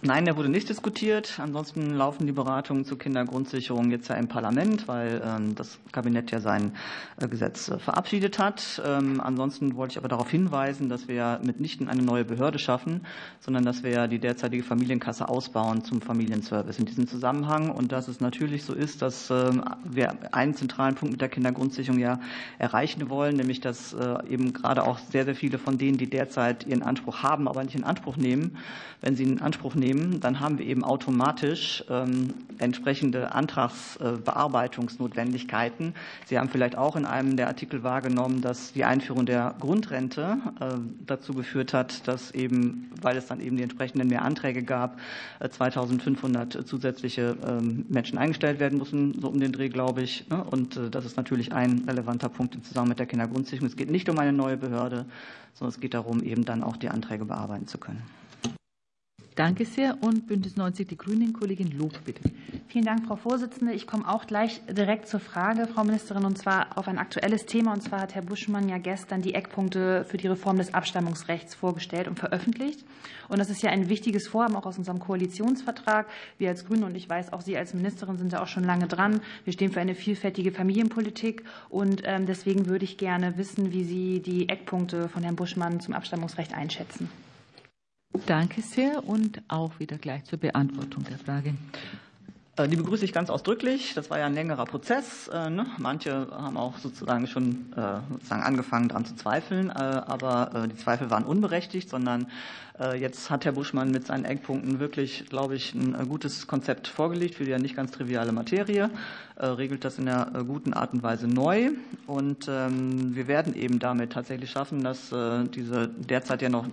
Nein, der wurde nicht diskutiert. Ansonsten laufen die Beratungen zur Kindergrundsicherung jetzt ja im Parlament, weil ähm, das Kabinett ja sein äh, Gesetz äh, verabschiedet hat. Ähm, ansonsten wollte ich aber darauf hinweisen, dass wir mitnichten eine neue Behörde schaffen, sondern dass wir die derzeitige Familienkasse ausbauen zum Familienservice in diesem Zusammenhang und dass es natürlich so ist, dass ähm, wir einen zentralen Punkt mit der Kindergrundsicherung ja erreichen wollen, nämlich dass äh, eben gerade auch sehr, sehr viele von denen, die derzeit ihren Anspruch haben, aber nicht in Anspruch nehmen, wenn sie in Anspruch nehmen, nehmen, dann haben wir eben automatisch ähm, entsprechende Antragsbearbeitungsnotwendigkeiten. Sie haben vielleicht auch in einem der Artikel wahrgenommen, dass die Einführung der Grundrente äh, dazu geführt hat, dass eben, weil es dann eben die entsprechenden mehr Anträge gab, 2500 äh, zusätzliche ähm, Menschen eingestellt werden müssen, so um den Dreh, glaube ich. Ne? Und äh, das ist natürlich ein relevanter Punkt im Zusammenhang mit der Kindergrundsicherung. Es geht nicht um eine neue Behörde, sondern es geht darum, eben dann auch die Anträge bearbeiten zu können.
Danke sehr. Und Bündnis 90 Die Grünen, Kollegin Lob, bitte.
Vielen Dank, Frau Vorsitzende. Ich komme auch gleich direkt zur Frage, Frau Ministerin, und zwar auf ein aktuelles Thema. Und zwar hat Herr Buschmann ja gestern die Eckpunkte für die Reform des Abstammungsrechts vorgestellt und veröffentlicht. Und das ist ja ein wichtiges Vorhaben, auch aus unserem Koalitionsvertrag. Wir als Grüne und ich weiß, auch Sie als Ministerin sind da auch schon lange dran. Wir stehen für eine vielfältige Familienpolitik. Und ähm, deswegen würde ich gerne wissen, wie Sie die Eckpunkte von Herrn Buschmann zum Abstammungsrecht einschätzen.
Danke sehr und auch wieder gleich zur Beantwortung der Frage.
Äh, die begrüße ich ganz ausdrücklich. Das war ja ein längerer Prozess. Äh, ne? Manche haben auch sozusagen schon äh, sozusagen angefangen, daran zu zweifeln, aber die Zweifel waren unberechtigt, sondern jetzt hat Herr Buschmann mit seinen Eckpunkten wirklich, glaube ich, ein gutes Konzept vorgelegt für die ja nicht ganz triviale Materie, regelt das in einer guten Art und Weise neu. Und ähm, wir werden eben damit tatsächlich schaffen, dass diese derzeit ja noch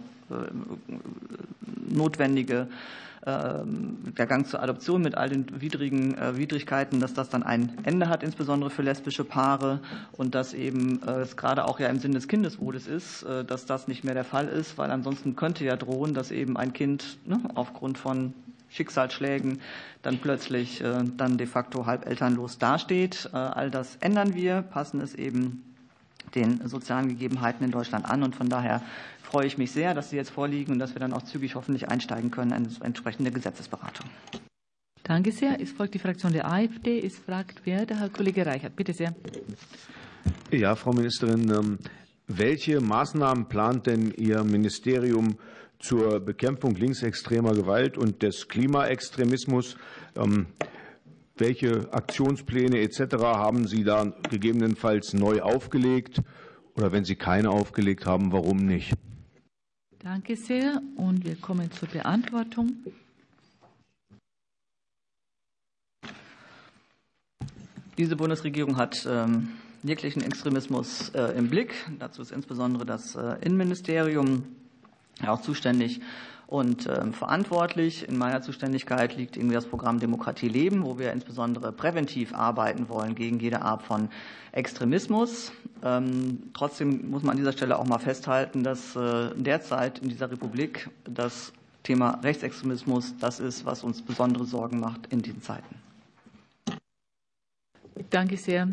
notwendige ähm, der Gang zur Adoption mit all den widrigen äh, Widrigkeiten, dass das dann ein Ende hat, insbesondere für lesbische Paare und dass eben äh, es gerade auch ja im Sinne des Kindeswohles ist, äh, dass das nicht mehr der Fall ist, weil ansonsten könnte ja drohen, dass eben ein Kind ne, aufgrund von Schicksalsschlägen dann plötzlich dann de facto halb elternlos dasteht. All das ändern wir, passen es eben den sozialen Gegebenheiten in Deutschland an und von daher freue ich mich sehr, dass sie jetzt vorliegen und dass wir dann auch zügig hoffentlich einsteigen können in entsprechende Gesetzesberatung.
Danke sehr. Es folgt die Fraktion der AfD. Es fragt wer? Der Herr Kollege Reichert. Bitte sehr.
Ja, Frau Ministerin, ähm, welche Maßnahmen plant denn Ihr Ministerium zur Bekämpfung linksextremer Gewalt und des Klimaextremismus? Ähm, welche Aktionspläne etc. haben Sie da gegebenenfalls neu aufgelegt? Oder wenn Sie keine aufgelegt haben, warum nicht?
Danke sehr. Und wir kommen zur Beantwortung.
Diese Bundesregierung hat ähm, jeglichen Extremismus äh, im Blick. Dazu ist insbesondere das äh, Innenministerium auch zuständig. Und ähm, verantwortlich in meiner Zuständigkeit liegt irgendwie das Programm Demokratie leben, wo wir insbesondere präventiv arbeiten wollen gegen jede Art von Extremismus. Ähm, trotzdem muss man an dieser Stelle auch mal festhalten, dass äh, derzeit in dieser Republik das Thema Rechtsextremismus das ist, was uns besondere Sorgen macht in diesen Zeiten.
Danke sehr.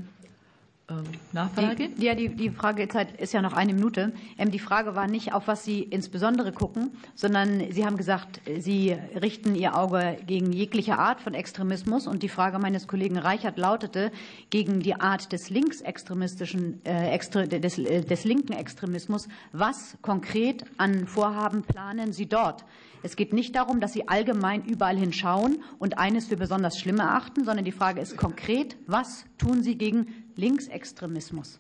Ähm, Nachfrage?
Die, ja, die, die Fragezeit ist ja noch eine Minute. Ähm, die Frage war nicht, auf was Sie insbesondere gucken, sondern Sie haben gesagt, Sie richten Ihr Auge gegen jegliche Art von Extremismus. Und die Frage meines Kollegen Reichert lautete, gegen die Art des linksextremistischen, äh, des, äh, des linken Extremismus. Was konkret an Vorhaben planen Sie dort? Es geht nicht darum, dass Sie allgemein überall hinschauen und eines für besonders schlimm erachten, sondern die Frage ist konkret, was tun Sie gegen Linksextremismus?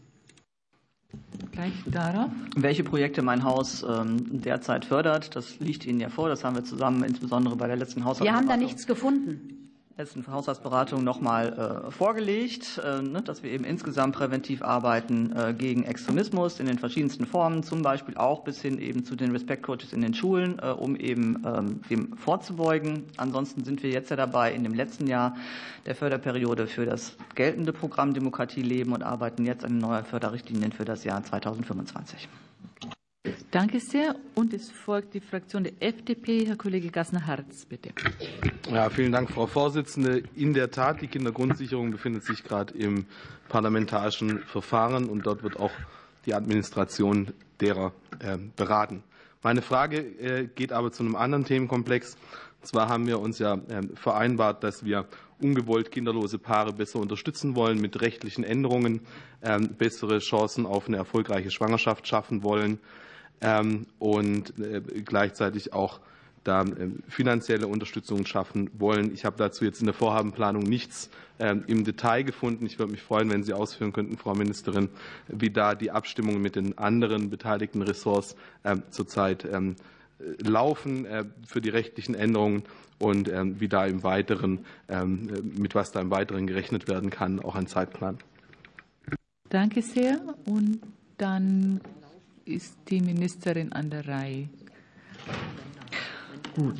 Gleich darauf.
Welche Projekte mein Haus ähm, derzeit fördert, das liegt Ihnen ja vor. Das haben wir zusammen insbesondere bei der letzten Haushaltsberatung.
Wir haben da nichts gefunden
letzten Haushaltsberatung noch mal äh, vorgelegt, äh, ne, dass wir eben insgesamt präventiv arbeiten äh, gegen Extremismus in den verschiedensten Formen, zum Beispiel auch bis hin eben zu den Respect Coaches in den Schulen, um eben ähm, dem vorzubeugen. Ansonsten sind wir jetzt ja dabei in dem letzten Jahr der Förderperiode für das geltende Programm Demokratie leben und arbeiten jetzt an neuen Förderrichtlinien für das Jahr 2025.
Danke sehr. Und es folgt die Fraktion der FDP. Herr Kollege Gassner-Harz, bitte.
Ja, vielen Dank, Frau Vorsitzende. In der Tat, die Kindergrundsicherung befindet sich gerade im parlamentarischen Verfahren und dort wird auch die Administration derer äh, beraten. Meine Frage äh, geht aber zu einem anderen Themenkomplex. Und zwar haben wir uns ja äh, vereinbart, dass wir ungewollt kinderlose Paare besser unterstützen wollen, mit rechtlichen Änderungen bessere Chancen auf eine erfolgreiche Schwangerschaft schaffen wollen. Ähm, und äh, gleichzeitig auch da äh, finanzielle Unterstützung schaffen wollen. Ich habe dazu jetzt in der Vorhabenplanung nichts ähm, im Detail gefunden. Ich würde mich freuen, wenn Sie ausführen könnten, Frau Ministerin, wie da die Abstimmungen mit den anderen beteiligten Ressorts ähm, zurzeit laufen äh, für die rechtlichen Änderungen und wie da im Weiteren, mit was da im Weiteren gerechnet werden kann, auch ein Zeitplan.
Danke sehr. Und dann ist die Ministerin an der Reihe.
Gut.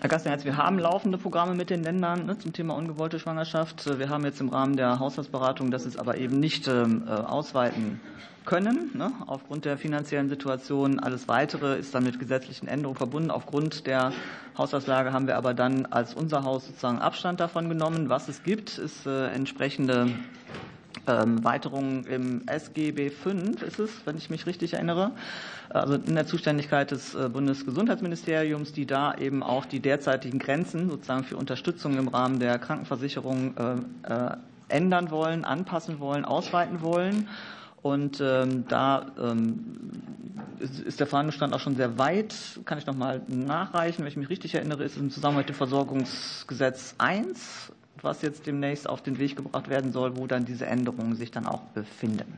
Herr Gastenherz, wir haben laufende Programme mit den Ländern ne, zum Thema ungewollte Schwangerschaft. Wir haben jetzt im Rahmen der Haushaltsberatung das ist aber eben nicht ähm, äh, ausweiten können, ne, aufgrund der finanziellen Situation. Alles Weitere ist dann mit gesetzlichen Änderungen verbunden. Aufgrund der Haushaltslage haben wir aber dann als unser Haus sozusagen Abstand davon genommen. Was es gibt, ist äh, entsprechende ähm, Weiterung im SGB V ist es, wenn ich mich richtig erinnere, also in der Zuständigkeit des äh, Bundesgesundheitsministeriums, die da eben auch die derzeitigen Grenzen sozusagen für Unterstützung im Rahmen der Krankenversicherung äh, äh, ändern wollen, anpassen wollen, ausweiten wollen. Und ähm, da ähm, ist der Verhandlungsstand auch schon sehr weit. Kann ich noch mal nachreichen. Wenn ich mich richtig erinnere, ist es im Zusammenhang mit dem Versorgungsgesetz 1 was jetzt demnächst auf den Weg gebracht werden soll, wo dann diese Änderungen sich dann auch befinden.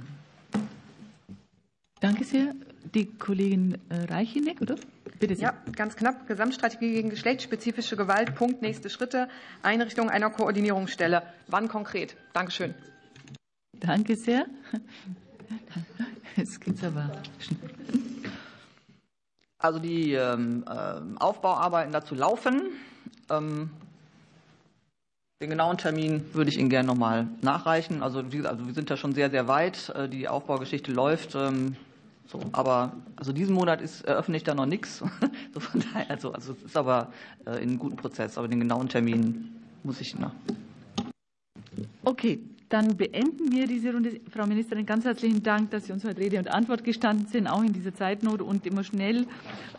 Danke sehr. Die Kollegin äh, Reichinek, oder?
Bitte sehr. Ja, ganz knapp. Gesamtstrategie gegen geschlechtsspezifische Gewalt. Punkt. Nächste Schritte. Einrichtung einer Koordinierungsstelle. Wann konkret? Dankeschön.
Danke sehr. Jetzt geht's aber
Also die ähm, ähm, Aufbauarbeiten dazu laufen. Den genauen Termin würde ich Ihnen gerne noch mal nachreichen. Also, also wir sind da schon sehr, sehr weit. Äh, die Aufbaugeschichte läuft. Ähm, so, aber also diesen Monat ist eröffne ich da noch nichts. So von daher, also, also es ist aber äh, in einem guten Prozess. Aber den genauen Termin muss ich noch.
Okay, dann beenden wir diese Runde. Frau Ministerin, ganz herzlichen Dank, dass Sie uns heute Rede und Antwort gestanden sind, auch in dieser Zeitnot und immer schnell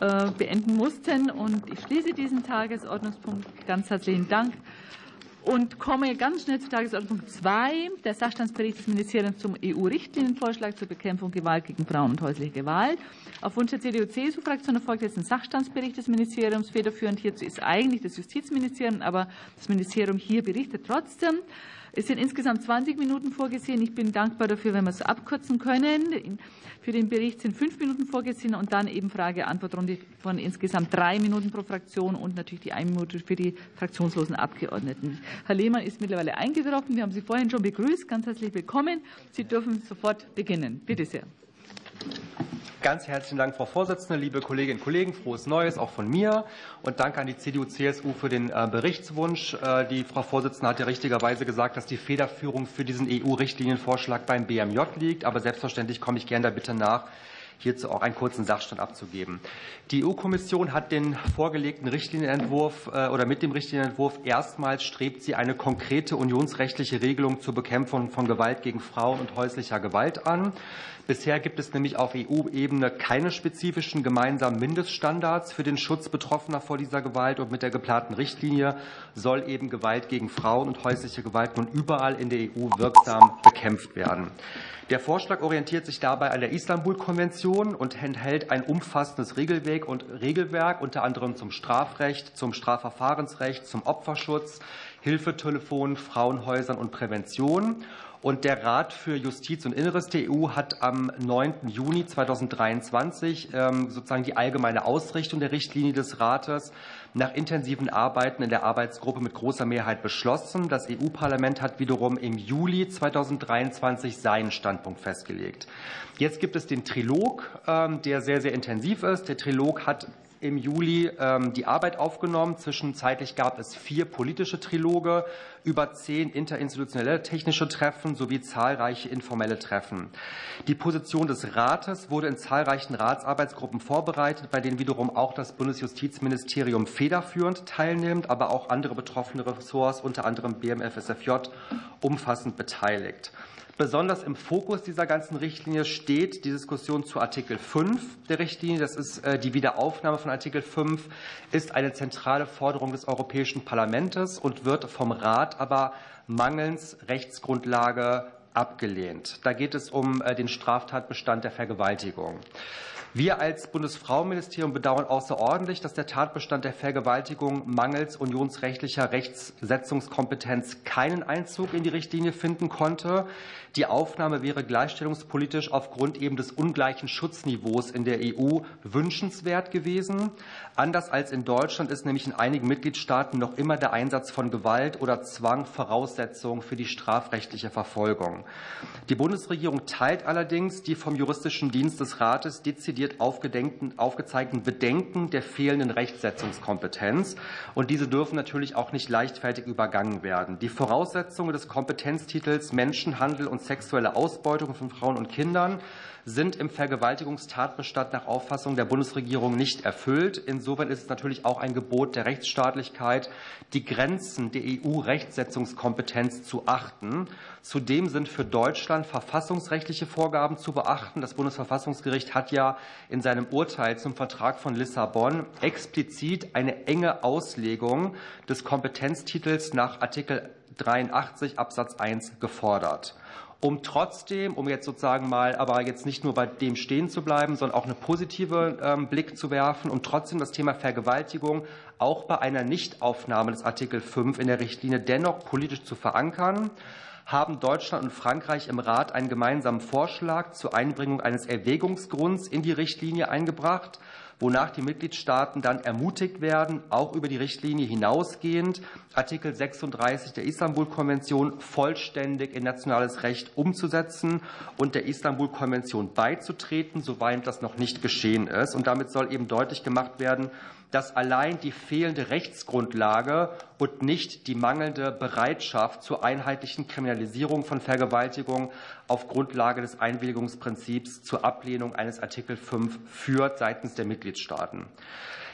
äh, beenden mussten. Und ich schließe diesen Tagesordnungspunkt. Ganz herzlichen Dank und komme ganz schnell zu Tagesordnungspunkt 2, der Sachstandsbericht des Ministeriums zum EU-Richtlinienvorschlag zur Bekämpfung Gewalt gegen Frauen und häusliche Gewalt. Auf Wunsch der CDU-CSU-Fraktion erfolgt jetzt ein Sachstandsbericht des Ministeriums. Federführend hierzu ist eigentlich das Justizministerium, aber das Ministerium hier berichtet trotzdem. Es sind insgesamt 20 Minuten vorgesehen. Ich bin dankbar dafür, wenn wir es abkürzen können. Für den Bericht sind fünf Minuten vorgesehen und dann eben Frage-Antwort-Runde von insgesamt drei Minuten pro Fraktion und natürlich die eine Minute für die fraktionslosen Abgeordneten. Herr Lehmann ist mittlerweile eingetroffen. Wir haben Sie vorhin schon begrüßt. Ganz herzlich willkommen. Sie dürfen sofort beginnen. Bitte sehr.
Ganz herzlichen Dank, Frau Vorsitzende, liebe Kolleginnen und Kollegen. Frohes Neues auch von mir und danke an die CDU-CSU für den äh, Berichtswunsch. Äh, die Frau Vorsitzende hat ja richtigerweise gesagt, dass die Federführung für diesen EU-Richtlinienvorschlag beim BMJ liegt. Aber selbstverständlich komme ich gerne der Bitte nach, hierzu auch einen kurzen Sachstand abzugeben. Die EU-Kommission hat den vorgelegten Richtlinienentwurf äh, oder mit dem Richtlinienentwurf erstmals strebt sie eine konkrete unionsrechtliche Regelung zur Bekämpfung von Gewalt gegen Frauen und häuslicher Gewalt an. Bisher gibt es nämlich auf EU-Ebene keine spezifischen gemeinsamen Mindeststandards für den Schutz Betroffener vor dieser Gewalt. Und mit der geplanten Richtlinie soll eben Gewalt gegen Frauen und häusliche Gewalt nun überall in der EU wirksam bekämpft werden. Der Vorschlag orientiert sich dabei an der Istanbul-Konvention und enthält ein umfassendes Regelweg und Regelwerk, unter anderem zum Strafrecht, zum Strafverfahrensrecht, zum Opferschutz, Hilfetelefon, Frauenhäusern und Prävention. Und der Rat für Justiz und Inneres der EU hat am 9. Juni 2023 ähm, sozusagen die allgemeine Ausrichtung der Richtlinie des Rates nach intensiven Arbeiten in der Arbeitsgruppe mit großer Mehrheit beschlossen. Das EU-Parlament hat wiederum im Juli 2023 seinen Standpunkt festgelegt. Jetzt gibt es den Trilog, ähm, der sehr, sehr intensiv ist. Der Trilog hat im Juli ähm, die Arbeit aufgenommen. Zwischenzeitlich gab es vier politische Triloge, über zehn interinstitutionelle technische Treffen sowie zahlreiche informelle Treffen. Die Position des Rates wurde in zahlreichen Ratsarbeitsgruppen vorbereitet, bei denen wiederum auch das Bundesjustizministerium federführend teilnimmt, aber auch andere betroffene Ressorts, unter anderem BMFSFJ, umfassend beteiligt. Besonders im Fokus dieser ganzen Richtlinie steht die Diskussion zu Artikel 5 der Richtlinie. Das ist äh, die Wiederaufnahme von Artikel 5 ist eine zentrale Forderung des Europäischen Parlaments und wird vom Rat aber mangels Rechtsgrundlage abgelehnt. Da geht es um äh, den Straftatbestand der Vergewaltigung. Wir als Bundesfrauenministerium bedauern außerordentlich, dass der Tatbestand der Vergewaltigung mangels unionsrechtlicher Rechtssetzungskompetenz keinen Einzug in die Richtlinie finden konnte. Die Aufnahme wäre gleichstellungspolitisch aufgrund eben des ungleichen Schutzniveaus in der EU wünschenswert gewesen. Anders als in Deutschland ist nämlich in einigen Mitgliedstaaten noch immer der Einsatz von Gewalt oder Zwang Voraussetzung für die strafrechtliche Verfolgung. Die Bundesregierung teilt allerdings die vom juristischen Dienst des Rates dezidiert aufgezeigten Bedenken der fehlenden Rechtsetzungskompetenz. Und diese dürfen natürlich auch nicht leichtfertig übergangen werden. Die Voraussetzungen des Kompetenztitels Menschenhandel und sexuelle Ausbeutung von Frauen und Kindern sind im Vergewaltigungstatbestand nach Auffassung der Bundesregierung nicht erfüllt. Insofern ist es natürlich auch ein Gebot der Rechtsstaatlichkeit, die Grenzen der EU-Rechtsetzungskompetenz zu achten. Zudem sind für Deutschland verfassungsrechtliche Vorgaben zu beachten. Das Bundesverfassungsgericht hat ja in seinem Urteil zum Vertrag von Lissabon explizit eine enge Auslegung des Kompetenztitels nach Artikel 83 Absatz 1 gefordert um trotzdem, um jetzt sozusagen mal, aber jetzt nicht nur bei dem stehen zu bleiben, sondern auch einen positiven ähm, Blick zu werfen, um trotzdem das Thema Vergewaltigung auch bei einer Nichtaufnahme des Artikel 5 in der Richtlinie dennoch politisch zu verankern haben Deutschland und Frankreich im Rat einen gemeinsamen Vorschlag zur Einbringung eines Erwägungsgrunds in die Richtlinie eingebracht wonach die Mitgliedstaaten dann ermutigt werden, auch über die Richtlinie hinausgehend Artikel 36 der Istanbul-Konvention vollständig in nationales Recht umzusetzen und der Istanbul-Konvention beizutreten, soweit das noch nicht geschehen ist. Und damit soll eben deutlich gemacht werden, dass allein die fehlende Rechtsgrundlage und nicht die mangelnde Bereitschaft zur einheitlichen Kriminalisierung von Vergewaltigung auf Grundlage des Einwilligungsprinzips zur Ablehnung eines Artikel 5 führt seitens der Mitgliedstaaten.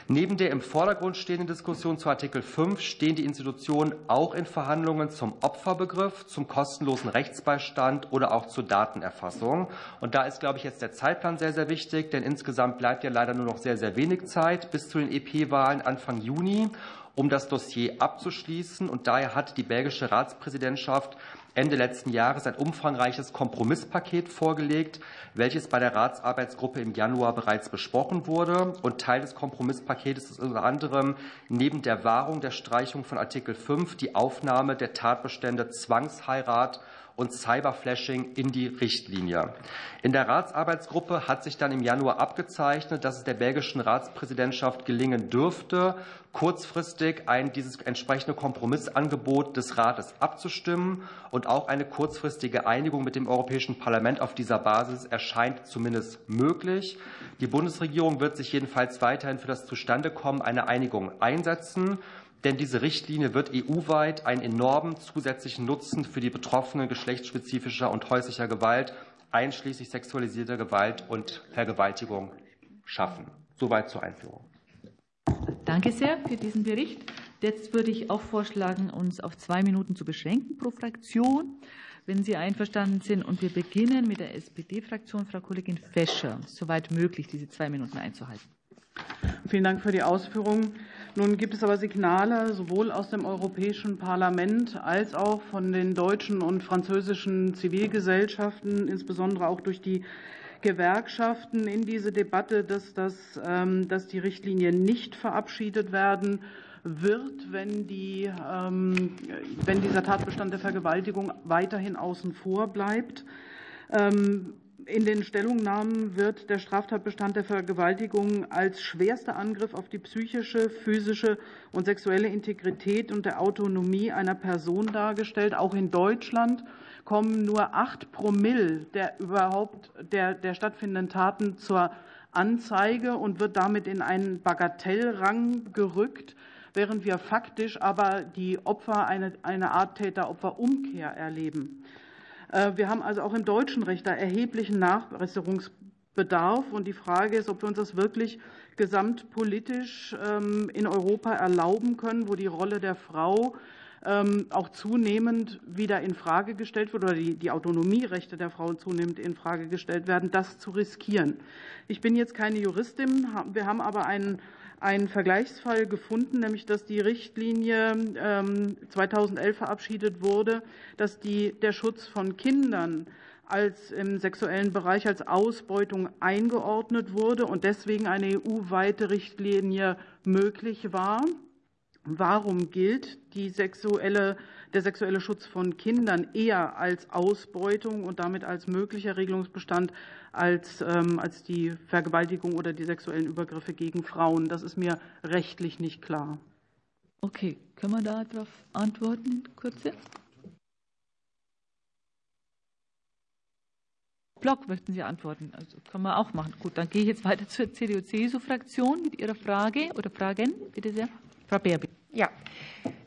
Neben der im Vordergrund stehenden Diskussion zu Artikel 5 stehen die Institutionen auch in Verhandlungen zum Opferbegriff, zum kostenlosen Rechtsbeistand oder auch zur Datenerfassung. Und da ist, glaube ich, jetzt der Zeitplan sehr, sehr wichtig, denn insgesamt bleibt ja leider nur noch sehr, sehr wenig Zeit bis zu den EP-Wahlen Anfang Juni um das Dossier abzuschließen. Und daher hat die belgische Ratspräsidentschaft Ende letzten Jahres ein umfangreiches Kompromisspaket vorgelegt, welches bei der Ratsarbeitsgruppe im Januar bereits besprochen wurde. Und Teil des Kompromisspakets ist unter anderem neben der Wahrung der Streichung von Artikel 5 die Aufnahme der Tatbestände Zwangsheirat und Cyberflashing in die Richtlinie. In der Ratsarbeitsgruppe hat sich dann im Januar abgezeichnet, dass es der belgischen Ratspräsidentschaft gelingen dürfte, kurzfristig ein dieses entsprechende Kompromissangebot des Rates abzustimmen und auch eine kurzfristige Einigung mit dem Europäischen Parlament auf dieser Basis erscheint zumindest möglich. Die Bundesregierung wird sich jedenfalls weiterhin für das Zustandekommen einer Einigung einsetzen denn diese Richtlinie wird EU-weit einen enormen zusätzlichen Nutzen für die Betroffenen geschlechtsspezifischer und häuslicher Gewalt, einschließlich sexualisierter Gewalt und Vergewaltigung, schaffen. Soweit zur Einführung.
Danke sehr für diesen Bericht. Jetzt würde ich auch vorschlagen, uns auf zwei Minuten zu beschränken pro Fraktion, wenn Sie einverstanden sind. Und wir beginnen mit der SPD-Fraktion, Frau Kollegin Fescher, soweit möglich, diese zwei Minuten einzuhalten.
Vielen Dank für die Ausführungen. Nun gibt es aber Signale sowohl aus dem Europäischen Parlament als auch von den deutschen und französischen Zivilgesellschaften, insbesondere auch durch die Gewerkschaften in diese Debatte, dass, das, ähm, dass die Richtlinie nicht verabschiedet werden wird, wenn, die, ähm, wenn dieser Tatbestand der Vergewaltigung weiterhin außen vor bleibt. In den Stellungnahmen wird der Straftatbestand der Vergewaltigung als schwerster Angriff auf die psychische, physische und sexuelle Integrität und der Autonomie einer Person dargestellt. Auch in Deutschland kommen nur acht Promille der überhaupt der, der stattfindenden Taten zur Anzeige und wird damit in einen Bagatellrang gerückt, während wir faktisch aber die Opfer eine, eine Art Täter-Opfer-Umkehr erleben. Äh, wir haben also auch im deutschen Recht da erheblichen Nachbesserungsbedarf. Und die Frage ist, ob wir uns das wirklich gesamtpolitisch ähm, in Europa erlauben können, wo die Rolle der Frau ähm, auch zunehmend wieder in Frage gestellt wird oder die, Autonomierechte der Frau zunehmend in Frage gestellt werden, das zu riskieren. Ich bin jetzt keine Juristin, wir haben aber einen einen Vergleichsfall gefunden, nämlich dass die Richtlinie 2011 ähm, verabschiedet wurde, dass die, der Schutz von Kindern als im sexuellen Bereich als Ausbeutung eingeordnet wurde und deswegen eine EU-weite Richtlinie möglich war. Warum gilt die sexuelle, der sexuelle Schutz von Kindern eher als Ausbeutung und damit als möglicher Regelungsbestand als, ähm, als die Vergewaltigung oder die sexuellen Übergriffe gegen Frauen? Das ist mir rechtlich nicht klar.
Okay, können wir darauf antworten, kurze? Block möchten Sie antworten. Also können wir auch machen. Gut, dann gehe ich jetzt weiter zur CDU-CSU-Fraktion mit Ihrer Frage oder Fragen. Bitte sehr. Frau Beer.
Ja,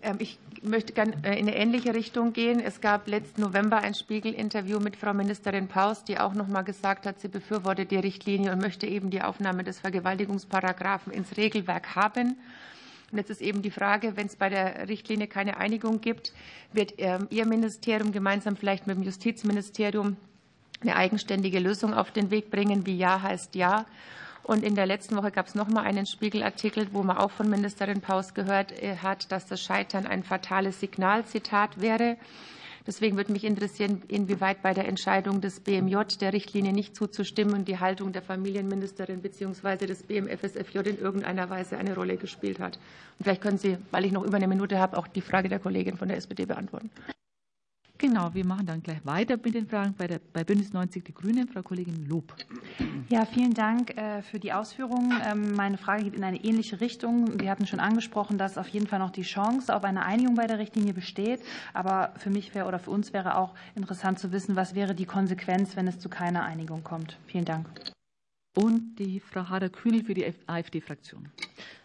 ähm, ich möchte gerne äh, in eine ähnliche Richtung gehen. Es gab letzten November ein Spiegel-Interview mit Frau Ministerin Paus, die auch noch mal gesagt hat, sie befürwortet die Richtlinie und möchte eben die Aufnahme des Vergewaltigungsparagraphen ins Regelwerk haben. Und jetzt ist eben die Frage, wenn es bei der Richtlinie keine Einigung gibt, wird ähm, Ihr Ministerium gemeinsam vielleicht mit dem Justizministerium eine eigenständige Lösung auf den Weg bringen, wie Ja heißt Ja. Und in der letzten Woche gab es noch mal einen Spiegelartikel, wo man auch von Ministerin Paus gehört äh, hat, dass das Scheitern ein fatales Signalzitat wäre. Deswegen würde mich interessieren, inwieweit bei der Entscheidung des BMJ der Richtlinie nicht zuzustimmen die Haltung der Familienministerin bzw. des BMFSFJ in irgendeiner Weise eine Rolle gespielt hat. Und vielleicht können Sie, weil ich noch über eine Minute habe, auch die Frage der Kollegin von der SPD beantworten.
Genau, wir machen dann gleich weiter mit den Fragen bei, der, bei Bündnis 90 Die Grünen. Frau Kollegin Lob.
Ja, vielen Dank äh, für die Ausführungen. Ähm, meine Frage geht in eine ähnliche Richtung. Sie hatten schon angesprochen, dass auf jeden Fall noch die Chance auf eine Einigung bei der Richtlinie besteht. Aber für mich wäre oder für uns wäre auch interessant zu wissen, was wäre die Konsequenz, wenn es zu keiner Einigung kommt. Vielen Dank.
Und die Frau Hader-Kühnel für die AfD-Fraktion.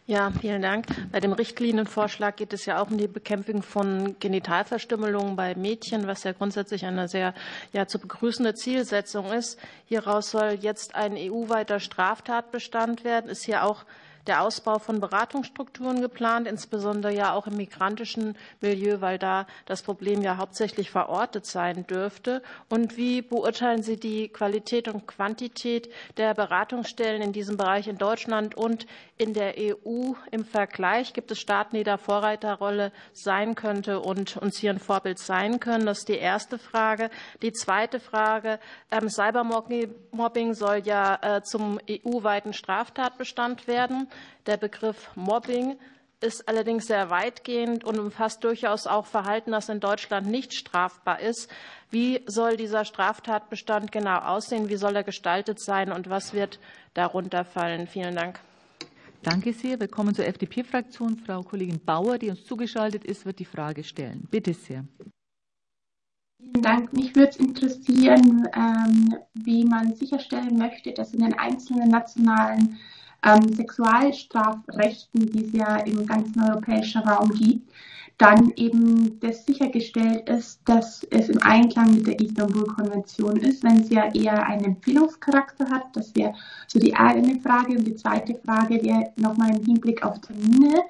Ja, vielen Dank. Bei dem Richtlinienvorschlag geht es ja auch um die Bekämpfung von Genitalverstümmelungen bei Mädchen, was ja grundsätzlich eine sehr ja, zu begrüßende Zielsetzung ist. Hieraus soll jetzt ein EU-weiter Straftatbestand werden. Ist hier auch der Ausbau von Beratungsstrukturen geplant, insbesondere ja auch im migrantischen Milieu, weil da das Problem ja hauptsächlich verortet sein dürfte? Und wie beurteilen Sie die Qualität und Quantität der Beratungsstellen in diesem Bereich in Deutschland und in der EU im Vergleich? Gibt es Staaten, die da Vorreiterrolle sein könnte und uns hier ein Vorbild sein können? Das ist die erste Frage. Die zweite Frage, ähm, Cybermobbing soll ja äh, zum EU-weiten Straftatbestand werden der Begriff Mobbing ist allerdings sehr weitgehend und umfasst durchaus auch Verhalten, das in Deutschland nicht strafbar ist. Wie soll dieser Straftatbestand genau aussehen? Wie soll er gestaltet sein und was wird darunter fallen? Vielen Dank.
Danke sehr. Wir kommen zur FDP-Fraktion. Frau Kollegin Bauer, die uns zugeschaltet ist, wird die Frage stellen. Bitte sehr.
Vielen Dank. Mich würde es interessieren, ähm, wie man sicherstellen möchte, dass in den einzelnen nationalen ähm, Sexualstrafrechten, die es ja im ganzen europäischen Raum gibt, dann eben das sichergestellt ist, dass es im Einklang mit der Istanbul-Konvention ist, wenn es ja eher einen Empfehlungscharakter hat. Das wäre so die eine Frage. Und die zweite Frage wäre nochmal im Hinblick auf Termine.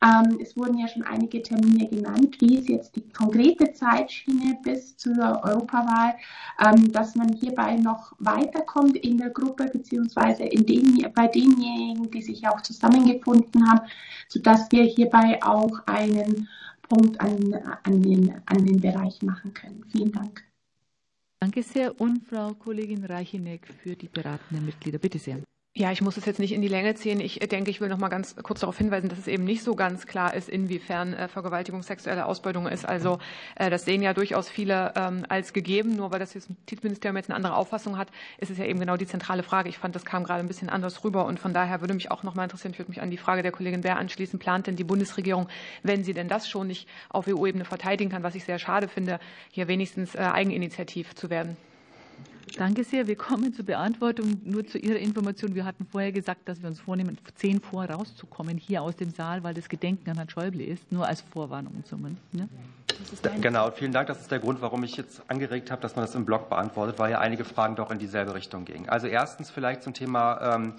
Ähm, es wurden ja schon einige Termine genannt. Wie ist jetzt die konkrete Zeitschiene bis zur Europawahl, ähm, dass man hierbei noch weiterkommt in der Gruppe beziehungsweise in den, bei denjenigen, die sich auch zusammengefunden haben, sodass wir hierbei auch einen Punkt an, an, den, an den Bereich machen können. Vielen Dank.
Danke sehr. Und Frau Kollegin Reicheneck für die beratenden Mitglieder. Bitte sehr.
Ja, ich muss es jetzt nicht in die Länge ziehen. Ich denke, ich will noch mal ganz kurz darauf hinweisen, dass es eben nicht so ganz klar ist, inwiefern äh, Vergewaltigung sexuelle Ausbeutung ist. Also äh, das sehen ja durchaus viele ähm, als gegeben. Nur weil das Justizministerium jetzt eine andere Auffassung hat, ist es ja eben genau die zentrale Frage. Ich fand, das kam gerade ein bisschen anders rüber. Und von daher würde mich auch noch mal interessieren, ich würde mich an die Frage der Kollegin Bär anschließen, plant denn die Bundesregierung, wenn sie denn das schon nicht auf EU-Ebene verteidigen kann, was ich sehr schade finde, hier wenigstens äh, eigeninitiativ zu werden?
Danke sehr. Wir kommen zur Beantwortung. Nur zu Ihrer Information. Wir hatten vorher gesagt, dass wir uns vornehmen, zehn vor rauszukommen hier aus dem Saal, weil das Gedenken an Herrn Schäuble ist. Nur als Vorwarnung zumindest. Ne?
Genau, vielen Dank. Das ist der Grund, warum ich jetzt angeregt habe, dass man das im Blog beantwortet, weil ja einige Fragen doch in dieselbe Richtung gingen. Also erstens vielleicht zum Thema ähm,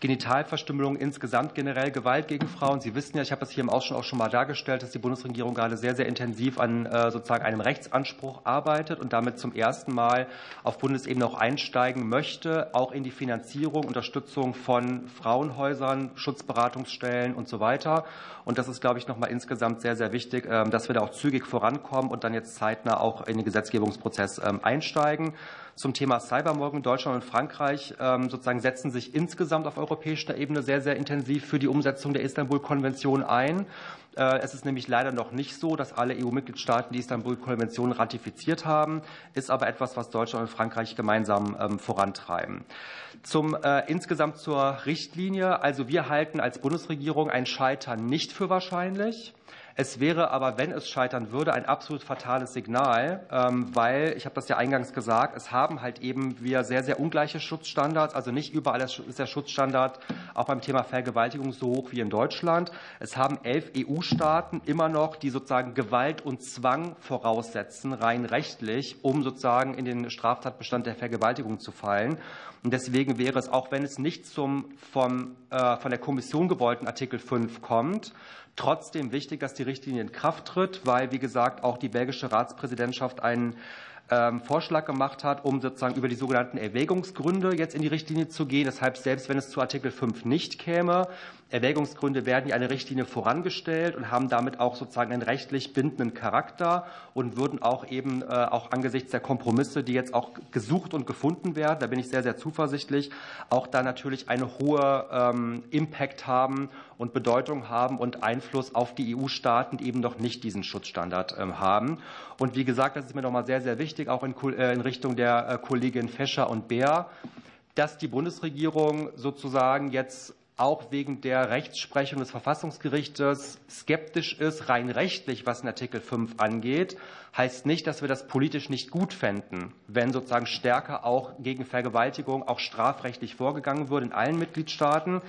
Genitalverstümmelung insgesamt generell Gewalt gegen Frauen. Sie wissen ja, ich habe das hier im Ausschuss auch schon mal dargestellt, dass die Bundesregierung gerade sehr, sehr intensiv an äh, sozusagen einem Rechtsanspruch arbeitet und damit zum ersten Mal auf Bundesebene auch einsteigen möchte, auch in die Finanzierung, Unterstützung von Frauenhäusern, Schutzberatungsstellen und so weiter. Und das ist, glaube ich, nochmal insgesamt sehr, sehr wichtig, ähm, dass wir da auch zügig vorankommen und dann jetzt zeitnah auch in den Gesetzgebungsprozess ähm, einsteigen zum Thema Cybermorgen. Deutschland und Frankreich ähm, sozusagen setzen sich insgesamt auf europäischer Ebene sehr, sehr intensiv für die Umsetzung der Istanbul-Konvention ein. Äh, es ist nämlich leider noch nicht so, dass alle EU-Mitgliedstaaten die Istanbul-Konvention ratifiziert haben, ist aber etwas, was Deutschland und Frankreich gemeinsam ähm, vorantreiben. Zum, äh, insgesamt zur Richtlinie. Also wir halten als Bundesregierung ein Scheitern nicht für wahrscheinlich. Es wäre aber, wenn es scheitern würde, ein absolut fatales Signal, ähm, weil, ich habe das ja eingangs gesagt, es haben halt eben wir sehr, sehr ungleiche Schutzstandards. Also nicht überall ist der Schutzstandard auch beim Thema Vergewaltigung so hoch wie in Deutschland. Es haben elf EU-Staaten immer noch, die sozusagen Gewalt und Zwang voraussetzen, rein rechtlich, um sozusagen in den Straftatbestand der Vergewaltigung zu fallen. Und deswegen wäre es, auch wenn es nicht zum vom, äh, von der Kommission gewollten Artikel 5 kommt, trotzdem wichtig, dass die Richtlinie in Kraft tritt, weil, wie gesagt, auch die belgische Ratspräsidentschaft einen ähm, Vorschlag gemacht hat, um sozusagen über die sogenannten Erwägungsgründe jetzt in die Richtlinie zu gehen. Deshalb, selbst wenn es zu Artikel 5 nicht käme, Erwägungsgründe werden ja eine Richtlinie vorangestellt und haben damit auch sozusagen einen rechtlich bindenden Charakter und würden auch eben äh, auch angesichts der Kompromisse, die jetzt auch gesucht und gefunden werden, da bin ich sehr, sehr zuversichtlich, auch da natürlich eine hohe ähm, Impact haben und Bedeutung haben und Einfluss auf die EU-Staaten, die eben noch nicht diesen Schutzstandard ähm, haben. Und wie gesagt, das ist mir nochmal sehr, sehr wichtig, auch in, äh, Richtung der äh, Kollegin Fescher und Bär, dass die Bundesregierung sozusagen jetzt auch wegen der Rechtsprechung des Verfassungsgerichtes skeptisch ist, rein rechtlich, was in Artikel 5 angeht, heißt nicht, dass wir das politisch nicht gut fänden, wenn sozusagen stärker auch gegen Vergewaltigung auch strafrechtlich vorgegangen würde in allen Mitgliedstaaten.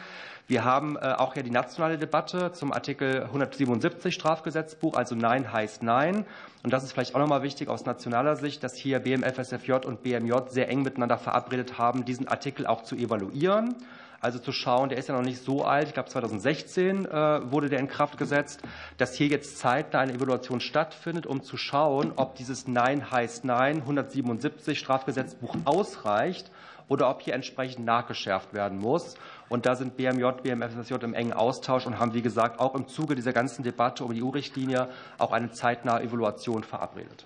Wir haben äh, auch ja die nationale Debatte zum Artikel 177 Strafgesetzbuch, also Nein heißt Nein. Und das ist vielleicht auch nochmal wichtig aus nationaler Sicht, dass hier BMFSFJ und BMJ sehr eng miteinander verabredet haben, diesen Artikel auch zu evaluieren also zu schauen, der ist ja noch nicht so alt, ich glaube 2016 äh, wurde der in Kraft gesetzt, dass hier jetzt zeitnah eine Evaluation stattfindet, um zu schauen, ob dieses Nein heißt Nein 177 Strafgesetzbuch ausreicht oder ob hier entsprechend nachgeschärft werden muss. Und da sind BMJ, BMFSJ im engen Austausch und haben, wie gesagt, auch im Zuge dieser ganzen Debatte um die EU-Richtlinie auch eine zeitnahe Evaluation verabredet.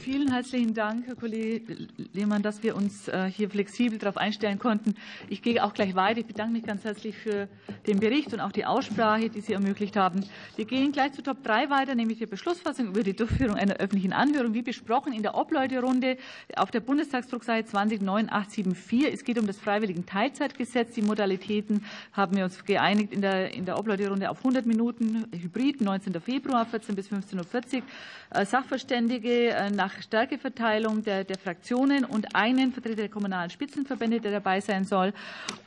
Vielen herzlichen Dank, Herr Kollege Lehmann, dass wir uns äh, hier flexibel darauf einstellen konnten. Ich gehe auch gleich weiter. Ich bedanke mich ganz herzlich für den Bericht und auch die Aussprache, die Sie ermöglicht haben. Wir gehen gleich zu Top 3 weiter, nämlich die Beschlussfassung über die Durchführung einer öffentlichen Anhörung, wie besprochen in der Obleuterunde auf der Bundestagsdruckseite 209874. Es geht um das freiwilligen Teilzeitgesetz. Die Modalitäten haben wir uns geeinigt in der, in der Obleuterunde auf 100 Minuten Hybrid, 19. Februar, 14 bis 15.40 Uhr. Äh, Sachverständige nach Stärkeverteilung der, der Fraktionen und einen Vertreter der kommunalen Spitzenverbände, der dabei sein soll.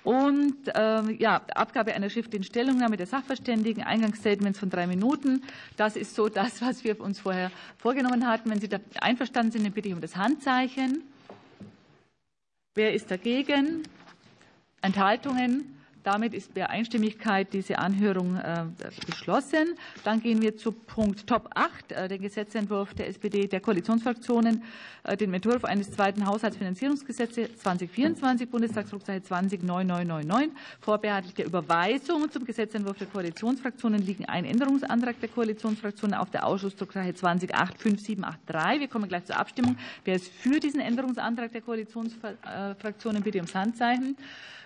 Und äh, ja, Abgabe einer schriftlichen Stellungnahme der Sachverständigen, Eingangsstatements von drei Minuten. Das ist so das, was wir uns vorher vorgenommen hatten. Wenn Sie da einverstanden sind, dann bitte ich um das Handzeichen. Wer ist dagegen? Enthaltungen? Damit ist per Einstimmigkeit diese Anhörung äh, beschlossen. Dann gehen wir zu Punkt Top 8, äh, den Gesetzentwurf der SPD, der Koalitionsfraktionen, äh, den Entwurf eines zweiten Haushaltsfinanzierungsgesetzes 2024, Bundestagsdrucksache 209999. Vorbehaltlich der Überweisung zum Gesetzentwurf der Koalitionsfraktionen liegen ein Änderungsantrag der Koalitionsfraktionen auf der Ausschussdrucksache 20855783. Wir kommen gleich zur Abstimmung. Wer ist für diesen Änderungsantrag der Koalitionsfraktionen? Bitte ums Handzeichen.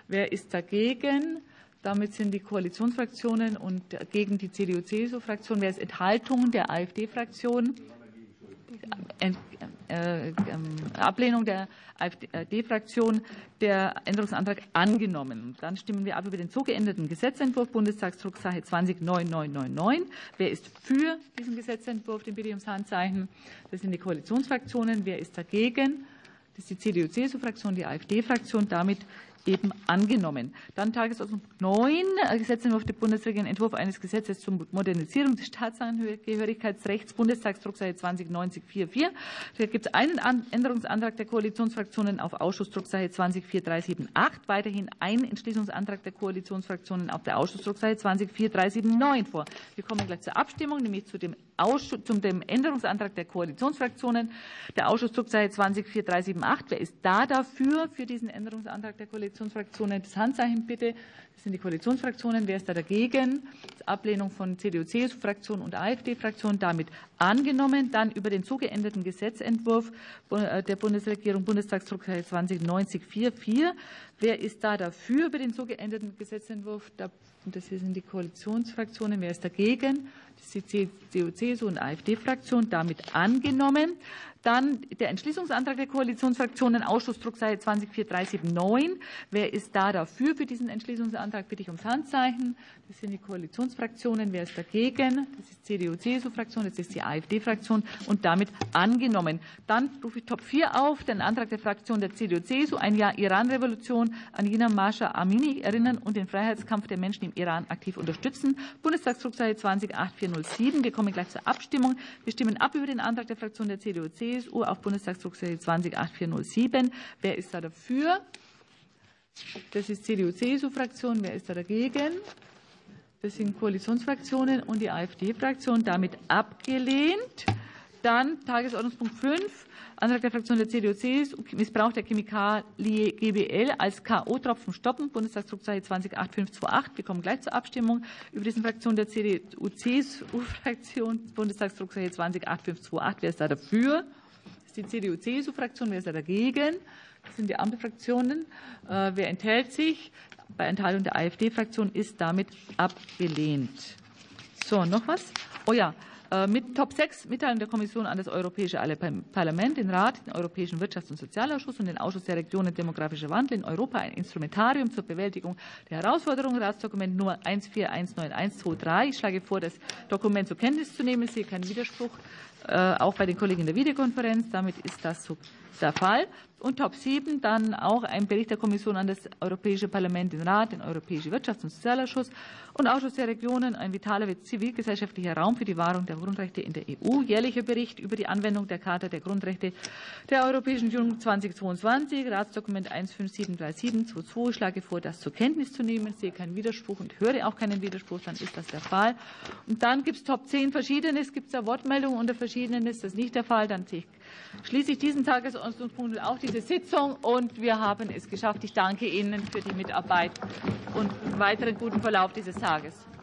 Wer ist dagegen? Damit sind die Koalitionsfraktionen und gegen die CDU-CSU-Fraktion. Wer ist Enthaltung der AfD-Fraktion? Äh, äh, Ablehnung der AfD-Fraktion der Änderungsantrag angenommen. Dann stimmen wir ab über den so geänderten Gesetzentwurf Bundestagsdrucksache 209999. Wer ist für diesen Gesetzentwurf? Den bitte ich ums Handzeichen. Das sind die Koalitionsfraktionen. Wer ist dagegen? Das ist die CDU-CSU-Fraktion, die AfD-Fraktion. Damit eben angenommen. Dann Tagesordnungspunkt 9, Gesetzentwurf der Bundesregierung, Entwurf eines Gesetzes zur Modernisierung des Staatsangehörigkeitsrechts, Bundestagsdruckseite 209044. Da gibt es einen Änderungsantrag der Koalitionsfraktionen auf Ausschussdruckseite 204378, weiterhin einen Entschließungsantrag der Koalitionsfraktionen auf der Ausschussdruckseite 204379 vor. Wir kommen gleich zur Abstimmung, nämlich zu dem, Ausschuss, zum dem Änderungsantrag der Koalitionsfraktionen. Der Ausschussdruckseite 204378, wer ist da dafür, für diesen Änderungsantrag der Koalitionsfraktionen? Koalitionsfraktionen das Handzeichen bitte. Das sind die Koalitionsfraktionen. Wer ist da dagegen? Ablehnung von CDU, CSU-Fraktion und AfD-Fraktion damit angenommen. Dann über den so geänderten Gesetzentwurf äh, der Bundesregierung Bundestagsdrucksache 209044. Wer ist da dafür über den so geänderten Gesetzentwurf? Das sind die Koalitionsfraktionen. Wer ist dagegen? CDU, CSU und AfD-Fraktion damit angenommen. Dann der Entschließungsantrag der Koalitionsfraktionen, Ausschussdruckseite 204379. Wer ist da dafür für diesen Entschließungsantrag? Bitte ich ums Handzeichen. Das sind die Koalitionsfraktionen. Wer ist dagegen? Das ist CDU-CSU-Fraktion, das ist die AfD-Fraktion und damit angenommen. Dann rufe ich Top 4 auf, den Antrag der Fraktion der CDU-CSU, ein Jahr Iran-Revolution, an Jina Masha Amini erinnern und den Freiheitskampf der Menschen im Iran aktiv unterstützen. Bundestagsdruckseite 208407. Wir kommen gleich zur Abstimmung. Wir stimmen ab über den Antrag der Fraktion der CDU-CSU. CSU auf Bundestagsdrucksache 208407. Wer ist da dafür? Das ist CDU-CSU-Fraktion. Wer ist da dagegen? Das sind Koalitionsfraktionen und die AfD-Fraktion. Damit abgelehnt. Dann Tagesordnungspunkt 5. Antrag der Fraktion der CDU-CSU, Missbrauch der Chemikalie GBL als K.O.-Tropfen stoppen, Bundestagsdrucksache 208528. Wir kommen gleich zur Abstimmung über diesen Fraktion der CDU-CSU-Fraktion, Bundestagsdrucksache 208528. Wer ist da dafür? Die CDU-CSU-Fraktion. Wer ist da dagegen? Das sind die Ampelfraktionen. Äh, wer enthält sich? Bei Enthaltung der AfD-Fraktion ist damit abgelehnt. So, noch was? Oh ja, äh, mit Top 6 Mitteilung der Kommission an das Europäische Parlament, den Rat, den Europäischen Wirtschafts- und Sozialausschuss und den Ausschuss der Regionen Demografischer Wandel in Europa ein Instrumentarium zur Bewältigung der Herausforderungen. Ratsdokument Nummer 14191123. Ich schlage vor, das Dokument zur Kenntnis zu nehmen. Ich sehe keinen Widerspruch. Äh, auch bei den Kollegen in der Videokonferenz. Damit ist das so der Fall. Und Top 7 dann auch ein Bericht der Kommission an das Europäische Parlament, den Rat, den Europäischen Wirtschafts- und Sozialausschuss und Ausschuss der Regionen, ein vitaler zivilgesellschaftlicher Raum für die Wahrung der Grundrechte in der EU. Jährlicher Bericht über die Anwendung der Charta der Grundrechte der Europäischen Union 2022, Ratsdokument 157322. Ich schlage vor, das zur Kenntnis zu nehmen. Ich sehe keinen Widerspruch und höre auch keinen Widerspruch, dann ist das der Fall. Und dann gibt es Top 10 Verschiedenes. Gibt es da Wortmeldungen unter Verschiedenes? Das ist nicht der Fall. Dann schließe ich diesen Tagesordnungspunkt auch diese Sitzung und wir haben es geschafft. Ich danke Ihnen für die Mitarbeit und weiteren guten Verlauf dieses Tages.